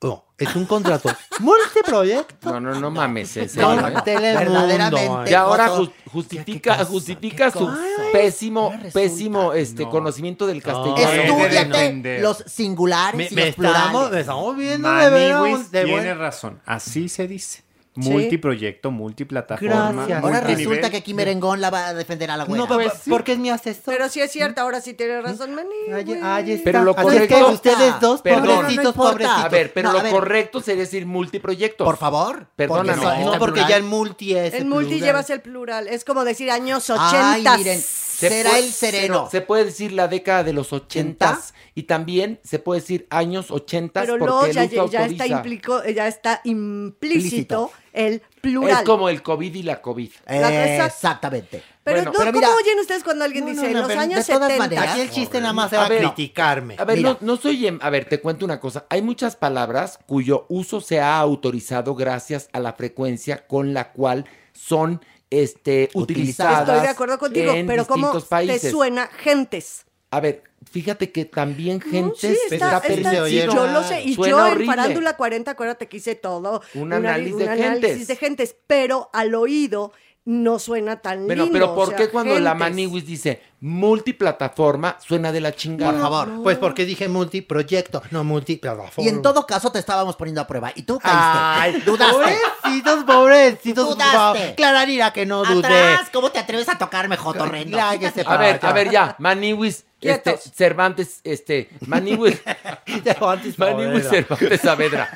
F: No, es un contrato multiproyecto.
B: No, no, no mames, serio, ¿eh?
F: Telemundo.
B: Y ahora justifica, justifica su pésimo, pésimo este conocimiento del castellano.
I: Estúdiate los singulares
F: Me-
I: y
F: me
I: los plurales.
F: estamos- me estamos viendo de
J: Maniwis
F: de
J: tiene
F: buen-
J: razón. Así se dice.
F: Sí.
J: Multiproyecto, multiplataforma.
F: Gracias.
I: Ahora
J: multinivel.
I: resulta que aquí Merengón la va a defender a la güera.
F: No, pa- porque es mi asesor.
C: Pero sí es cierto, ahora sí tiene razón, Mani.
F: Ahí está.
B: Pero lo
F: Así es que
B: correcto.
F: ustedes dos,
B: Perdón.
F: pobrecitos,
I: No
F: pobrecitos.
B: A ver, pero
I: No,
B: lo
I: a ver.
B: correcto sería decir multiproyectos.
I: Por favor.
B: Perdóname.
I: porque son-
F: No, porque
I: plural.
F: ya el multi es.
C: El
F: el
C: multi
F: plural.
C: llevas el plural. Es como decir años
I: Ay,
C: 80.
I: miren,
B: Se
I: será
B: puede-
I: el sereno.
B: Se puede decir la década de los ochentas y también se puede decir años ochentas
C: Pero
B: porque el
C: ya,
B: uso
C: ya está implico, ya está implícito
I: Implícito.
C: el plural.
B: Es como el COVID y la COVID.
I: Exactamente.
C: Pero,
B: Bueno,
C: no,
I: pero
C: ¿cómo
I: mira-
C: oyen ustedes cuando alguien
F: No,
C: dice
F: no, no,
C: los
F: pero
C: años
I: de todas
C: 70?
I: maneras-
F: Aquí el chiste nada más
B: A
F: era
B: ver,
F: criticarme.
B: A ver,
I: Mira.
B: no, no soy... A ver, te cuento una cosa. Hay muchas palabras cuyo uso se ha autorizado gracias a la frecuencia con la cual son este, utilizadas
C: Estoy de acuerdo contigo,
B: en
C: pero ¿cómo
B: países.
C: te suena gentes?
B: A ver, fíjate que también
C: No,
B: gente
C: sí, está, está-
B: perdido.
C: yo lo sé. Y yo en
B: horrible.
C: Farándula 40, acuérdate que hice todo.
B: Un análisis de
C: análisis
B: gentes.
C: de gentes, pero al oído no suena tan
B: Bueno,
C: lindo.
B: pero
C: o
B: ¿por
C: sea,
B: qué cuando la. Maniwis dice multiplataforma suena de la chingada?
F: Por favor. Pues porque dije multiproyecto, no multiplataforma.
I: Y en todo caso te estábamos poniendo a prueba. Y tú caíste.
F: Ay,
I: Dudaste.
F: pobrecitos, pobrecitos.
I: Dudaste.
F: Clararira que no dudé.
I: Atrás, ¿cómo te atreves a tocarme, Jotorrendo?
B: A ver, a ver ya, Maniwis, este. Cervantes, este, Maniwis,
F: Cervantes
B: Maniwis. Cervantes Saavedra.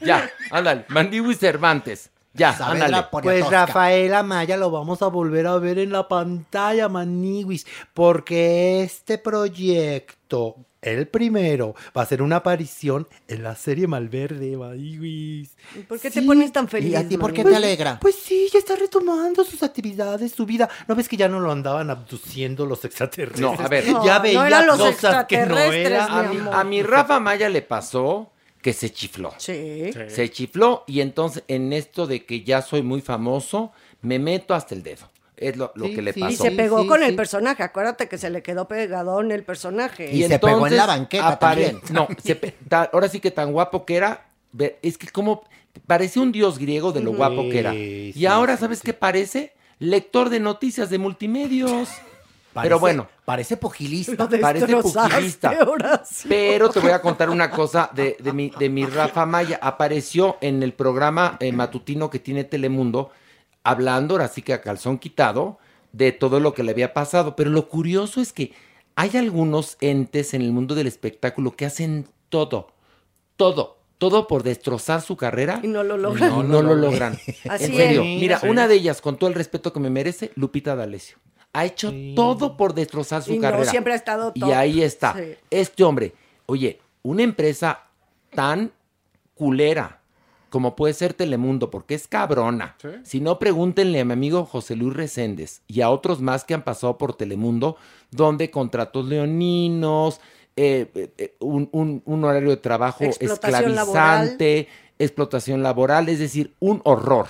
B: Ya, ándale, Maniwis Cervantes. Ya, ándale.
F: Pues. Rafael Amaya lo vamos a volver a ver en la pantalla, Maniwis, porque este proyecto, el primero, va a ser una aparición en la serie Malverde, Maniwis.
C: ¿Por qué te pones tan feliz?
I: ¿Y a ti por qué te alegra?
F: Pues sí, ya está retomando sus actividades, su vida. ¿No ves que ya no lo andaban abduciendo los extraterrestres?
B: No, a ver.
C: No,
F: ya
C: no
F: veía
C: eran los
F: cosas que no
C: extraterrestres,
F: era.
B: A
C: mi
B: a mi Rafa Maya le pasó que se chifló.
C: Sí.
B: Se chifló y entonces en esto de que ya soy muy famoso, me meto hasta el dedo. Es lo, lo
F: Sí,
B: que le
F: sí,
B: pasó.
C: Y se pegó
F: sí,
C: con
F: sí.
C: el personaje. Acuérdate que se le quedó pegado en el personaje.
I: Y se pegó en la banqueta también.
B: No, se ta- ahora sí que tan guapo que era. Es que como parecía un dios griego de lo guapo que era.
F: Sí,
B: Y ahora,
F: sí,
B: ¿sabes
F: sí.
B: qué parece? Lector de noticias de multimedios.
I: Parece-
B: Pero bueno,
I: Parece pugilista.
B: Parece pugilista. Pero te voy a contar una cosa de, de mi, de mi Rafa Maya. Apareció en el programa eh, matutino que tiene Telemundo, hablando, ahora sí que a calzón quitado, de todo lo que le había pasado. Pero lo curioso es que hay algunos entes en el mundo del espectáculo que hacen todo, todo, todo por destrozar su carrera.
C: Y no lo logran.
B: No, no lo logran.
C: Así
B: en serio.
C: es.
B: Mira,
F: Sí.
B: una de ellas, con todo el respeto que me merece, Lupita D'Alessio. Ha hecho todo por destrozar su
C: Y no
B: carrera.
C: siempre ha estado
B: Y ahí está.
C: Sí.
B: Este hombre, oye, una empresa tan culera como puede ser Telemundo, porque es cabrona. Si no, pregúntenle a mi amigo José Luis Reséndez y a otros más que han pasado por Telemundo, donde contratos leoninos, eh, eh, un, un- un horario de trabajo
C: Explotación
B: esclavizante, explotación laboral, es decir, un horror.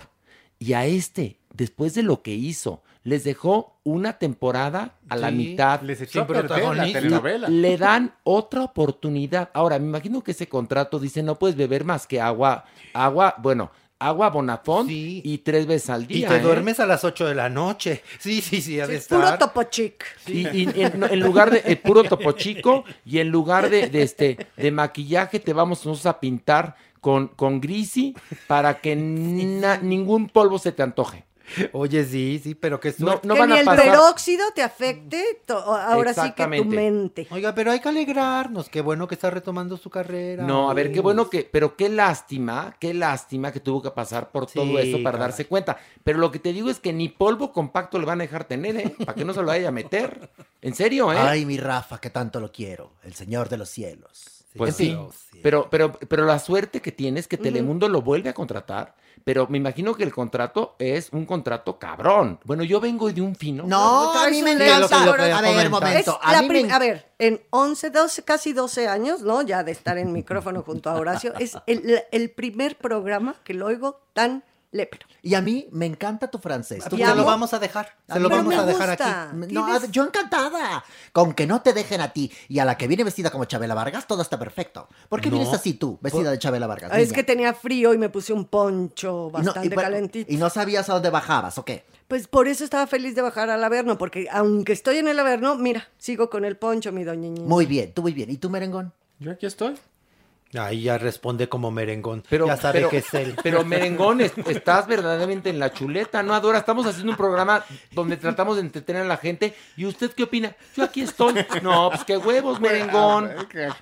B: Y a este, después de lo que hizo, les dejó una temporada a la mitad.
J: les echó a perder la telenovela.
B: Le dan otra oportunidad. Ahora, me imagino que ese contrato dice no puedes beber más que agua, agua, bueno, agua Bonafont
F: Sí.
B: y tres veces al
F: Y
B: día.
F: te
B: ¿eh?
F: duermes a las 8 de la noche. Sí, sí, sí,
C: Es puro
F: estar.
C: topo chic.
B: Y, y en, lugar de eh, puro topo chico y en lugar de, de este de maquillaje te vamos nosotros a pintar con, con Grisi para que na- ningún polvo se te antoje.
F: Oye, sí, sí, pero que
B: No, no
C: que
B: van
C: ni
B: a
C: el
B: pasar.
C: peróxido te afecte, to- ahora sí que tu mente.
F: Oiga, pero hay que alegrarnos. Qué bueno que está retomando su carrera.
B: No, a ver, qué bueno que, pero qué lástima, qué lástima que tuvo que pasar por todo
F: Sí,
B: eso para
F: caray.
B: darse cuenta. Pero lo que te digo es que ni polvo compacto le van a dejar tener, ¿eh? Para que no se lo vaya a meter. En serio, ¿eh?
I: Ay, mi Rafa, que tanto lo quiero. El señor de los cielos.
B: Pues sí, pero, pero, pero la suerte que tiene es que Telemundo lo vuelve a contratar. Pero me imagino que el contrato es un contrato cabrón. Bueno, yo vengo de un fino.
I: No, a mí me encanta. A ver, momento. A
C: la
I: mí me
C: A ver, en 11, 12, casi 12 años, ¿no? Ya de estar en micrófono junto a Horacio, es el, el primer programa que lo oigo tan lépero.
I: Y a mí me encanta tu francés. Tu
F: Se lo vamos a dejar. Se lo vamos a dejar
I: gusta.
F: aquí.
I: No, yo encantada. Con que no te dejen a ti y a la que viene vestida como Chabela Vargas, todo está perfecto. ¿Por qué
F: No.
I: vienes así tú, vestida de Chabela Vargas?
C: Es
I: niña?
C: que tenía frío y me puse un poncho
I: Y no-
C: bastante
I: y,
C: calentito.
I: y no sabías a dónde bajabas, ¿o qué?
C: Pues por eso estaba feliz de bajar al Averno, porque aunque estoy en el Averno, mira, sigo con el poncho, mi doña.
I: Muy bien, tú muy bien. ¿Y tú, merengón?
J: Yo aquí estoy.
F: Ahí ya responde como merengón.
B: Pero,
F: ya sabe
B: pero-
F: que es él.
B: Pero merengón, es- estás verdaderamente en la chuleta, ¿no, Adora? Estamos haciendo un programa donde tratamos de entretener a la gente. ¿Y usted qué opina? Yo aquí estoy. No, pues qué huevos, merengón.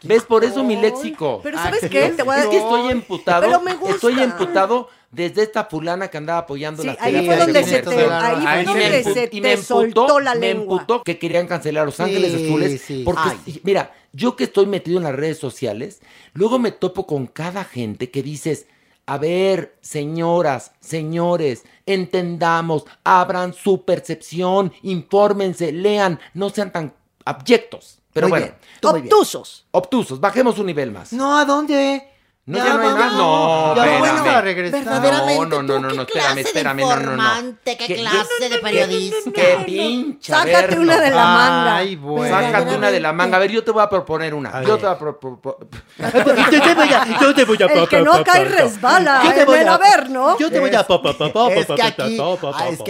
B: ¿Ves? Por eso mi léxico.
C: Pero ¿sabes qué? Te voy a
B: Es que estoy emputado.
C: Pero me gusta.
B: Estoy emputado desde esta fulana que andaba apoyando
C: Sí,
B: las
C: ahí fue
B: de
C: donde se te- ahí fue donde
B: me
C: se te
B: me
C: soltó la
B: me
C: lengua.
B: emputó que querían cancelar Los Ángeles
F: Sí,
B: Azules.
F: sí.
B: Porque,
I: Ay.
B: mira, yo que estoy metido en las redes sociales, luego me topo con cada gente que dices, a ver, señoras, señores, entendamos, abran su percepción, infórmense, lean, no sean tan abyectos. Pero
I: Muy
B: bueno,
I: bien.
C: Obtusos.
B: obtusos, bajemos un nivel más.
F: No, ¿a dónde?
B: No, ya no hay más. No,
F: ya
B: espérame.
F: bueno para regresar.
B: No, no, no,
I: ¿tú
B: no, no, espérame, espérame, no, no, no.
I: qué clase de periodista?
B: Qué pinche.
C: Sácate una de la manga.
F: Ay, bueno.
B: Sácate una de la manga. A ver, yo te voy a proponer una. Yo
F: ver.
B: te voy a proponer.
F: yo te voy a, yo te voy a
C: El que no cae resbala.
F: Yo te
C: en
F: voy a-
C: Averno.
F: Yo te voy a
I: Es que aquí,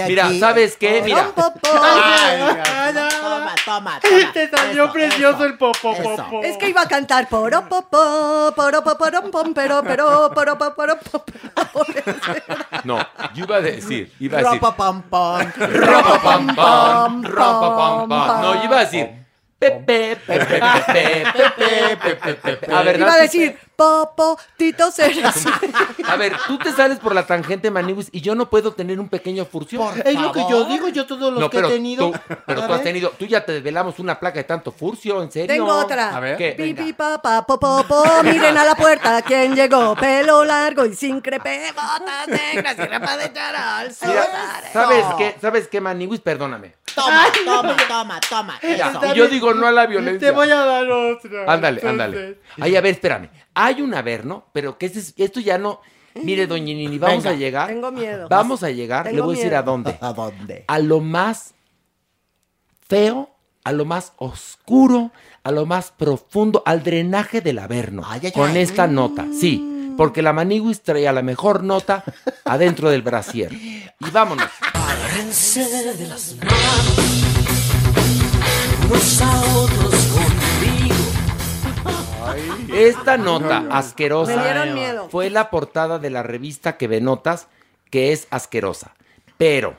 B: Mira, ¿sabes qué? Mira.
I: Toma, toma, toma.
F: Te salió precioso el popo.
C: Es que iba a cantar poro popo, poro poporom pom, pero pero poro poporo pom.
B: No, yo iba a decir. Iba a decir.
I: Ropa pam pam.
B: Ropa pam pam. Ropa pam pam. No, yo iba a decir. Pepe, pepe, pepe, pepe, pepe, pepe. A ver,
C: Iba a decir popo, Tito Ceres.
B: A ver, tú te sales por la tangente, Maniwis, y yo no puedo tener un pequeño furcio.
F: Es lo que yo digo, yo todos los
B: No,
F: que
B: pero
F: he tenido.
B: tú, pero tú has tenido, tú ya te desvelamos una placa de tanto furcio, ¿en serio?
C: Tengo otra.
G: A ver.
B: ¿Qué?
C: Pipi papá popo po, miren a la puerta quién llegó, pelo largo y sin crepe, botas negras y ropa de charal.
B: ¿sabes qué? ¿Sabes qué, Maniwis? Perdóname.
I: Toma, toma, toma, toma.
B: Ya, y yo digo no a la violencia.
F: Te voy a dar otra.
B: Ándale,
F: Entonces,
B: ándale. Ay, a ver, espérame. Hay un Averno, pero que ese es- esto ya no. Mire, doña Nini, vamos
I: Venga.
B: a llegar.
C: Tengo miedo.
B: Vamos a llegar.
C: Tengo
B: le voy a decir a dónde.
I: ¿A dónde?
B: A lo más feo, a lo más oscuro, a lo más profundo, al drenaje del Averno.
I: Ay, ay,
B: con
I: ay.
B: esta nota. Sí, porque la Maniguis traía la mejor nota adentro del brasier. Y vámonos.
H: De las manos, unos a otros conmigo.
B: Esta nota asquerosa
C: Me dieron miedo.
B: fue la portada de la revista que ve notas, que es asquerosa. Pero,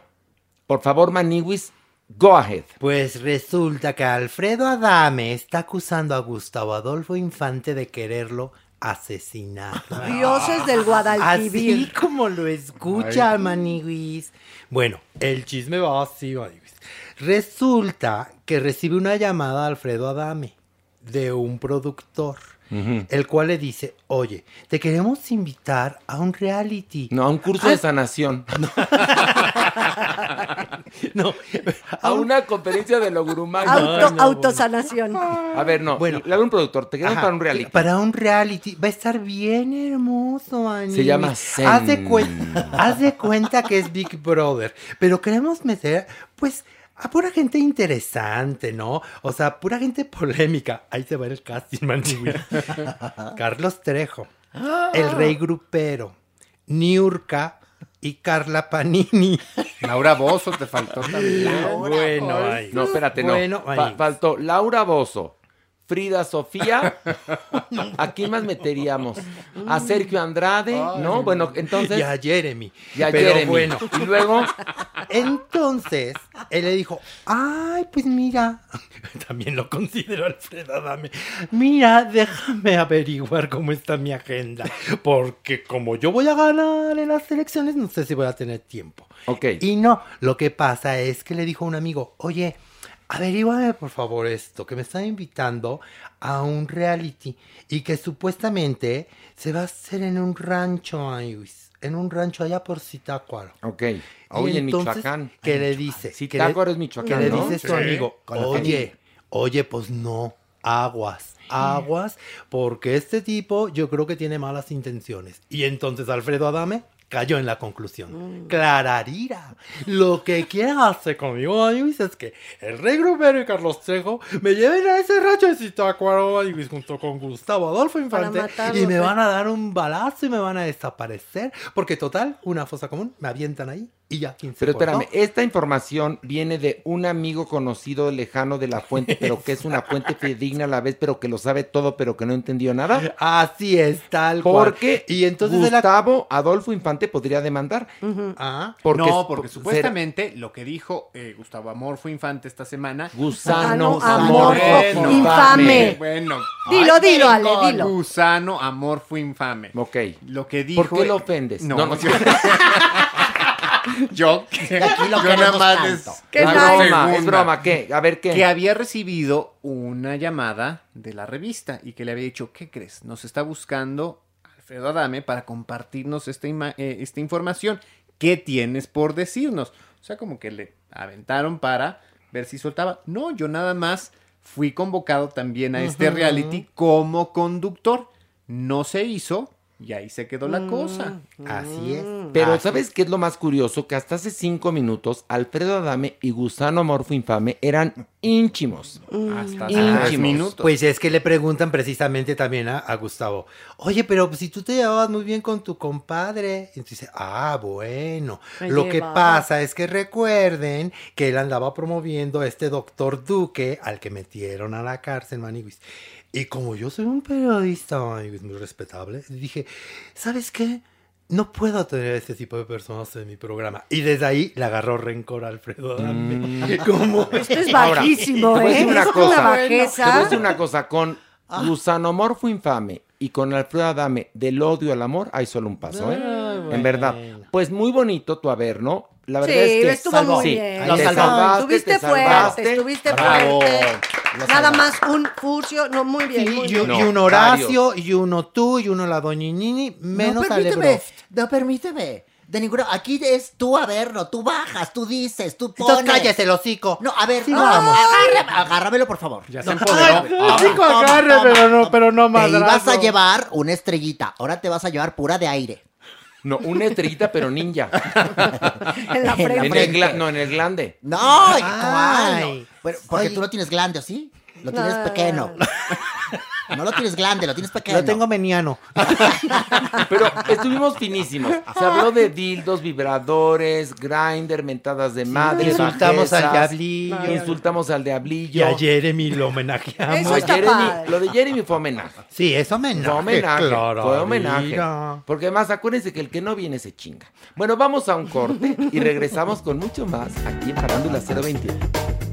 B: por favor, Maniwis, go ahead.
F: Pues resulta que Alfredo Adame está acusando a Gustavo Adolfo Infante de quererlo asesinar.
C: Dioses del
F: Así
C: Guadalquivir.
F: como lo escucha, Maniwis. Bueno, el chisme va así, Maniwis. Resulta que recibe una llamada de Alfredo Adame de un productor, el cual le dice, oye, te queremos invitar a un reality.
B: No, a un curso de sanación.
F: No,
B: A una conferencia de Logurumay.
C: Auto, autosanación.
B: A ver, no.
F: Bueno.
B: le hago un productor. Te quedas para un reality.
F: Para un reality. Va a estar bien hermoso, Ani.
B: Se llama Zen.
F: Haz de, cuen- haz de cuenta que es Big Brother. Pero queremos meter, pues, a pura gente interesante, ¿no? O sea, pura gente polémica. Ahí se va el casting, Maniwis. Carlos Trejo. El Rey Grupero. Niurka y Carla Panini.
G: Laura Bozo te faltó también.
F: bueno, ay.
B: No, espérate, no.
F: Bueno,
B: Fa-
F: ahí.
B: faltó Laura Bozo, Frida Sofía. ¿A quién más meteríamos? A Sergio Andrade, ¿no? Bueno, entonces.
F: Y a Jeremy.
B: Y a
F: Pero
B: Jeremy.
F: bueno.
B: Y luego.
F: Entonces, él le dijo, ay, pues mira, también lo considero Alfredo Adame, mira, déjame averiguar cómo está mi agenda, porque como yo voy a ganar en las elecciones, no sé si voy a tener tiempo.
B: Ok.
F: Y no, lo que pasa es que le dijo a un amigo, oye, averíguame por favor esto, que me están invitando a un reality y que supuestamente se va a hacer en un rancho, en un rancho allá por Zitácuaro.
B: Ok. Oye, en Michoacán.
F: ¿Qué le dice?
B: Sí,
F: ¿Qué le-
B: Tácuaro es Michoacán,
F: ¿Qué le
B: ¿no?
F: dice su amigo? Oye, oye, pues no, aguas, aguas, porque este tipo yo creo que tiene malas intenciones. Y entonces Alfredo Adame cayó en la conclusión. Clararira, lo que quiere hacer conmigo, Ayuis, es que el Rey Grupero y Carlos Trejo me lleven a ese rancho de Zitácuaro, junto con Gustavo Adolfo Infante, y me
C: ¿eh?
F: van a dar un balazo y me van a desaparecer, porque total, una fosa común, me avientan ahí y ya, 15
B: Pero espérame, esta información viene de un amigo conocido lejano de la fuente, pero que es una fuente fidedigna a la vez, pero que lo sabe todo, pero que no entendió nada.
F: Así es, tal cual.
B: Porque
F: Y entonces la-
B: Gustavo Adolfo Infante podría demandar.
F: Ah,
B: Porque
J: no,
B: es-
J: porque
B: ser-
J: supuestamente lo que dijo eh, Gustavo Amorfo Infante esta semana.
B: Gusano
C: Ah, no, amorfo infame.
J: Bueno.
C: Dilo,
J: Ay,
C: dilo, Ale, dilo.
J: Gusano amorfo infame.
B: Ok.
J: Lo que dijo.
B: ¿Por qué lo ofendes?
J: No,
B: No, no.
J: yo- que-
I: Aquí lo
J: yo nada más
I: tanto.
J: les-
C: ¿Qué
B: Es
J: la
B: broma,
J: segunda.
B: es broma. ¿Qué? A ver, ¿qué?
J: Que había recibido una llamada de la revista y que le había dicho, ¿qué crees? Nos está buscando Alfredo Adame para compartirnos esta, ima- eh, esta información. ¿Qué tienes por decirnos? O sea, como que le aventaron para ver si soltaba. No, yo nada más fui convocado también a este reality como conductor. No se hizo y ahí se quedó la cosa.
F: Así es.
B: Pero
F: Así
B: ¿sabes qué es lo más curioso? Que hasta hace cinco minutos Alfredo Adame y Gusano Amorfo Infame eran ínchimos.
J: Hasta hace
B: Ínchimos.
J: minutos.
F: Pues es que le preguntan precisamente también a, a Gustavo, oye, pero si tú te llevabas muy bien con tu compadre, y dice, ah, bueno,
C: Me
F: lo que pasa es que recuerden que él andaba promoviendo a este doctor Duque al que metieron a la cárcel, Maniguis. Y como yo soy un periodista, muy respetable, dije, ¿sabes qué? No puedo tener este tipo de personas en mi programa. Y desde ahí le agarró rencor a Alfredo Adame. Como-
C: Esto es
B: Ahora,
C: bajísimo,
B: te voy a
C: ¿eh?
B: decir una
C: Es
B: cosa.
C: una
B: Te voy a decir una cosa. Con Gusanomorfo Infame y con Alfredo Adame del odio al amor, hay solo un paso, ¿eh? En verdad. Pues muy bonito tu haber, ¿no? La verdad
C: Sí,
B: es que
C: estuvo
B: salvó.
C: muy
B: Sí,
C: bien.
B: salvaste,
C: Estuviste
B: te
C: fuerte,
B: salvaste.
C: estuviste
B: Bravo.
C: fuerte. Nada más un furcio, no, muy bien, muy
F: y,
C: bien.
F: y un Horacio, y uno tú, y uno la doñinini, menos
I: no, permíteme, no, permíteme. De ninguna, aquí es tú a verlo, tú bajas, tú dices, tú
F: Entonces
I: pones.
F: cállese el hocico.
I: No, a ver,
F: Sí,
I: no,
F: vamos.
I: agárramelo por favor.
J: Ya se
I: No,
J: empoderó.
F: El chico agarre, pero no, pero no
I: Te ibas a llevar una estrellita, ahora te vas a llevar pura de aire.
B: No, una estrellita, pero ninja.
C: En la frente.
B: En el no, en el glande.
I: No,
F: Ay.
I: Porque tú no tienes glande, ¿o sí? Lo tienes
C: No.
I: pequeño. No lo tienes glande, lo tienes pequeño.
F: Lo tengo meniano.
B: Pero estuvimos finísimos. Se habló de dildos, vibradores, grinder, mentadas de madre.
F: Insultamos al
B: bajezas,
F: diablillo.
B: Insultamos al
F: Y
B: diablillo.
F: a Jeremy lo homenajeamos.
C: Eso
B: No,
C: está
B: Jeremy-
C: padre.
B: lo de Jeremy fue homenaje.
F: Sí, es homenaje.
B: Fue homenaje.
F: claro,
B: fue homenaje.
F: mira.
B: Porque además, acuérdense que el que no viene se chinga. Bueno, vamos a un corte y regresamos con mucho más aquí en Farándula 021.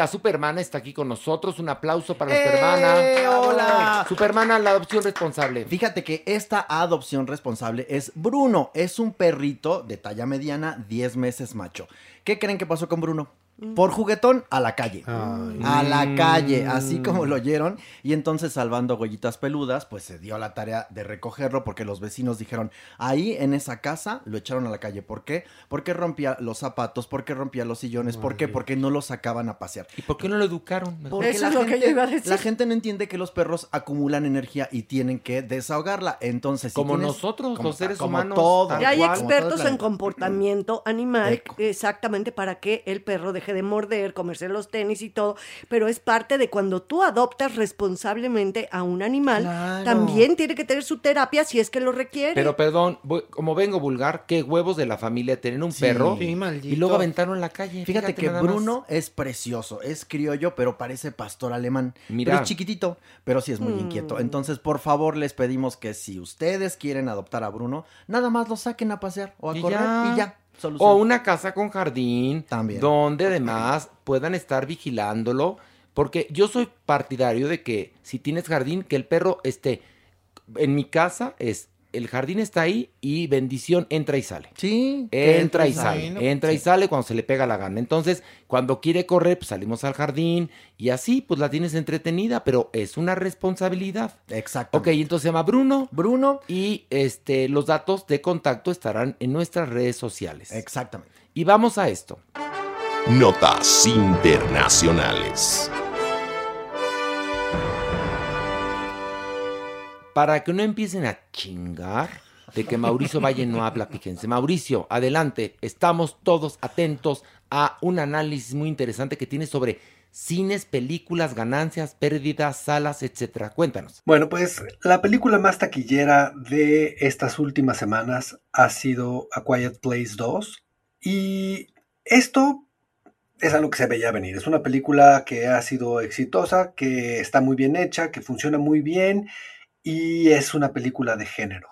B: La Supermana está aquí con nosotros. Un aplauso para la
I: ¡Eh!
B: Supermana.
I: ¡Hola!
B: Supermana, la adopción responsable.
I: Fíjate que esta adopción responsable es Bruno. Es un perrito de talla mediana, 10 meses macho. ¿Qué creen que pasó con Bruno? Por juguetón a la calle. A la calle, así como lo oyeron. Y entonces, salvando huellitas peludas, pues se dio la tarea de recogerlo porque los vecinos dijeron, ahí en esa casa lo echaron a la calle. ¿Por qué? Porque rompía los zapatos, porque rompía los sillones, ¿por qué? Porque no lo sacaban a pasear.
B: ¿Y por qué no lo educaron?
I: Porque
C: Eso
I: la
C: es lo que
I: gente,
C: yo iba a decir.
I: la gente no entiende que los perros acumulan energía y tienen que desahogarla. Entonces, si
B: Como
I: tienes-
B: nosotros,
I: como-
B: los seres
I: como
B: humanos,
I: todo,
B: tal
C: Y hay
I: cual,
C: expertos en comportamiento animal,
I: Eco.
C: exactamente para que el perro deje de morder, comerse los tenis y todo, pero es parte de cuando tú adoptas responsablemente a un animal,
I: Claro.
C: también tiene que tener su terapia si es que lo requiere.
B: Pero perdón, voy- como vengo vulgar, qué huevos de la familia tener un
I: Sí.
B: perro
I: Sí,
B: y luego aventaron en la calle.
I: Fíjate, que
B: más.
I: Bruno es precioso, es criollo, pero parece pastor alemán.
B: Mira.
I: Pero es chiquitito, pero sí es muy
C: Mm.
I: inquieto. Entonces, por favor, les pedimos que si ustedes quieren adoptar a Bruno, nada más lo saquen a pasear o a
B: Y
I: correr
B: ya.
I: y ya. Solución.
B: O una casa con jardín,
I: También.
B: donde además puedan estar vigilándolo, porque yo soy partidario de que si tienes jardín, que el perro esté. En mi casa es el jardín está ahí y bendición entra y sale.
I: Sí.
B: Entra y sale. entra y sale cuando se le pega la gana. Entonces, cuando quiere correr, pues salimos al jardín y así, pues la tienes entretenida, pero es una responsabilidad.
I: Exacto.
B: Ok, entonces se llama Bruno.
I: Bruno.
B: Y este, los datos de contacto estarán en nuestras redes sociales.
I: Exactamente.
B: Y vamos a esto.
K: Notas internacionales.
B: Para que no empiecen a chingar de que Mauricio Valle no habla, fíjense. Mauricio, adelante. Estamos todos atentos a un análisis muy interesante que tiene sobre cines, películas, ganancias, pérdidas, salas, etcétera. Cuéntanos.
D: Bueno, pues la película más taquillera de estas últimas semanas ha sido A Quiet Place 2. Y esto es algo que se veía venir. Es una película que ha sido exitosa, que está muy bien hecha, que funciona muy bien y es una película de género.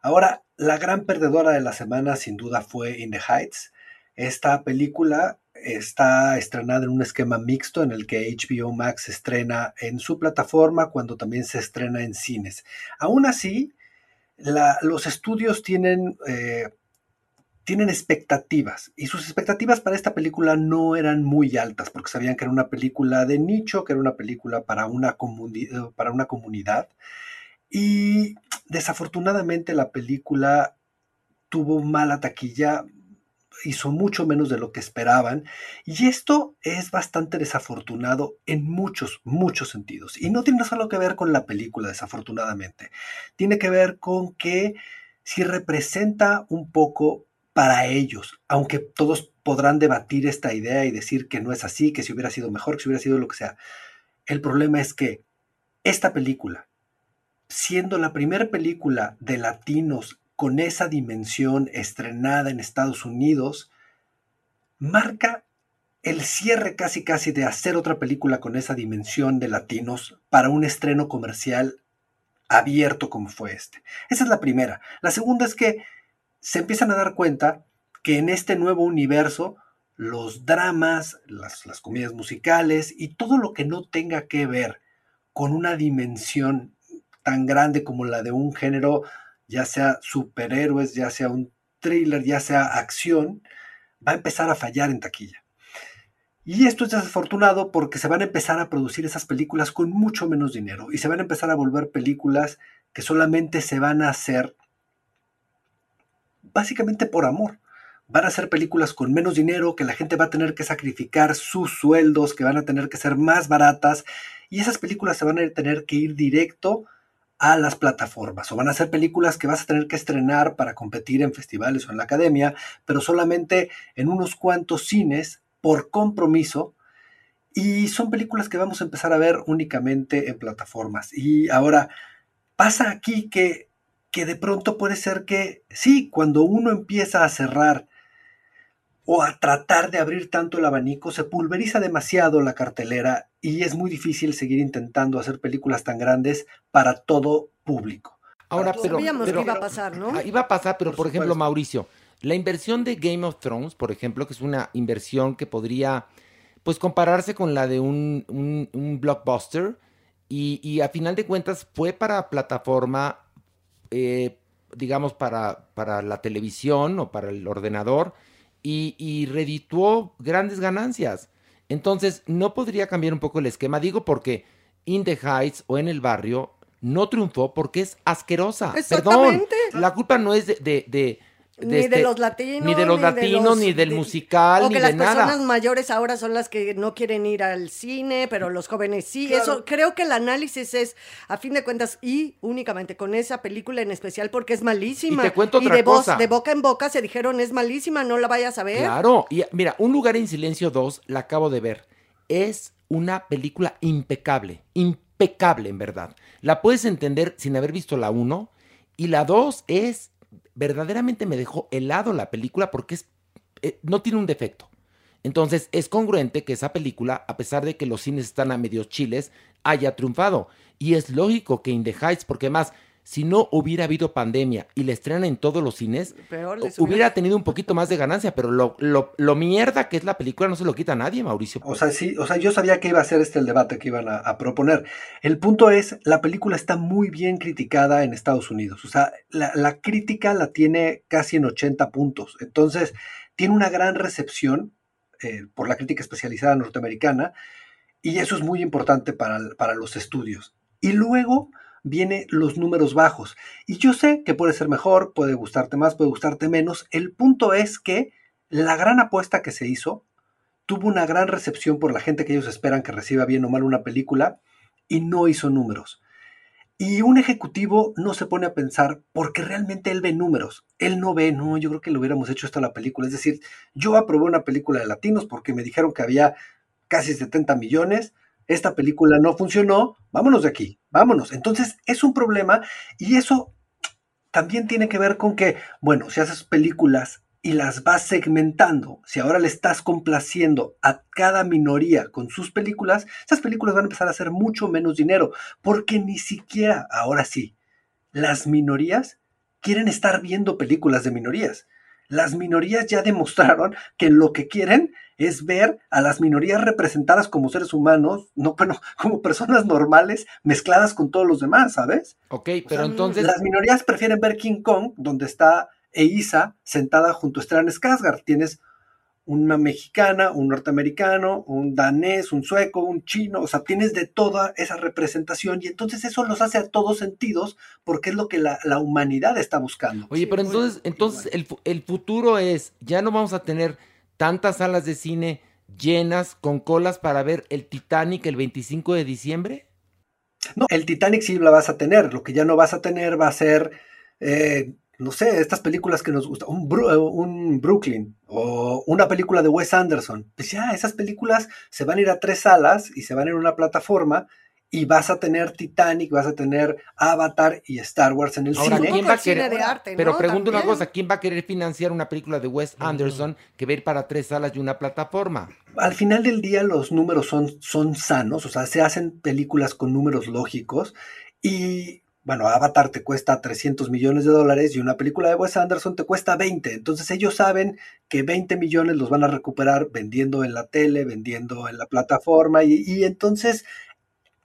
D: Ahora, la gran perdedora de la semana sin duda fue In the Heights. Esta película está estrenada en un esquema mixto en el que HBO Max estrena en su plataforma cuando también se estrena en cines. Aún así, los estudios tienen, eh, tienen expectativas y sus expectativas para esta película no eran muy altas porque sabían que era una película de nicho, que era una película para una, para una comunidad y desafortunadamente la película tuvo mala taquilla, hizo mucho menos de lo que esperaban y esto es bastante desafortunado en muchos, muchos sentidos. Y no tiene solo que ver con la película, desafortunadamente. Tiene que ver con que si representa un poco para ellos, aunque todos podrán debatir esta idea y decir que no es así, que si hubiera sido mejor, que si hubiera sido lo que sea. El problema es que esta película, siendo la primera película de latinos con esa dimensión estrenada en Estados Unidos, marca el cierre casi casi de hacer otra película con esa dimensión de latinos para un estreno comercial abierto como fue este. Esa es la primera. La segunda es que se empiezan a dar cuenta que en este nuevo universo los dramas, las, las comedias musicales y todo lo que no tenga que ver con una dimensión tan grande como la de un género, ya sea superhéroes, ya sea un thriller, ya sea acción, va a empezar a fallar en taquilla. Y esto es desafortunado porque se van a empezar a producir esas películas con mucho menos dinero y se van a empezar a volver películas que solamente se van a hacer básicamente por amor. Van a ser películas con menos dinero, que la gente va a tener que sacrificar sus sueldos, que van a tener que ser más baratas y esas películas se van a tener que ir directo a las plataformas o van a ser películas que vas a tener que estrenar para competir en festivales o en la academia, pero solamente en unos cuantos cines por compromiso y son películas que vamos a empezar a ver únicamente en plataformas. Y ahora pasa aquí que, que de pronto puede ser que sí, cuando uno empieza a cerrar o a tratar de abrir tanto el abanico, se pulveriza demasiado la cartelera y es muy difícil seguir intentando hacer películas tan grandes para todo público.
B: Ahora, pero,
C: Sabíamos
B: pero-
C: que iba a pasar, ¿no?
B: Ah, Iba a pasar, pero por, ejemplo, Mauricio, la inversión de Game of Thrones, por ejemplo, que es una inversión que podría, pues, compararse con la de un, un- un blockbuster, y, y a final de cuentas fue para plataforma, eh, digamos, para, para la televisión o para el ordenador, y, y redituó grandes ganancias. Entonces, no podría cambiar un poco el esquema, digo porque In the Heights o en el barrio no triunfó porque es asquerosa. Perdón, la culpa no es de... de- de- de
C: Ni de
B: este-
C: los latinos.
B: Ni de los latinos,
C: los-
B: ni del
C: de-
B: musical,
C: O
B: ni
C: que
B: de
C: las personas
B: nada.
C: mayores ahora son las que no quieren ir al cine, pero los jóvenes sí.
D: Claro.
C: Eso creo que el análisis es, a fin de cuentas, y únicamente con esa película en especial porque es malísima.
B: Y te cuento otra
C: de voz,
B: cosa.
C: de boca en boca se dijeron es malísima, no la vayas a ver.
B: Claro, y mira, Un lugar en silencio 2, la acabo de ver. Es una película impecable, impecable en verdad. La puedes entender sin haber visto la 1 y la 2 es verdaderamente me dejó helado la película porque es eh, no tiene un defecto. Entonces es congruente que esa película, a pesar de que los cines están a medios chiles, haya triunfado. Y es lógico que In porque más, si no hubiera habido pandemia y la estrenan en todos los cines,
C: Peor
B: hubiera
C: hubiera-
B: tenido un poquito más de ganancia, pero lo, lo, lo mierda que es la película no se lo quita a nadie, Mauricio.
D: O sea, sí, o sea, yo sabía que iba a ser este el debate que iban a, a proponer. El punto es, la película está muy bien criticada en Estados Unidos. O sea, la, la crítica la tiene casi en 80 puntos. Entonces, tiene una gran recepción eh, por la crítica especializada norteamericana y eso es muy importante para, para los estudios. Y luego viene los números bajos. Y yo sé que puede ser mejor, puede gustarte más, puede gustarte menos. El punto es que la gran apuesta que se hizo tuvo una gran recepción por la gente que ellos esperan que reciba bien o mal una película y no hizo números. Y un ejecutivo no se pone a pensar porque realmente él ve números. Él no ve, no, yo creo que lo hubiéramos hecho esto a la película. Es decir, yo aprobé una película de latinos porque me dijeron que había casi 70 millones. Esta película no funcionó. Vámonos de aquí, vámonos. Entonces es un problema y eso también tiene que ver con que, bueno, si haces películas y las vas segmentando, si ahora le estás complaciendo a cada minoría con sus películas, esas películas van a empezar a hacer mucho menos dinero, porque ni siquiera, ahora sí, las minorías quieren estar viendo películas de minorías. Las minorías ya demostraron que lo que quieren es ver a las minorías representadas como seres humanos, no, bueno, como personas normales mezcladas con todos los demás, ¿sabes?
B: Ok, pero entonces...
D: Las minorías prefieren ver King Kong, donde está Eiza sentada junto a Stellan Skarsgård. Tienes una mexicana, un norteamericano, un danés, un sueco, un chino, o sea, tienes de toda esa representación y entonces eso los hace a todos sentidos porque es lo que la, la humanidad está buscando.
B: Oye, pero entonces, entonces el, el futuro es, ya no vamos a tener tantas salas de cine llenas con colas para ver el Titanic el 25 de diciembre.
D: No, el Titanic sí la vas a tener, lo que ya no vas a tener va a ser, eh, no sé, estas películas que nos gustan, un, Bru- eh, un Brooklyn o una película de Wes Anderson. Pues ya, esas películas se van a ir a tres salas y se van a ir a una plataforma y vas a tener Titanic, vas a tener Avatar y Star Wars en el
B: Ahora,
D: cine.
B: ¿quién va a querer?
C: de arte,
B: pero
C: ¿no?
B: pregunto una cosa, ¿quién va a querer financiar una película de Wes Anderson que va a ir para tres salas y una plataforma?
D: al final del día los números son, son sanos, o sea, se hacen películas con números lógicos y bueno, Avatar te cuesta 300 millones de dólares y una película de Wes Anderson te cuesta 20. Entonces ellos saben que 20 millones los van a recuperar vendiendo en la tele, vendiendo en la plataforma y, entonces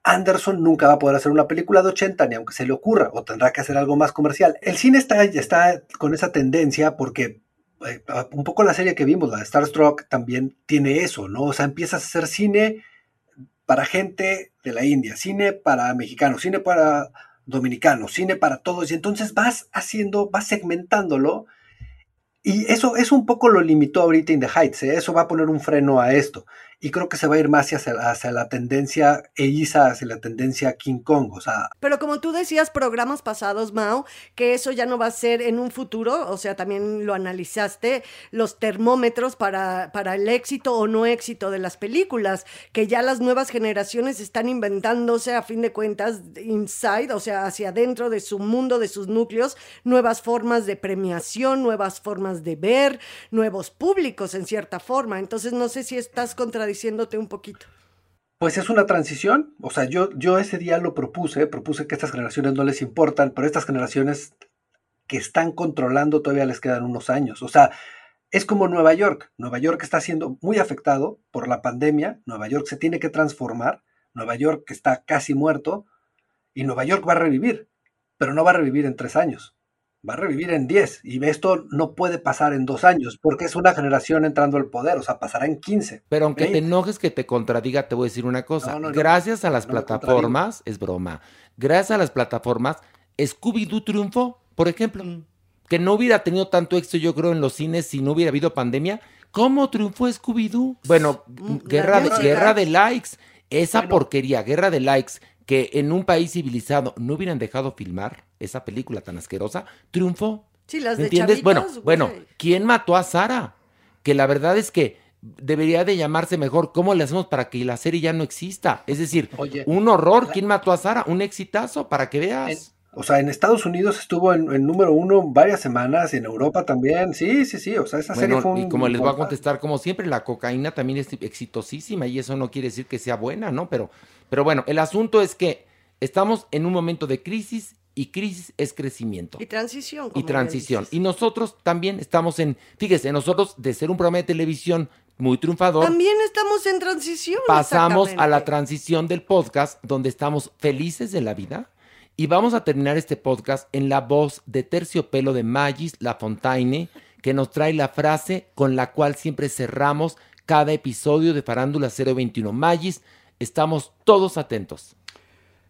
D: Anderson nunca va a poder hacer una película de 80 ni aunque se le ocurra o tendrá que hacer algo más comercial. El cine está, está con esa tendencia porque eh, un poco la serie que vimos, la de Starstruck, también tiene eso, ¿no? O sea, empiezas a hacer cine para gente de la India, cine para mexicanos, cine para dominicanos, cine para todos, y entonces vas haciendo, vas segmentándolo, y eso, eso un poco lo limitó ahorita In the Heights, ¿eh? eso va a poner un freno a esto, y creo que se va a ir más hacia, hacia la tendencia EISA, hacia la tendencia King Kong, o sea,
C: Pero como tú decías programas pasados, Mao, que eso ya no va a ser en un futuro, o sea, también lo analizaste, los termómetros para, para el éxito o no éxito de las películas, que ya las nuevas generaciones están inventándose a fin de cuentas inside, o sea, hacia adentro de su mundo, de sus núcleos, nuevas formas de premiación, nuevas formas de ver, nuevos públicos en cierta forma. Entonces no sé si estás contradiciéndote un poquito.
D: Pues es una transición, o sea, yo, yo ese día lo propuse, propuse que estas generaciones no les importan, pero estas generaciones que están controlando todavía les quedan unos años, o sea, es como Nueva York, Nueva York está siendo muy afectado por la pandemia, Nueva York se tiene que transformar, Nueva York está casi muerto y Nueva York va a revivir, pero no va a revivir en tres años, va a revivir en diez y esto no puede pasar en dos años porque es una generación entrando al poder, o sea, pasará en 15.
B: Pero aunque te
D: 20.
B: enojes que te contradiga, te voy a decir una cosa.
D: No, no, no.
B: Gracias a las plataformas, es broma, gracias a las plataformas, Scooby-Doo triunfó, por ejemplo.
D: Mm.
B: Que no hubiera tenido tanto éxito, yo creo, en los cines si no hubiera habido pandemia. ¿Cómo triunfó Scooby-Doo? Bueno, guerra de,
D: Mm, la-
B: guerra de likes. Esa porquería, guerra de likes, que en un país civilizado no hubieran dejado filmar esa película tan asquerosa, triunfó.
C: Sí, las
B: ¿Me
C: de
B: entiendes?
C: chavitos,
B: bueno, bueno. ¿quién mató a Sara? Que la verdad es que debería de llamarse mejor ¿Cómo le hacemos para que la serie ya no exista? Es decir,
D: Oye,
B: un horror. ¿Quién mató a Sara? Un exitazo para que veas.
D: O sea, en Estados Unidos estuvo en, en número uno varias semanas, y en Europa también. Sí, sí, sí. O sea, esa serie
B: Bueno,
D: fue un.
B: y como les voy a contestar, como siempre, la cocaína también es exitosísima y eso no quiere decir que sea buena, ¿no? Pero, pero bueno, el asunto es que estamos en un momento de crisis y crisis es crecimiento.
C: Y transición.
B: y
C: como
B: transición. Y nosotros también estamos en, fíjese, nosotros de ser un programa de televisión muy triunfador,
C: También estamos en transición.
B: pasamos a la transición del podcast donde estamos felices de la vida y vamos a terminar este podcast en la voz de terciopelo de Magis La Fontaine que nos trae la frase con la cual siempre cerramos cada episodio de Farándula 021. Magis, estamos todos atentos.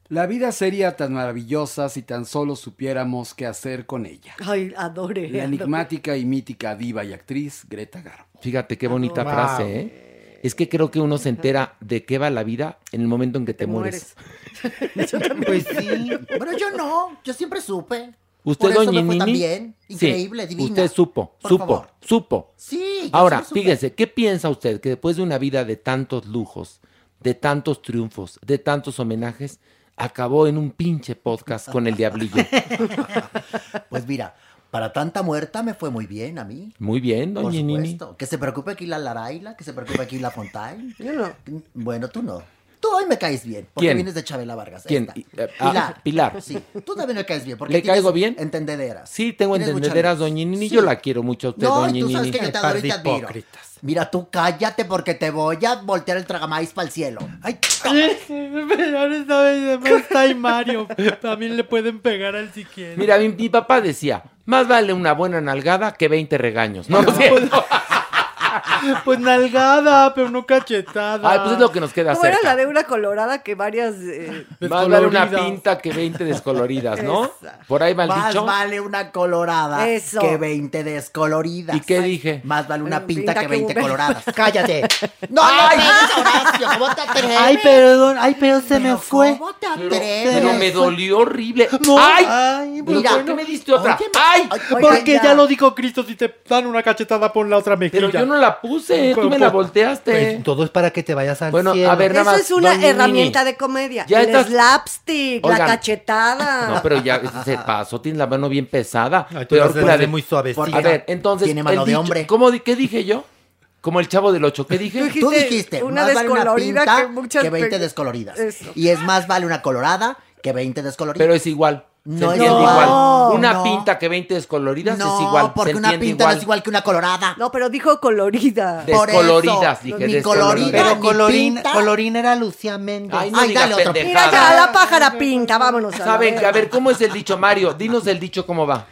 G: La vida sería tan maravillosa si tan solo supiéramos qué hacer con ella.
C: Ay, adore.
G: La
C: adore.
G: enigmática y mítica diva y actriz Greta Garbo.
B: Fíjate qué bonita frase, ¿eh? Es que creo que uno se entera de qué va la vida en el momento en que te, mueres.
I: Pues sí. Bueno, yo no. Yo siempre supe.
B: Usted,
I: Por eso
B: doña
I: me fue tan
B: Nini,
I: bien.
B: sí,
I: Increíble, divina.
B: Usted supo,
I: Por
B: supo,
I: favor.
B: supo.
I: Sí, yo
B: Ahora, fíjese, ¿qué piensa usted que después de una vida de tantos lujos, de tantos triunfos, de tantos homenajes, acabó en un pinche podcast con el diablillo?
I: Pues mira, para tanta muerta me fue muy bien a mí.
B: Muy bien,
I: Por
B: doña Nini.
I: supuesto. Que se preocupe aquí la Laraila, que se preocupe aquí la Fontaine.
C: Yo no.
I: Bueno, tú no. Tú hoy me caes bien, porque
B: ¿Quién?
I: vienes de Chabela Vargas.
B: ¿Quién?
I: esta.
B: Y- eh, ah,
I: Pilar.
B: Pilar.
I: Sí, tú también me caes bien. Porque
B: ¿Le caigo bien?
I: Entendederas.
B: Sí, tengo entendederas, doña Nini.
I: Sí.
B: Yo la quiero mucho a usted,
I: No,
B: doña
I: y tú sabes
B: Nini.
I: que yo te adoro y te admiro. Mira, tú cállate porque te voy a voltear el tragamais para el cielo. Ay,
F: Pero esta vez además está ahí Mario. También le pueden pegar al si quieren.
B: Mira, mi, mi papá decía, más vale una buena nalgada que 20 regaños. No, lo siento.
F: Pues nalgada, pero no cachetada.
B: Ay, pues es lo que nos queda
C: ¿Cómo era
B: cerca.
C: la de una colorada que varias... eh,
B: Más vale una pinta que 20 descoloridas, ¿no? Por ahí va el
I: más
B: dicho.
I: vale una colorada
C: Eso.
I: que 20 descoloridas.
B: ¿Y qué dije?
I: Más vale una
C: Ay,
I: pinta,
C: pinta
I: que
C: que
I: 20
C: un-
I: coloradas. Cállate. No, no pegues, Horacio. ¿Cómo te atreves?
F: Ay, perdón. Ay, pero se me fue.
I: ¿Cómo te
B: Pero,
I: atreves?
B: pero me dolió horrible.
F: No.
B: ¡Ay!
F: Ay,
I: mira.
B: ¿por qué me diste otra?
I: Oye,
B: ¡Ay!
F: Porque
C: ya.
F: ya lo dijo Cristo, si te dan una cachetada, pon la otra mejilla.
B: Pero yo no la puse, tú me la volteaste.
F: Pues, todo es para que te vayas al
B: Bueno,
F: cielo.
B: a ver, nada
C: Eso es una
B: doña Nini.
C: herramienta de comedia.
B: Ya
C: el
B: estás-
C: slapstick,
B: Oigan.
C: la cachetada.
B: No, pero ya se pasó, tienes la mano bien pesada.
F: Ay, tú
B: Peor
F: la
B: que la
F: haces
B: de
F: muy suavecita.
B: A ver, entonces.
I: Tiene mano
B: el
I: de
B: dicho-
I: hombre.
B: ¿Cómo, di- ¿Qué dije yo? Como el chavo del 8. ¿Qué dije?
C: Tú
I: Tú
C: dijiste
I: dijiste,
C: una
I: más vale una
C: descolorida
I: pinta
C: que muchas
I: que 20
C: pe-
I: descoloridas.
C: Eso.
I: Y es más vale una colorada que 20 descoloridas.
B: Pero es igual. Se
I: No
B: entiende
I: igual.
B: igual. Una
I: No.
B: pinta que 20 descoloridas
I: no,
B: es igual.
I: porque
B: se
I: una pinta
B: igual.
I: no es igual que una colorada.
C: No, pero dijo colorida.
I: Por
B: Descoloridas,
I: eso,
B: dije,
I: ni colorida,
F: Pero
I: pinta.
F: Colorina era Lucía Méndez.
B: Ay, no
I: Ay, dale otro.
C: Mira ya, la pájara pinta, vámonos. a
B: Saben que, a ver, ¿cómo es el dicho, Mario? Dinos el dicho cómo va.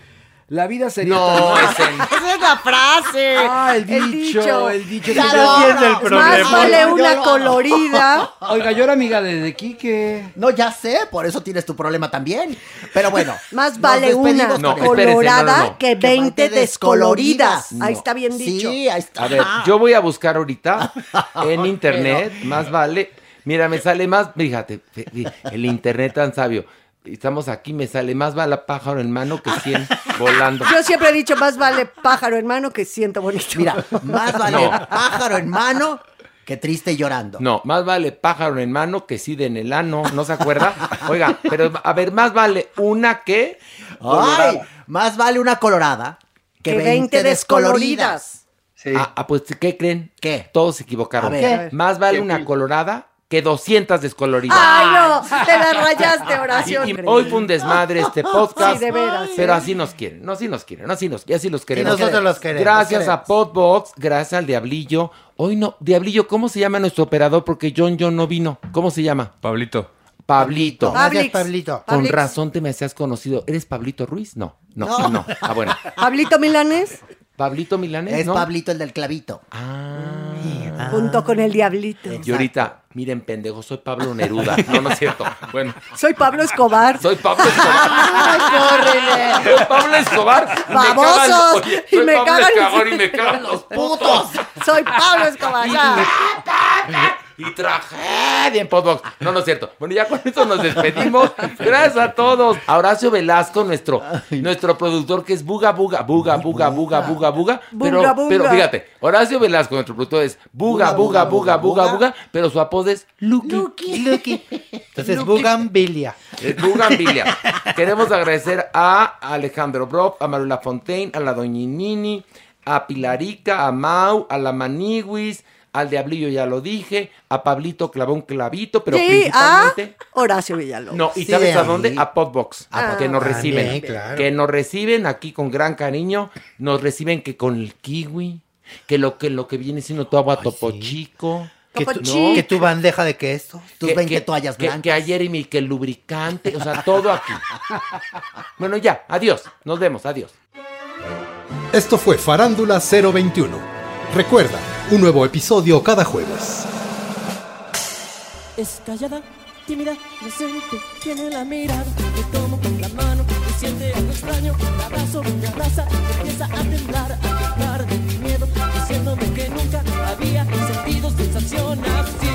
G: La vida sería
B: No,
G: tan-
B: ese
I: Esa es la frase.
G: Ah, el
C: El
G: dicho,
C: dicho.
G: el dicho.
I: Ya
G: que-
I: no,
F: entiendo el problema.
C: Más vale una
I: lo-
C: colorida.
G: Oiga, yo era amiga de, de Quique.
I: No, ya sé, por eso tienes tu problema también. Pero bueno.
C: Más vale una
B: No,
C: colorada
B: no, no, no.
C: que
I: Que
C: 20
I: 20
C: descoloridas. Ahí está bien dicho.
I: Sí, ahí está.
B: A ver, yo voy a buscar ahorita en internet, más vale. Mira, me sale más, fíjate, fí- el internet tan sabio. Estamos aquí, me sale más vale pájaro en mano que 100 volando.
C: Yo siempre he dicho, más vale pájaro en mano que siento bonito.
I: Mira, más vale
B: No.
I: pájaro en mano que triste y llorando.
B: No, más vale pájaro en mano que sida en el ano, ¿no se acuerda? Oiga, pero a ver, más vale una que...
I: Ay, más vale una colorada que,
C: Que
I: 20,
C: 20
I: descoloridas.
D: Sí.
B: Ah, ah, pues, ¿qué creen?
I: ¿Qué?
B: Todos se equivocaron.
I: A ver.
B: ¿Qué? Más vale
D: ¿Qué?
B: una colorada que 200 descoloridas.
C: Ay, no, te la rayaste,
B: Y-
C: oración.
B: y hoy fue un desmadre este podcast.
C: Sí, de veras,
B: Pero
C: sí.
B: así nos quieren, no, así nos quieren, no, así nos, y así los queremos.
F: nosotros los queremos.
B: Gracias a Podbox, gracias al Diablillo. Hoy no, Diablillo, ¿cómo se llama nuestro operador? Porque John John no vino. ¿Cómo se llama?
L: Pablito.
B: Pablito.
F: Gracias. Pablito.
B: Con
C: Pablix.
B: razón te me hacías conocido. ¿Eres Pablito Ruiz? No, no, no. Ah, bueno.
C: Pablito Milanes,
B: Pablito Milanes,
I: Es
B: ¿no?
I: Pablito el del clavito.
B: Ah.
C: Junto con el diablito.
B: Y ahorita, miren, pendejo, soy Pablo Neruda. No, no es cierto. Bueno,
C: Soy Pablo Escobar.
B: soy Pablo Escobar. Soy Pablo Escobar. y me cagan-
C: Babosos.
B: oye,
C: Y me cagan-
B: y me cagan los putos.
C: Soy Pablo Escobar.
B: Y tragedia en Podbox. No, no es cierto. Bueno, ya con esto nos despedimos. Gracias a todos. A Horacio Velasco, nuestro, nuestro productor, que es Buga Buga, Buga Buga Buga Buga Buga. Pero, pero fíjate, Horacio Velasco, nuestro productor, es Buga Buga Buga Buga Buga, pero su apodo es Lucky.
F: Lucky. Entonces, Bugambilia.
B: Es Bugambilia. Queremos agradecer a Alejandro Brock, a Manuela Fontaine, a la Doñinini, a Pilarica, a Mau, a la Maniwis, al Diablillo ya lo dije, a Pablito clavó un clavito, pero
C: Sí, a
B: principalmente...
C: Horacio Villalobos.
B: No, y
F: Sí,
B: ¿sabes a dónde? A Podbox,
C: Ah,
B: que nos
F: también,
B: reciben.
F: claro.
B: Que nos reciben aquí con gran cariño, nos reciben que con el kiwi, que lo que, lo que viene siendo tu agua topo chico.
F: Que tu, que tu bandeja de queso.
I: Tus 20 toallas
B: que,
I: blancas.
B: que ayer y mi, que el lubricante, o sea, todo aquí. Bueno, ya, adiós. Nos vemos, adiós.
A: Esto fue Farándula 021. Recuerda, un nuevo episodio cada jueves.
H: Es callada, tímida, inocente, tiene la mirada, me tomo con la mano y siente algo extraño, me abrazo, me abraza, empieza a temblar, a quejar de mi miedo, diciéndome que nunca había sentido sensación así